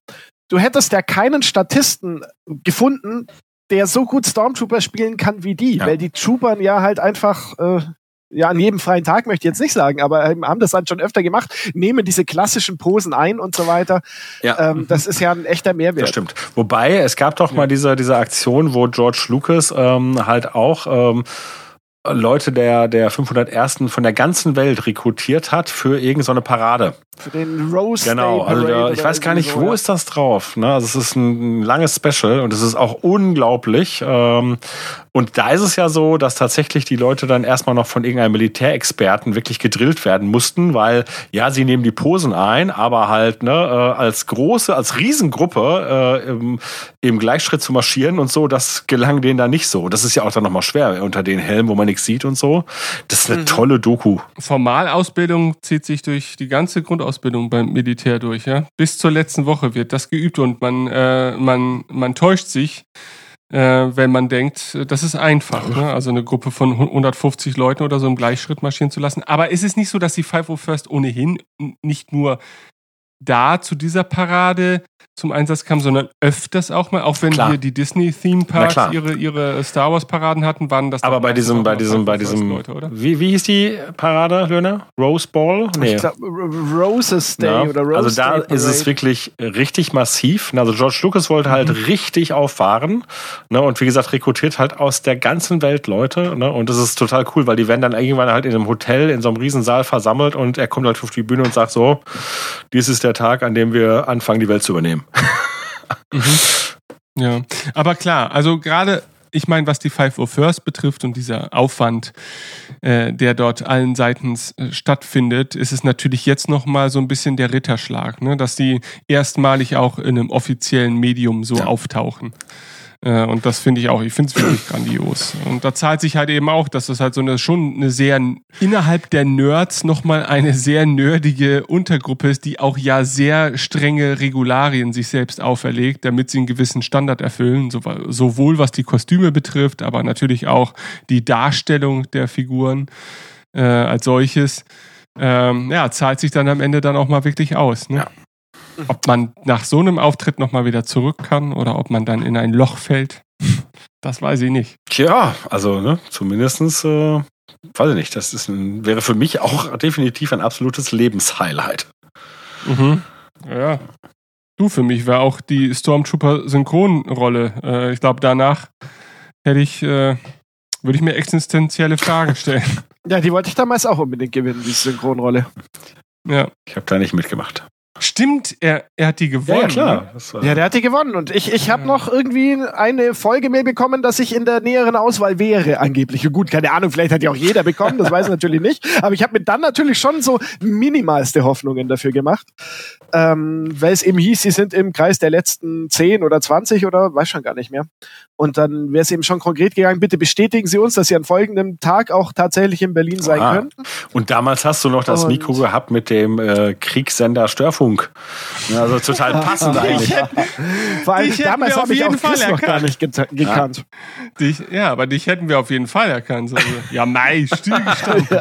du hättest ja keinen Statisten gefunden, der so gut Stormtrooper spielen kann wie die, Ja. weil die Troopern ja halt einfach äh, ja an jedem freien Tag möchte ich jetzt nicht sagen, aber ähm, haben das dann schon öfter gemacht, nehmen diese klassischen Posen ein und so weiter. ja. Ähm, das ist ja ein echter Mehrwert. Das stimmt. Wobei, es gab doch mal diese, diese Aktion, wo George Lucas ähm, halt auch ähm, Leute der, der 501. von der ganzen Welt rekrutiert hat für irgendeine so eine Parade. Für den Rose Genau, also da, ich weiß gar nicht, so, wo ja. ist das drauf. Ne? Also es ist ein langes Special und es ist auch unglaublich. Ähm, und da ist es ja so, dass tatsächlich die Leute dann erstmal noch von irgendeinem Militärexperten wirklich gedrillt werden mussten, weil ja, sie nehmen die Posen ein, aber halt ne, äh, als große, als Riesengruppe äh, im, im Gleichschritt zu marschieren und so, das gelang denen da nicht so. Das ist ja auch dann nochmal schwer unter den Helmen, wo man nichts sieht und so. Das ist eine tolle Doku. Formalausbildung zieht sich durch die ganze Grundausbildung beim Militär durch, ja. Bis zur letzten Woche wird das geübt und man, äh, man, man täuscht sich, äh, wenn man denkt, das ist einfach, ne? also eine Gruppe von 150 Leuten oder so im Gleichschritt marschieren zu lassen. Aber es ist nicht so, dass die Five O First ohnehin n- nicht nur da zu dieser Parade zum Einsatz kam, sondern öfters auch mal, auch wenn Klar. wir die Disney Theme Na Parks klar. ihre, ihre Star Wars Paraden hatten, waren das Aber bei diesem, auch bei diesem, bei diesem, Leute, oder? wie, wie hieß die Parade, Löhner? Rose Ball? Nee. Ich glaub, Roses Day Ja, oder Rose also da Day ist es wirklich richtig massiv. Also George Lucas wollte halt Mhm. richtig auffahren. Ne? Und wie gesagt, rekrutiert halt aus der ganzen Welt Leute. Ne? Und das ist total cool, weil die werden dann irgendwann halt in einem Hotel, in so einem Riesensaal versammelt und er kommt halt auf die Bühne und sagt so, dies ist der Tag, an dem wir anfangen, die Welt zu übernehmen. Ja, aber klar, also gerade, ich meine, was die Five of First betrifft und dieser Aufwand, äh, der dort allen Seitens äh, stattfindet, ist es natürlich jetzt nochmal so ein bisschen der Ritterschlag, ne? dass die erstmalig auch in einem offiziellen Medium so Ja. auftauchen. Äh, und das finde ich auch, ich finde es wirklich grandios. Und da zahlt sich halt eben auch, dass das halt so eine schon eine sehr innerhalb der Nerds nochmal eine sehr nerdige Untergruppe ist, die auch ja sehr strenge Regularien sich selbst auferlegt, damit sie einen gewissen Standard erfüllen, so, sowohl was die Kostüme betrifft, aber natürlich auch die Darstellung der Figuren äh, als solches. Ähm, ja, zahlt sich dann am Ende dann auch mal wirklich aus. Ne? Ja. Ob man nach so einem Auftritt nochmal wieder zurück kann oder ob man dann in ein Loch fällt, das weiß ich nicht. Tja, also ne, zumindestens, äh, weiß ich nicht, das ist ein, wäre für mich auch definitiv ein absolutes Lebenshighlight. Mhm. Ja. Du, für mich war auch die Stormtrooper-Synchronrolle. Äh, ich glaube, danach hätte ich, äh, würde ich mir existenzielle Fragen stellen. Ja, die wollte ich damals auch unbedingt gewinnen, die Synchronrolle. ja. Ich habe da nicht mitgemacht. Stimmt, er, er hat die gewonnen. ne? Das war- Ja, der hat die gewonnen. Und ich, ich habe Ja. noch irgendwie eine Folgemail bekommen, dass ich in der näheren Auswahl wäre, angeblich. Gut, keine Ahnung, vielleicht hat ja auch jeder bekommen, das weiß ich natürlich nicht. Aber ich habe mir dann natürlich schon so minimalste Hoffnungen dafür gemacht. Ähm, weil es eben hieß, sie sind im Kreis der letzten 10 oder 20 oder weiß schon gar nicht mehr. Und dann wäre es eben schon konkret gegangen, bitte bestätigen Sie uns, dass Sie an folgendem Tag auch tatsächlich in Berlin sein Ah. können. Und damals hast du noch das Und- Mikro gehabt mit dem äh, Kriegssender Störfunk. Ja, also total passend eigentlich. Vor allem Dich damals habe ich jeden auch Chris Fall noch gar erkannt. nicht geta- gekannt. Dich, ja, aber dich hätten wir auf jeden Fall erkannt. So, ja, Mai, stillgestanden.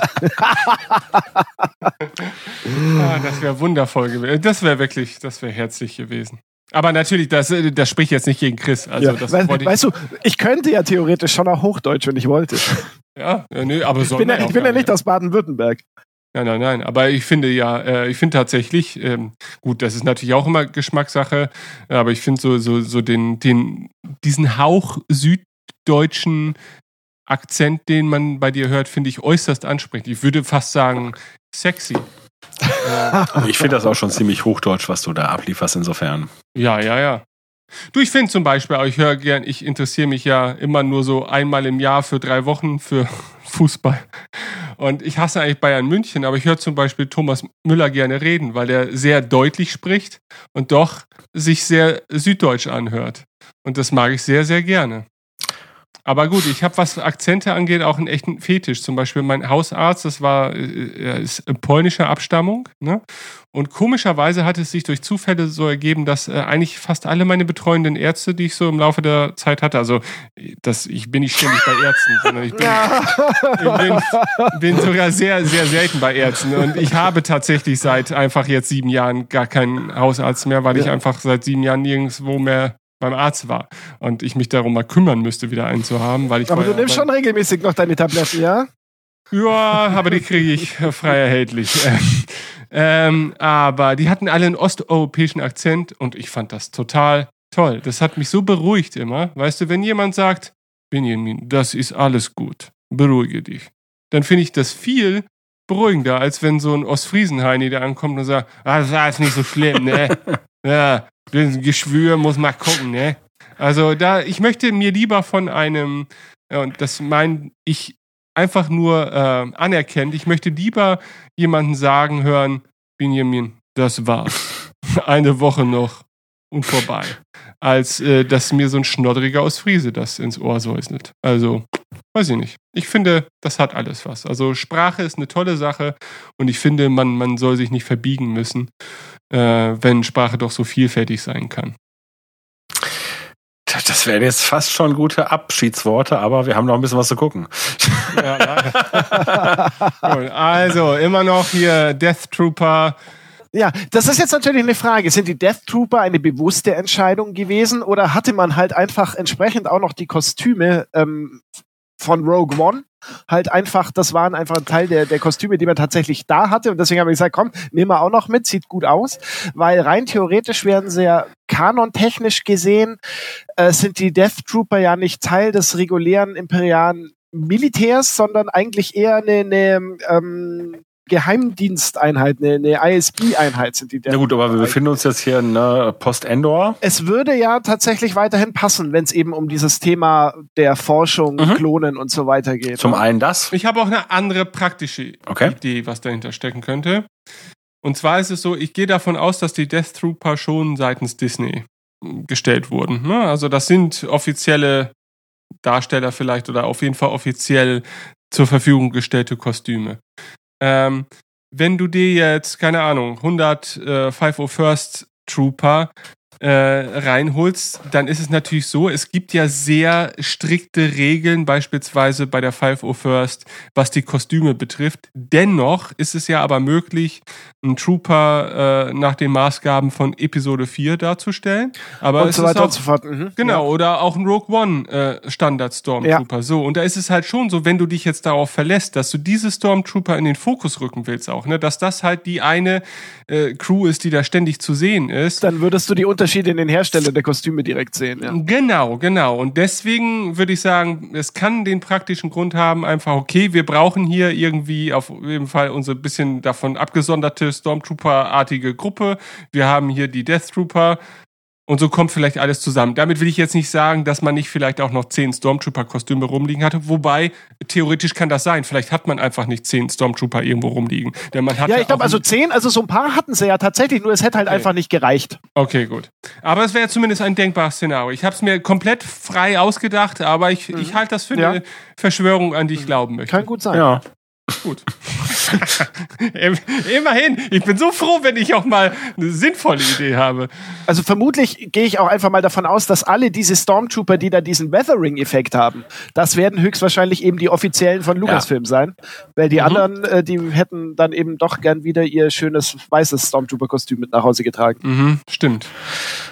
ah, das wäre wundervoll gewesen. Das wäre wirklich, das wäre herzlich gewesen. Aber natürlich, das, äh, das spricht jetzt nicht gegen Chris. Also, ja. das We ich, weißt du, ich könnte ja theoretisch schon auch Hochdeutsch, wenn ich wollte. ja, ja, nö, aber Ich soll bin ja, ich bin ja nicht aus Baden-Württemberg. Nein, nein, nein. Aber ich finde ja, äh, ich finde tatsächlich, ähm, gut, das ist natürlich auch immer Geschmackssache, aber ich finde so, so, so den, den, diesen Hauch süddeutschen Akzent, den man bei dir hört, finde ich äußerst ansprechend. Ich würde fast sagen, sexy. Ich finde das auch schon ziemlich hochdeutsch, was du da ablieferst insofern. ja, ja, ja. Du, ich finde zum Beispiel, ich höre gern, ich interessiere mich ja immer nur so einmal im Jahr für drei Wochen für Fußball. Und ich hasse eigentlich Bayern München, aber ich höre zum Beispiel Thomas Müller gerne reden, weil er sehr deutlich spricht und doch sich sehr süddeutsch anhört. Und das mag ich sehr, sehr gerne. Aber gut, ich habe, was Akzente angeht, auch einen echten Fetisch. Zum Beispiel mein Hausarzt, das war, äh, er ist polnischer Abstammung. Ne? Und komischerweise hat es sich durch Zufälle so ergeben, dass äh, eigentlich fast alle meine betreuenden Ärzte, die ich so im Laufe der Zeit hatte, also das, ich bin nicht ständig bei Ärzten, sondern ich bin, ich bin, bin sogar sehr, sehr selten bei Ärzten. Und ich habe tatsächlich seit einfach jetzt sieben Jahren gar keinen Hausarzt mehr, weil ich Ja. einfach seit sieben Jahren nirgendwo mehr beim Arzt war. Und ich mich darum mal kümmern müsste, wieder einen zu haben, weil ich Aber du nimmst schon regelmäßig noch deine Tabletten, ja? ja, aber die kriege ich frei erhältlich. ähm, aber die hatten alle einen osteuropäischen Akzent und ich fand das total toll. Das hat mich so beruhigt immer. Weißt du, wenn jemand sagt, Benjamin, das ist alles gut, beruhige dich, dann finde ich das viel beruhigender, als wenn so ein Ostfriesenheini da ankommt und sagt, ah, das ist alles nicht so schlimm, ne? Ja, das Geschwür muss mal gucken, ne? Also da, ich möchte mir lieber von einem, und das mein ich einfach nur äh, anerkennt. Ich möchte lieber jemanden sagen hören, Benjamin, das war's. Eine Woche noch und vorbei. Als äh, dass mir so ein Schnoddriger aus Friese das ins Ohr säuselt. Also, weiß ich nicht. Ich finde, das hat alles was. Also Sprache ist eine tolle Sache und ich finde, man, man soll sich nicht verbiegen müssen, wenn Sprache doch so vielfältig sein kann. Das wären jetzt fast schon gute Abschiedsworte, aber wir haben noch ein bisschen was zu gucken. Ja, also, immer noch hier Death Trooper Ja, das ist jetzt natürlich eine Frage. Sind die Death Trooper eine bewusste Entscheidung gewesen oder hatte man halt einfach entsprechend auch noch die Kostüme ähm, von Rogue One? Halt einfach, das waren einfach ein Teil der, der Kostüme, die man tatsächlich da hatte. Und deswegen haben wir gesagt, komm, nehmen wir auch noch mit, sieht gut aus. Weil rein theoretisch werden sie ja kanontechnisch gesehen, äh, sind die Death Trooper ja nicht Teil des regulären imperialen Militärs, sondern eigentlich eher eine, eine ähm, Geheimdiensteinheit, eine, eine ISB-Einheit sind die. Na gut, aber wir befinden uns jetzt hier in ne, Post-Endor. Es würde ja tatsächlich weiterhin passen, wenn es eben um dieses Thema der Forschung, Mhm. Klonen und so weiter geht. Zum einen das. Ich habe auch eine andere praktische Okay. Idee, was dahinter stecken könnte. Und zwar ist es so, ich gehe davon aus, dass die Death Trooper schon seitens Disney mh, gestellt wurden. Ne? Also das sind offizielle Darsteller vielleicht oder auf jeden Fall offiziell zur Verfügung gestellte Kostüme. Ähm, wenn du dir jetzt, keine Ahnung, 100 äh, 501st Trooper äh, reinholst, dann ist es natürlich so, es gibt ja sehr strikte Regeln, beispielsweise bei der 501st, was die Kostüme betrifft. Dennoch ist es ja aber möglich, einen Trooper äh, nach den Maßgaben von Episode 4 darzustellen. Aber und es so weiter auch, und so fort. Mhm. Genau, oder auch ein Rogue One äh, Standard Stormtrooper. So, und da ist es halt schon so, wenn du dich jetzt darauf verlässt, dass du diese Stormtrooper in den Fokus rücken willst auch, ne, dass das halt die eine äh, Crew ist, die da ständig zu sehen ist. Dann würdest du die Unterschiede in den Herstellern der Kostüme direkt sehen. Ja. Genau, genau. Und deswegen würde ich sagen, es kann den praktischen Grund haben, einfach, okay, wir brauchen hier irgendwie auf jeden Fall unsere bisschen davon abgesonderte Stormtrooper-artige Gruppe. Wir haben hier die Death Trooper. Und so kommt vielleicht alles zusammen. Damit will ich jetzt nicht sagen, dass man nicht vielleicht auch noch zehn Stormtrooper-Kostüme rumliegen hatte. Wobei, theoretisch kann das sein. Vielleicht hat man einfach nicht zehn Stormtrooper irgendwo rumliegen. Denn man hat Ja, ich glaube, also zehn, also so ein paar hatten sie ja tatsächlich, nur es hätte halt Okay. einfach nicht gereicht. Okay, gut. Aber es wäre zumindest ein denkbares Szenario. Ich habe es mir komplett frei ausgedacht, aber ich, ich halte das für Mhm. Ja. eine Verschwörung, an die ich glauben möchte. Kann gut sein. Ja. Gut. Im- Immerhin. Ich bin so froh, wenn ich auch mal eine sinnvolle Idee habe. Also vermutlich gehe ich auch einfach mal davon aus, dass alle diese Stormtrooper, die da diesen Weathering-Effekt haben, das werden höchstwahrscheinlich eben die offiziellen von Lucasfilm sein. Weil Mhm. die anderen, äh, die hätten dann eben doch gern wieder ihr schönes weißes Stormtrooper-Kostüm mit nach Hause getragen. Mhm, stimmt.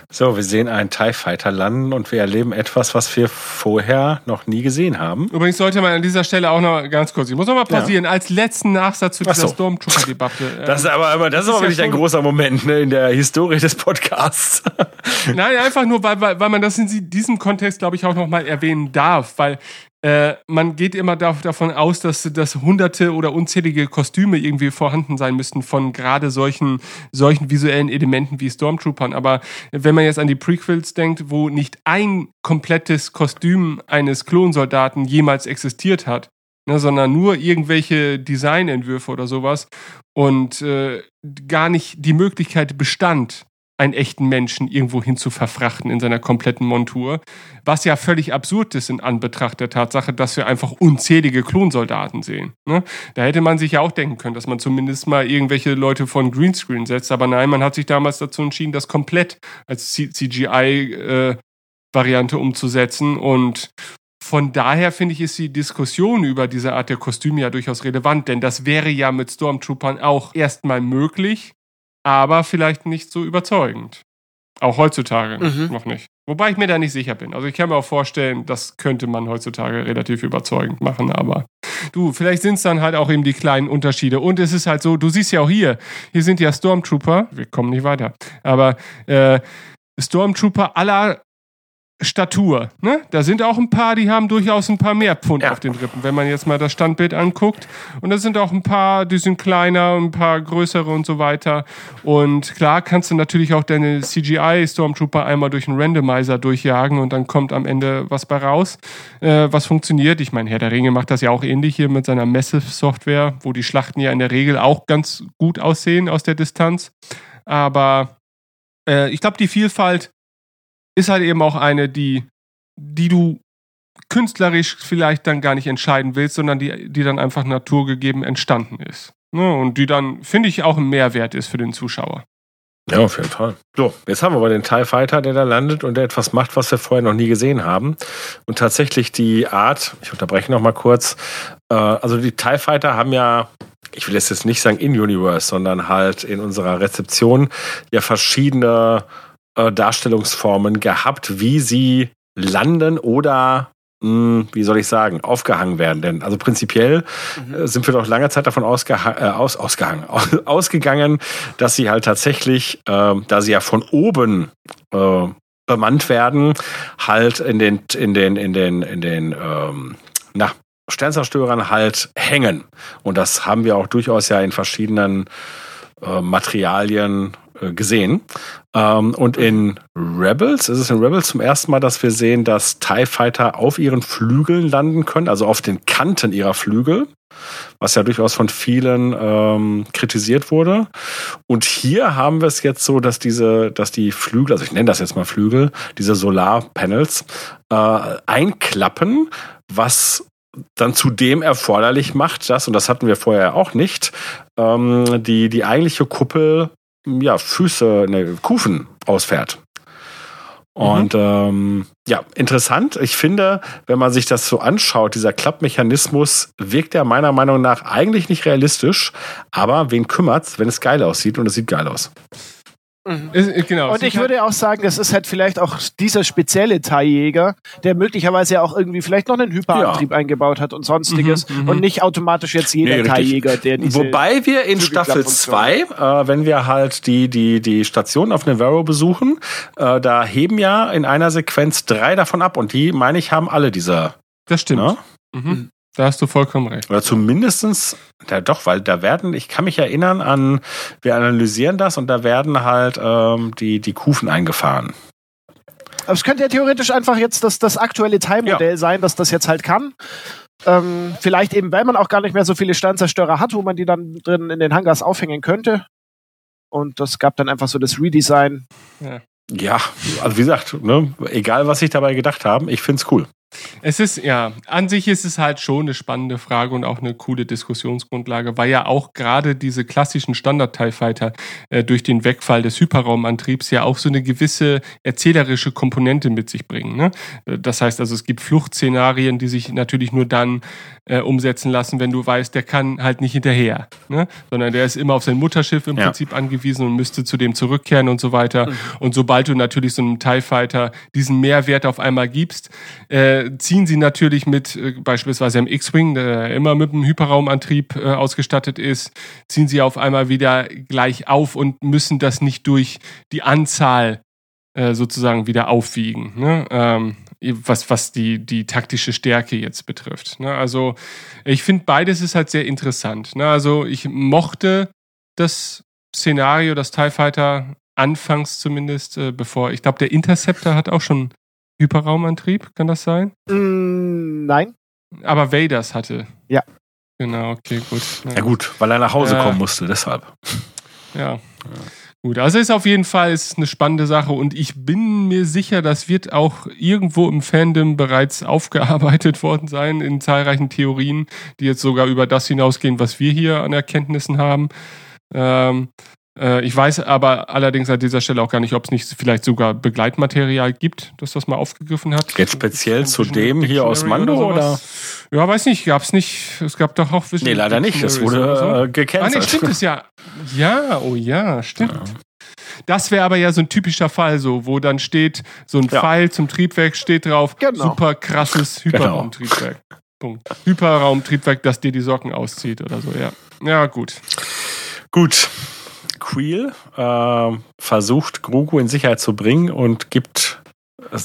So, wir sehen einen TIE Fighter landen und wir erleben etwas, was wir vorher noch nie gesehen haben. Übrigens sollte man an dieser Stelle auch noch ganz kurz, ich muss noch mal pausieren, als letzten Nachsatz zu dieser so. Stormtrooper-Debatte. Das ist aber, aber das ist ist aber ja wirklich ein großer Moment ne, in der Historie des Podcasts. Nein, einfach nur, weil, weil, weil man das in diesem Kontext, glaube ich, auch nochmal erwähnen darf, weil äh, man geht immer da, davon aus, dass, dass hunderte oder unzählige Kostüme irgendwie vorhanden sein müssten von gerade solchen, solchen visuellen Elementen wie Stormtroopern. Aber wenn man jetzt an die Prequels denkt, wo nicht ein komplettes Kostüm eines Klonsoldaten jemals existiert hat, ne, sondern nur irgendwelche Designentwürfe oder sowas und äh, gar nicht die Möglichkeit bestand, einen echten Menschen irgendwo hin zu verfrachten in seiner kompletten Montur, was ja völlig absurd ist in Anbetracht der Tatsache, dass wir einfach unzählige Klonsoldaten sehen. Ne? Da hätte man sich ja auch denken können, dass man zumindest mal irgendwelche Leute von Greenscreen setzt, aber nein, man hat sich damals dazu entschieden, das komplett als CGI-Variante umzusetzen und von daher finde ich, ist die Diskussion über diese Art der Kostüme ja durchaus relevant, denn das wäre ja mit Stormtroopern auch erstmal möglich, aber vielleicht nicht so überzeugend. Auch heutzutage Mhm. noch nicht. Wobei ich mir da nicht sicher bin. Also ich kann mir auch vorstellen, das könnte man heutzutage relativ überzeugend machen, aber du, vielleicht sind es dann halt auch eben die kleinen Unterschiede. Und es ist halt so, du siehst ja auch hier, hier sind ja Stormtrooper, wir kommen nicht weiter, aber äh, Stormtrooper aller Statur. Ne? Da sind auch ein paar, die haben durchaus ein paar mehr Pfund Ja. auf den Rippen, wenn man jetzt mal das Standbild anguckt. Und da sind auch ein paar, die sind kleiner, ein paar größere und so weiter. Und klar kannst du natürlich auch deine CGI-Stormtrooper einmal durch einen Randomizer durchjagen und dann kommt am Ende was bei raus, äh, was funktioniert. Ich meine, Herr der Ringe macht das ja auch ähnlich hier mit seiner Massive-Software, wo die Schlachten ja in der Regel auch ganz gut aussehen aus der Distanz. Aber äh, ich glaube, die Vielfalt ist halt eben auch eine, die, die du künstlerisch vielleicht dann gar nicht entscheiden willst, sondern die, die dann einfach naturgegeben entstanden ist. Ne? Und die dann, finde ich, auch ein Mehrwert ist für den Zuschauer. Ja, auf jeden Fall. So, jetzt haben wir aber den TIE Fighter, der da landet und der etwas macht, was wir vorher noch nie gesehen haben. Und tatsächlich die Art, ich unterbreche noch mal kurz, äh, also die TIE Fighter haben ja ich will jetzt nicht sagen in-Universe, sondern halt in unserer Rezeption ja verschiedene äh, Darstellungsformen gehabt, wie sie landen oder hm, wie soll ich sagen, aufgehangen werden. Denn also prinzipiell mhm. Äh, sind wir doch lange Zeit davon ausgeha äh, aus, ausgehangen, ausgegangen, dass sie halt tatsächlich, äh, da sie ja von oben äh, bemannt werden, halt in den, in den, in den, in den, ähm, na, Sternzerstörern halt hängen. Und das haben wir auch durchaus ja in verschiedenen äh, Materialien gesehen. Ähm, und in Rebels, ist es in Rebels zum ersten Mal, dass wir sehen, dass TIE Fighter auf ihren Flügeln landen können, also auf den Kanten ihrer Flügel, was ja durchaus von vielen ähm, kritisiert wurde. Und hier haben wir es jetzt so, dass diese, dass die Flügel, also ich nenne das jetzt mal Flügel, diese Solarpanels äh, einklappen, was dann zudem erforderlich macht, dass, und das hatten wir vorher auch nicht, ähm, die, die eigentliche Kuppel ja, Füße, ne, Kufen ausfährt. Und mhm. ähm, ja, interessant. Ich finde, wenn man sich das so anschaut, dieser Klappmechanismus wirkt ja meiner Meinung nach eigentlich nicht realistisch. Aber wen kümmert's, wenn es geil aussieht und es sieht geil aus? Mhm. Genau, und ich würde auch sagen, das ist halt vielleicht auch dieser spezielle Teiljäger, der möglicherweise ja auch irgendwie vielleicht noch einen Hyperantrieb ja. eingebaut hat und sonstiges mhm, mhm. und nicht automatisch jetzt jeder nee, Teiljäger, der diese Wobei wir in Staffel 2, äh, wenn wir halt die, die, die Station auf Navarro besuchen, äh, da heben ja in einer Sequenz drei davon ab und die, meine ich, haben alle dieser. Das stimmt. Ne? Mhm. Da hast du vollkommen recht. Oder zumindestens, ja doch, weil da werden, ich kann mich erinnern an, wir analysieren das und da werden halt ähm, die, die Kufen eingefahren. Aber es könnte ja theoretisch einfach jetzt das, das aktuelle Teilmodell ja. sein, dass das jetzt halt kann. Ähm, vielleicht eben, weil man auch gar nicht mehr so viele Sternzerstörer hat, wo man die dann drin in den Hangars aufhängen könnte. Und das gab dann einfach so das Redesign. Ja, ja also wie gesagt, ne, egal was sich dabei gedacht haben, ich find's cool. Es ist, ja, an sich ist es halt schon eine spannende Frage und auch eine coole Diskussionsgrundlage, weil ja auch gerade diese klassischen Standard-TIE Fighter äh, durch den Wegfall des Hyperraumantriebs ja auch so eine gewisse erzählerische Komponente mit sich bringen. Ne? Äh, das heißt also, es gibt Fluchtszenarien, die sich natürlich nur dann äh, umsetzen lassen, wenn du weißt, der kann halt nicht hinterher, ne? sondern der ist immer auf sein Mutterschiff im ja. Prinzip angewiesen und müsste zu dem zurückkehren und so weiter. Mhm. Und sobald du natürlich so einem TIE Fighter diesen Mehrwert auf einmal gibst, äh, ziehen sie natürlich mit äh, beispielsweise im X-Wing, der immer mit einem Hyperraumantrieb äh, ausgestattet ist, ziehen sie auf einmal wieder gleich auf und müssen das nicht durch die Anzahl äh, sozusagen wieder aufwiegen. Ne? Ähm, was, was die, die taktische Stärke jetzt betrifft. Ne? Also ich finde beides ist halt sehr interessant. Ne? Also ich mochte das Szenario, das TIE Fighter anfangs zumindest, äh, bevor, ich glaube, der Interceptor hat auch schon Hyperraumantrieb, kann das sein? Mm, nein. Aber Vaders hatte. Ja. Genau, okay, gut. Ja, ja gut, weil er nach Hause äh, kommen musste, deshalb. Ja. ja. Gut, also ist auf jeden Fall ist eine spannende Sache und ich bin mir sicher, das wird auch irgendwo im Fandom bereits aufgearbeitet worden sein in zahlreichen Theorien, die jetzt sogar über das hinausgehen, was wir hier an Erkenntnissen haben. Ähm, äh, ich weiß aber allerdings an dieser Stelle auch gar nicht, ob es nicht vielleicht sogar Begleitmaterial gibt, das das mal aufgegriffen hat. Jetzt speziell zu dem hier aus Mando oder, oder? Ja, weiß nicht, gab es nicht. Es gab doch auch Nee, leider nicht. Es wurde so. äh, gecancelt. Ah, nee, stimmt es ja. Ja, oh ja, stimmt. Ja. Das wäre aber ja so ein typischer Fall, so, wo dann steht, so ein ja. Pfeil zum Triebwerk steht drauf, genau. super krasses genau. Hyperraumtriebwerk. Genau. Punkt. Hyperraumtriebwerk, das dir die Socken auszieht oder so, ja. Ja, gut. Gut. Creel äh, versucht, Grogu in Sicherheit zu bringen und gibt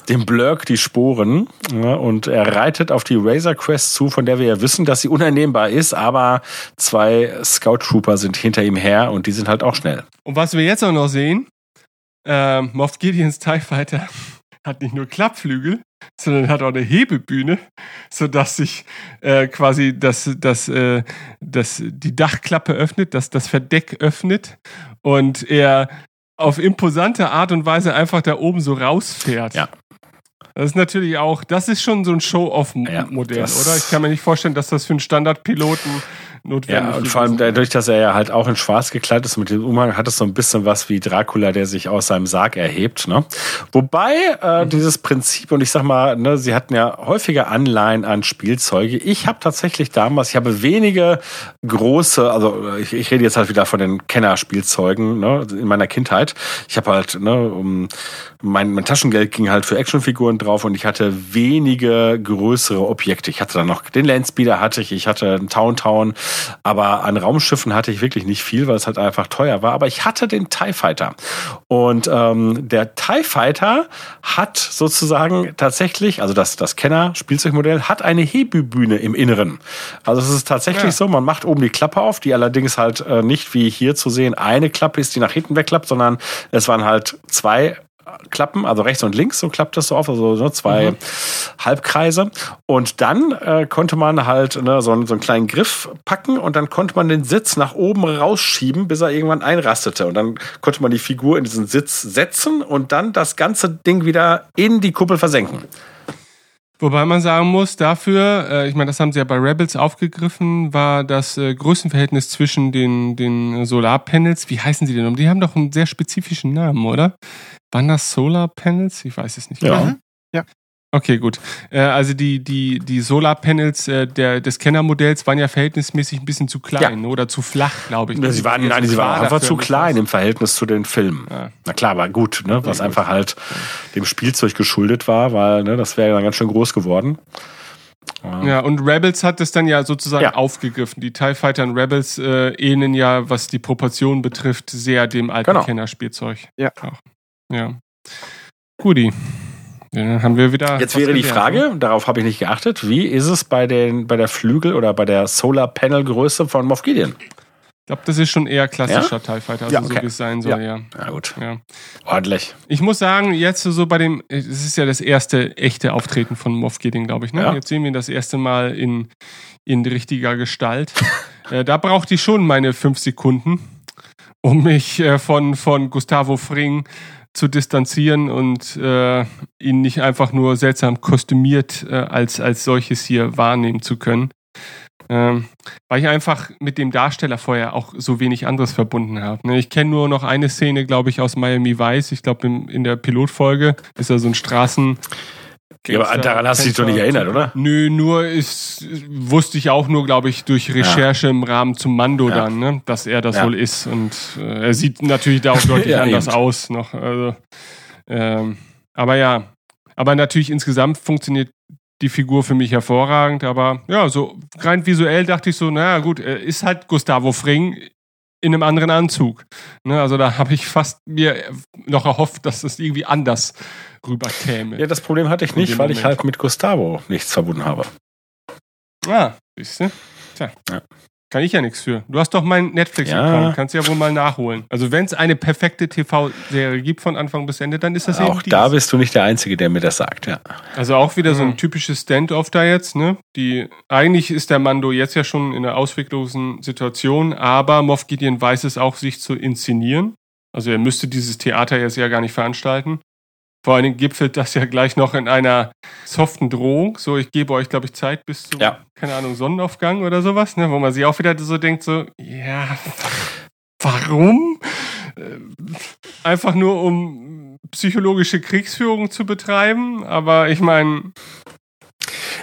dem Blurk die Sporen ja, und er reitet auf die Razor Quest zu, von der wir ja wissen, dass sie unannehmbar ist, aber zwei Scout Trooper sind hinter ihm her und die sind halt auch schnell. Und was wir jetzt auch noch sehen, äh, Moff Gideons TIE Fighter hat nicht nur Klappflügel, sondern hat auch eine Hebebühne, sodass sich äh, quasi das, das, äh, das, die Dachklappe öffnet, dass das Verdeck öffnet und er auf imposante Art und Weise einfach da oben so rausfährt. Ja. Das ist natürlich auch, das ist schon so ein Show-off-Modell, ja, oder? Ich kann mir nicht vorstellen, dass das für einen Standardpiloten notwendig. Ja, und vor allem dadurch, dass er ja halt auch in schwarz gekleidet ist mit dem Umhang, hat es so ein bisschen was wie Dracula, der sich aus seinem Sarg erhebt. Ne? Wobei äh, mhm. dieses Prinzip, und ich sag mal, ne, sie hatten ja häufige Anleihen an Spielzeuge. Ich habe tatsächlich damals, ich habe wenige große, also ich, ich rede jetzt halt wieder von den Kenner-Spielzeugen ne, in meiner Kindheit. Ich habe halt, ne, um, mein, mein Taschengeld ging halt für Actionfiguren drauf und ich hatte wenige größere Objekte. Ich hatte dann noch den Landspeeder hatte ich, ich hatte einen Town Town, aber an Raumschiffen hatte ich wirklich nicht viel, weil es halt einfach teuer war. Aber ich hatte den TIE Fighter. Und ähm, der TIE Fighter hat sozusagen tatsächlich, also das, das Kenner-Spielzeugmodell, hat eine Hebebühne im Inneren. Also es ist tatsächlich ja. so, man macht oben die Klappe auf, die allerdings halt äh, nicht wie hier zu sehen eine Klappe ist, die nach hinten wegklappt, sondern es waren halt zwei Klappen, also rechts und links, so klappt das so auf, also so zwei mhm. Halbkreise. Und dann äh, konnte man halt ne, so, so einen kleinen Griff packen und dann konnte man den Sitz nach oben rausschieben, bis er irgendwann einrastete. Und dann konnte man die Figur in diesen Sitz setzen und dann das ganze Ding wieder in die Kuppel versenken. Wobei man sagen muss, dafür, äh, ich meine, das haben sie ja bei Rebels aufgegriffen, war das äh, Größenverhältnis zwischen den, den Solarpanels, wie heißen sie denn? Die haben doch einen sehr spezifischen Namen, oder? Waren das Solar Panels? Ich weiß es nicht. Ja. Genau. ja. Okay, gut. Äh, also die, die, die Solarpanels äh, der, des Kennermodells waren ja verhältnismäßig ein bisschen zu klein ja. oder zu flach, glaube ich. Ja, sie waren, nein, sie waren einfach zu klein im Verhältnis zu den Filmen. Ja. Na klar, aber gut, ne, was einfach halt dem Spielzeug geschuldet war, weil ne, das wäre ja ganz schön groß geworden. Ja, und Rebels hat es dann ja sozusagen ja. aufgegriffen. Die TIE Fighter und Rebels äh, ähneln ja, was die Proportionen betrifft, sehr dem alten genau. Kennerspielzeug. Ja. Auch. Ja. Guti. Dann haben wir wieder. Jetzt wäre die Frage, darauf habe ich nicht geachtet, wie ist es bei, den, bei der Flügel oder bei der Solar Panel Größe von Moff Gideon? Ich glaube, das ist schon eher klassischer ja? TIE Fighter, also ja, okay. so wie es sein soll, ja. Ja, ja gut. Ja. Ordentlich. Ich muss sagen, jetzt so bei dem, es ist ja das erste echte Auftreten von Moff Gideon, glaube ich. Ne? Ja. Jetzt sehen wir ihn das erste Mal in, in richtiger Gestalt. äh, da brauchte ich schon meine fünf Sekunden, um mich äh, von, von Gustavo Fring zu distanzieren und äh, ihn nicht einfach nur seltsam kostümiert äh, als, als solches hier wahrnehmen zu können. Ähm, weil ich einfach mit dem Darsteller vorher auch so wenig anderes verbunden habe. Ne? Ich kenne nur noch eine Szene, glaube ich, aus Miami Vice. Ich glaube, in der Pilotfolge ist er so ein Straßen, ja, aber daran hast du dich doch nicht erinnert, oder? Nö, nur ist, wusste ich auch nur, glaube ich, durch Recherche ja. im Rahmen zum Mando ja. dann, ne, dass er das wohl ist. Und äh, er sieht natürlich da auch deutlich anders eben. aus noch. Also, ähm, aber ja, aber natürlich insgesamt funktioniert die Figur für mich hervorragend. Aber ja, so rein visuell dachte ich so, naja gut, er ist halt Gustavo Fring in einem anderen Anzug. Ne, also da habe ich fast mir noch erhofft, dass das irgendwie anders rüberkäme. Ja, das Problem hatte ich nicht, weil Moment. ich halt mit Gustavo nichts verbunden habe. Ah, siehst du? Tja. Ja. Kann ich ja nichts für. Du hast doch meinen Netflix-Account, ja. kannst ja wohl mal nachholen. Also wenn es eine perfekte TV-Serie gibt von Anfang bis Ende, dann ist das auch eben da bist du nicht der Einzige, der mir das sagt, ja. Also auch wieder so ein typisches Stand-off da jetzt, ne? Die eigentlich ist der Mando jetzt ja schon in einer ausweglosen Situation, aber Moff Gideon weiß es auch, sich zu inszenieren. Also er müsste dieses Theater jetzt ja gar nicht veranstalten. Vor allen Dingen gipfelt das ja gleich noch in einer soften Drohung. So, ich gebe euch, glaube ich, Zeit bis zum, ja. keine Ahnung, Sonnenaufgang oder sowas, ne? wo man sich auch wieder so denkt, so, ja, warum? Äh, einfach nur um psychologische Kriegsführung zu betreiben, aber ich meine.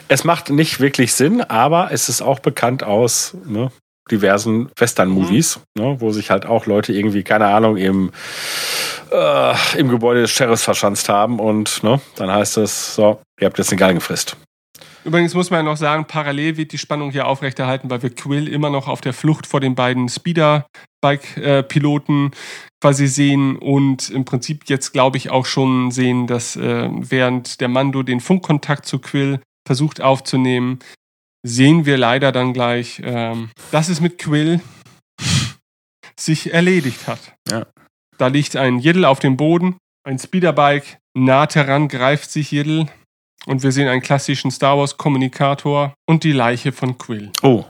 Es macht nicht wirklich Sinn, aber es ist auch bekannt aus ne, diversen Western-Movies, mhm. ne, wo sich halt auch Leute irgendwie, keine Ahnung, im äh, im Gebäude des Sheriffs verschanzt haben und ne, dann heißt es, so, ihr habt jetzt den Galgenfrist. Übrigens muss man ja noch sagen, parallel wird die Spannung hier aufrechterhalten, weil wir Quill immer noch auf der Flucht vor den beiden Speeder-Bike-Piloten quasi sehen und im Prinzip jetzt, glaube ich, auch schon sehen, dass äh, während der Mando den Funkkontakt zu Quill versucht aufzunehmen, sehen wir leider dann gleich, ähm, dass es mit Quill sich erledigt hat. Ja. Da liegt ein Jiddel auf dem Boden, ein Speederbike naht heran, greift sich Jiddel und wir sehen einen klassischen Star Wars Kommunikator und die Leiche von Quill. Oh.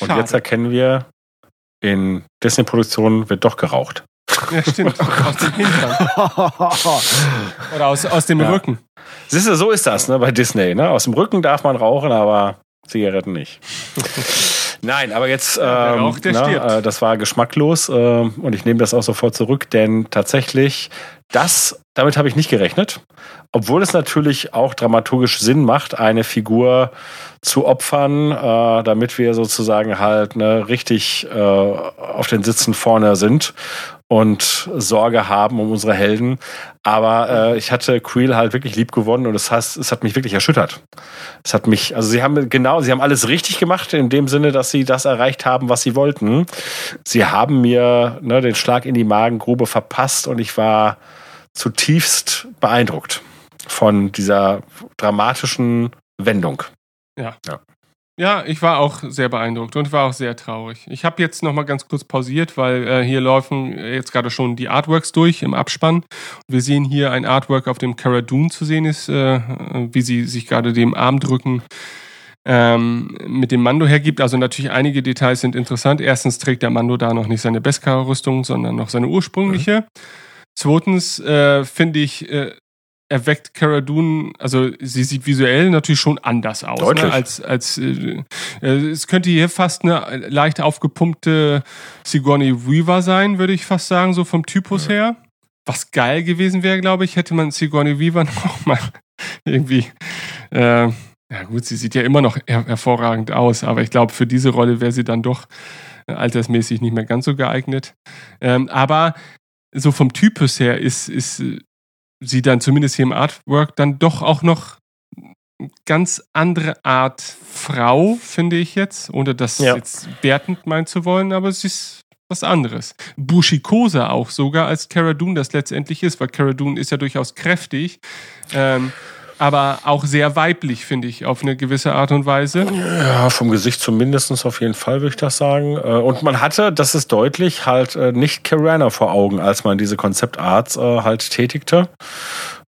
Und Schade. jetzt erkennen wir, in Disney-Produktionen wird doch geraucht. Ja, stimmt. aus dem Hintern. Oder aus, aus dem ja. Rücken. Siehst du, so ist das ne, bei Disney. Ne? Aus dem Rücken darf man rauchen, aber Zigaretten nicht. Nein, aber jetzt, ähm, der Rauch, der na, stirbt. äh, das war geschmacklos äh, und ich nehme das auch sofort zurück, denn tatsächlich, das, damit habe ich nicht gerechnet. Obwohl es natürlich auch dramaturgisch Sinn macht, eine Figur zu opfern, äh, damit wir sozusagen halt ne, richtig äh, auf den Sitzen vorne sind und Sorge haben um unsere Helden. Aber äh, ich hatte Creel halt wirklich lieb gewonnen und das heißt, es hat mich wirklich erschüttert. Es hat mich, also sie haben genau, sie haben alles richtig gemacht in dem Sinne, dass sie das erreicht haben, was sie wollten. Sie haben mir ne, den Schlag in die Magengrube verpasst und ich war zutiefst beeindruckt von dieser dramatischen Wendung. Ja, ich war auch sehr beeindruckt und war auch sehr traurig. Ich habe jetzt noch mal ganz kurz pausiert, weil äh, hier laufen jetzt gerade schon die Artworks durch im Abspann. Wir sehen hier ein Artwork, auf dem Cara Dune zu sehen ist, äh, wie sie sich gerade dem Arm drücken ähm, mit dem Mando hergibt. Also natürlich einige Details sind interessant. Erstens trägt der Mando da noch nicht seine Beskar-Rüstung, sondern noch seine ursprüngliche. Zweitens äh, finde ich, äh, erweckt Cara Dune, also sie sieht visuell natürlich schon anders aus. Deutlich. Ne, als, als äh, äh, es könnte hier fast eine leicht aufgepumpte Sigourney Weaver sein, würde ich fast sagen, so vom Typus her. Was geil gewesen wäre, glaube ich, hätte man Sigourney Weaver noch mal irgendwie. Äh, ja gut, sie sieht ja immer noch her hervorragend aus, aber ich glaube, für diese Rolle wäre sie dann doch äh, altersmäßig nicht mehr ganz so geeignet. Ähm, aber so vom Typus her ist, ist äh, sie dann zumindest hier im Artwork dann doch auch noch ganz andere Art Frau, finde ich jetzt, ohne das Ja. jetzt wertend meinen zu wollen, aber sie ist was anderes. Bushikosa auch sogar, als Cara Dune das letztendlich ist, weil Cara Dune ist ja durchaus kräftig, ähm, aber auch sehr weiblich, finde ich, auf eine gewisse Art und Weise. Ja, vom Gesicht zumindest auf jeden Fall, würde ich das sagen. Äh, Und man hatte, das ist deutlich, halt äh, nicht Carana vor Augen, als man diese Konzeptarts äh, halt tätigte.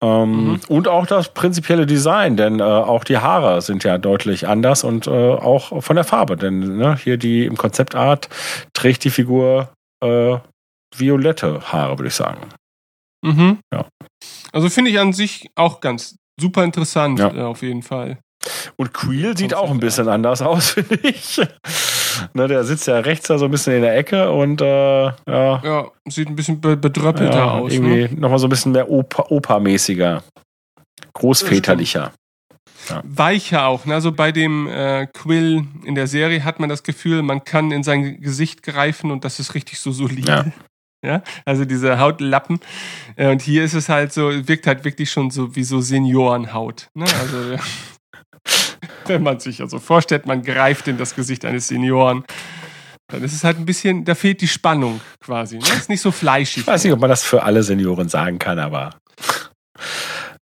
Ähm, Mhm. Und auch das prinzipielle Design, denn auch die Haare sind ja deutlich anders und auch von der Farbe. Denn ne, hier die im Konzeptart trägt die Figur äh, violette Haare, würde ich sagen. Mhm. Ja. Also finde ich an sich auch ganz super interessant, Ja. äh, auf jeden Fall. Und Creel sieht auch ein bisschen anders aus, finde ich. ne, der sitzt ja rechts da so ein bisschen in der Ecke und äh, ja, Ja, sieht ein bisschen be bedröppelter ja, aus. irgendwie Ne? nochmal so ein bisschen mehr Opa- Opa-mäßiger. Großväterlicher. Weicher auch. Ne? Also bei dem äh, Quill in der Serie hat man das Gefühl, man kann in sein Gesicht greifen und das ist richtig so solide. Ja. Also diese Hautlappen. Äh, Und hier ist es halt so, wirkt halt wirklich schon so wie so Seniorenhaut. Ne? Also, wenn man sich also vorstellt, man greift in das Gesicht eines Senioren, dann ist es halt ein bisschen, da fehlt die Spannung quasi. Ne? Ist nicht so fleischig. Ich weiß nicht, ob man das für alle Senioren sagen kann, aber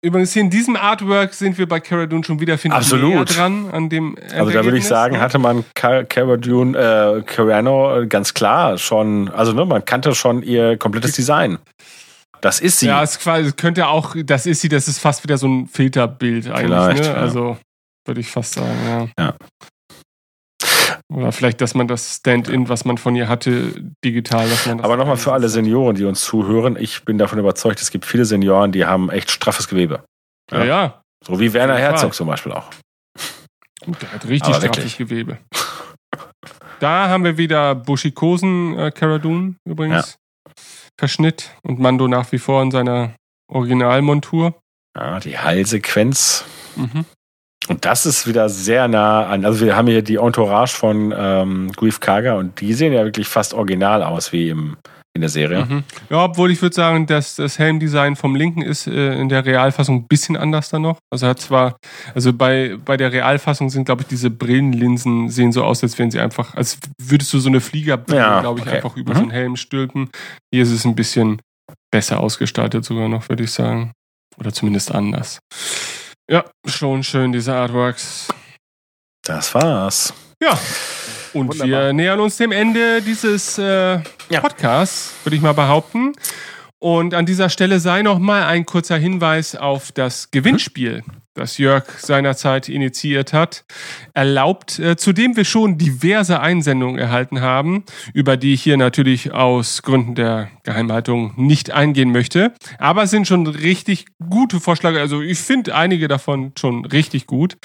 Übrigens hier in diesem Artwork sind wir bei Cara Dune schon wieder, finde ich, näher dran an dem also da würde ich sagen, ne? hatte man Ca- Cara Dune, äh, Carano äh, ganz klar schon, also ne, man kannte schon ihr komplettes Design. Das ist sie. Ja, es könnte auch, das ist sie, das ist fast wieder so ein Filterbild eigentlich, Vielleicht, ne? ja. Also würde ich fast sagen, ja. Ja. Oder vielleicht, dass man das Stand-in, was man von ihr hatte, digital, dass man das aber nochmal für alle Senioren, die uns zuhören, ich bin davon überzeugt, es gibt viele Senioren, die haben echt straffes Gewebe. Ja, ja. So wie Werner Herzog zum Beispiel auch. Gut, der hat richtig straffes Gewebe. Da haben wir wieder Bushikosen, äh, übrigens. Verschnitt und Mando nach wie vor in seiner Originalmontur. Ja, die Heilsequenz. Mhm. Und das ist wieder sehr nah an. Also wir haben hier die Entourage von ähm, Grief Karga und die sehen ja wirklich fast original aus wie im, in der Serie. Mhm. Ja, obwohl ich würde sagen, dass das Helmdesign vom Linken ist äh, in der Realfassung ein bisschen anders dann noch. Also hat zwar, also bei, bei der Realfassung sind, glaube ich, diese Brillenlinsen sehen so aus, als wären sie einfach, als würdest du so eine Fliegerbrille, Ja, glaube ich, okay. einfach über Mhm. so einen Helm stülpen. Hier ist es ein bisschen besser ausgestaltet sogar noch, würde ich sagen. Oder zumindest anders. Ja, schon schön, diese Artworks. Das war's. Ja. Und Wunderbar. wir nähern uns dem Ende dieses äh, Ja. Podcasts, würde ich mal behaupten. Und an dieser Stelle sei noch mal ein kurzer Hinweis auf das Gewinnspiel, das Jörg seinerzeit initiiert hat, erlaubt, äh, zu dem wir schon diverse Einsendungen erhalten haben, über die ich hier natürlich aus Gründen der Geheimhaltung nicht eingehen möchte. Aber es sind schon richtig gute Vorschläge. Also ich finde einige davon schon richtig gut.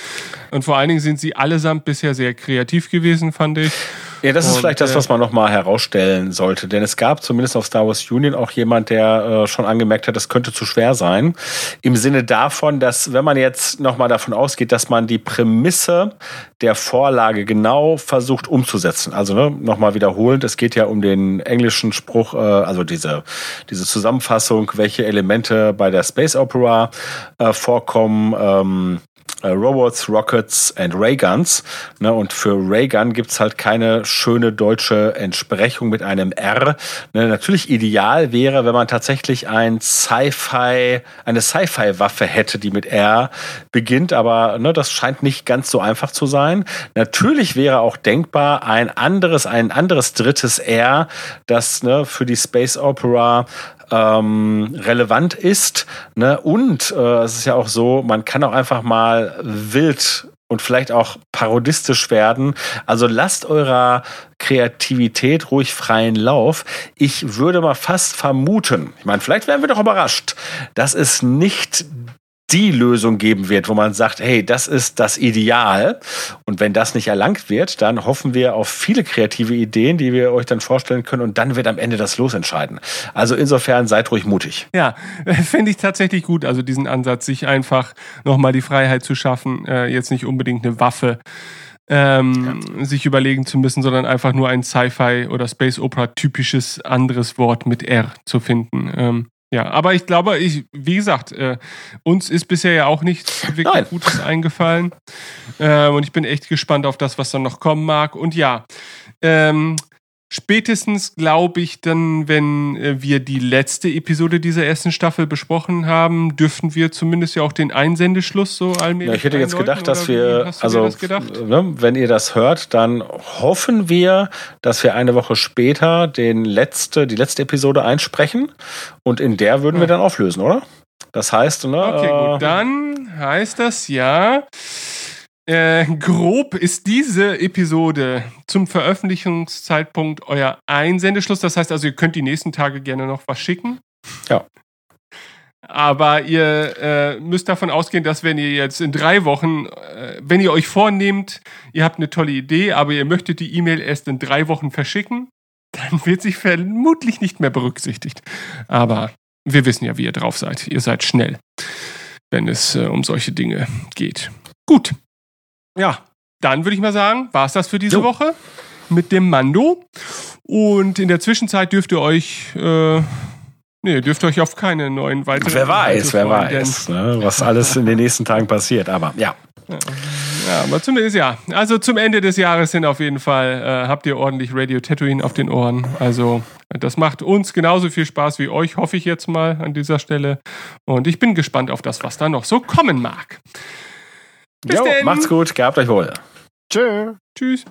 Und vor allen Dingen sind sie allesamt bisher sehr kreativ gewesen, fand ich. Ja, das ist Und, vielleicht das, äh, was man nochmal herausstellen sollte. Denn es gab zumindest auf Star Wars Union auch jemand, der äh, schon angemerkt hat, das könnte zu schwer sein. Im Sinne davon, dass wenn man jetzt nochmal davon ausgeht, dass man die Prämisse der Vorlage genau versucht umzusetzen. Also ne, nochmal wiederholend, es geht ja um den englischen Spruch, äh, also diese, diese Zusammenfassung, welche Elemente bei der Space Opera äh, vorkommen. Ähm, äh, Robots, Rockets and Rayguns. Ne, und für Raygun gibt's halt keine schöne deutsche Entsprechung mit einem R. Ne, natürlich ideal wäre, wenn man tatsächlich ein Sci-Fi, eine Sci-Fi-Waffe hätte, die mit R beginnt, aber ne, das scheint nicht ganz so einfach zu sein. Natürlich wäre auch denkbar ein anderes, ein anderes drittes R, das ne, für die Space Opera ähm, relevant ist. Ne? Und äh, es ist ja auch so, man kann auch einfach mal wild und vielleicht auch parodistisch werden. Also lasst eurer Kreativität ruhig freien Lauf. Ich würde mal fast vermuten, ich meine, vielleicht werden wir doch überrascht, dass es nicht die Lösung geben wird, wo man sagt, hey, das ist das Ideal. Und wenn das nicht erlangt wird, dann hoffen wir auf viele kreative Ideen, die wir euch dann vorstellen können. Und dann wird am Ende das Los entscheiden. Also insofern seid ruhig mutig. Ja, finde ich tatsächlich gut. Also diesen Ansatz, sich einfach nochmal die Freiheit zu schaffen, äh, jetzt nicht unbedingt eine Waffe ähm, sich überlegen zu müssen, sondern einfach nur ein Sci-Fi oder Space Opera typisches anderes Wort mit R zu finden. Ähm, ja, aber ich glaube, ich, wie gesagt, äh, uns ist bisher ja auch nichts wirklich Nein. Gutes eingefallen. Äh, und ich bin echt gespannt auf das, was dann noch kommen mag. Und ja, ähm, spätestens glaube ich dann, wenn äh, wir die letzte Episode dieser ersten Staffel besprochen haben, dürften wir zumindest ja auch den Einsendeschluss so allmählich Ja, ich hätte jetzt gedacht, dass wir, also das gedacht? wenn ihr das hört, dann hoffen wir, dass wir eine Woche später den letzte, die letzte Episode einsprechen und in der würden wir dann auflösen, oder? Das heißt, ne, Okay, äh, gut. Dann heißt das ja, äh, grob ist diese Episode zum Veröffentlichungszeitpunkt euer Einsendeschluss. Das heißt also, ihr könnt die nächsten Tage gerne noch was schicken. Ja. Aber ihr äh, müsst davon ausgehen, dass wenn ihr jetzt in drei Wochen, äh, wenn ihr euch vornehmt, ihr habt eine tolle Idee, aber ihr möchtet die E-Mail erst in drei Wochen verschicken, dann wird sich vermutlich nicht mehr berücksichtigt. Aber wir wissen ja, wie ihr drauf seid. Ihr seid schnell, wenn es äh, um solche Dinge geht. Gut. Ja, dann würde ich mal sagen, war es das für diese Jo. Woche mit dem Mando. Und in der Zwischenzeit dürft ihr euch, äh, nee, dürft euch auf keine neuen weiteren wer weiß, wer weiß, ne, was alles in den nächsten Tagen passiert. Aber ja, Ja, aber zumindest ja. Also zum Ende des Jahres hin auf jeden Fall äh, habt ihr ordentlich Radio Tatooine auf den Ohren. Also das macht uns genauso viel Spaß wie euch, hoffe ich jetzt mal an dieser Stelle. Und ich bin gespannt auf das, was da noch so kommen mag. Bis jo, denn. macht's gut, gehabt euch wohl. Tschö. Tschüss.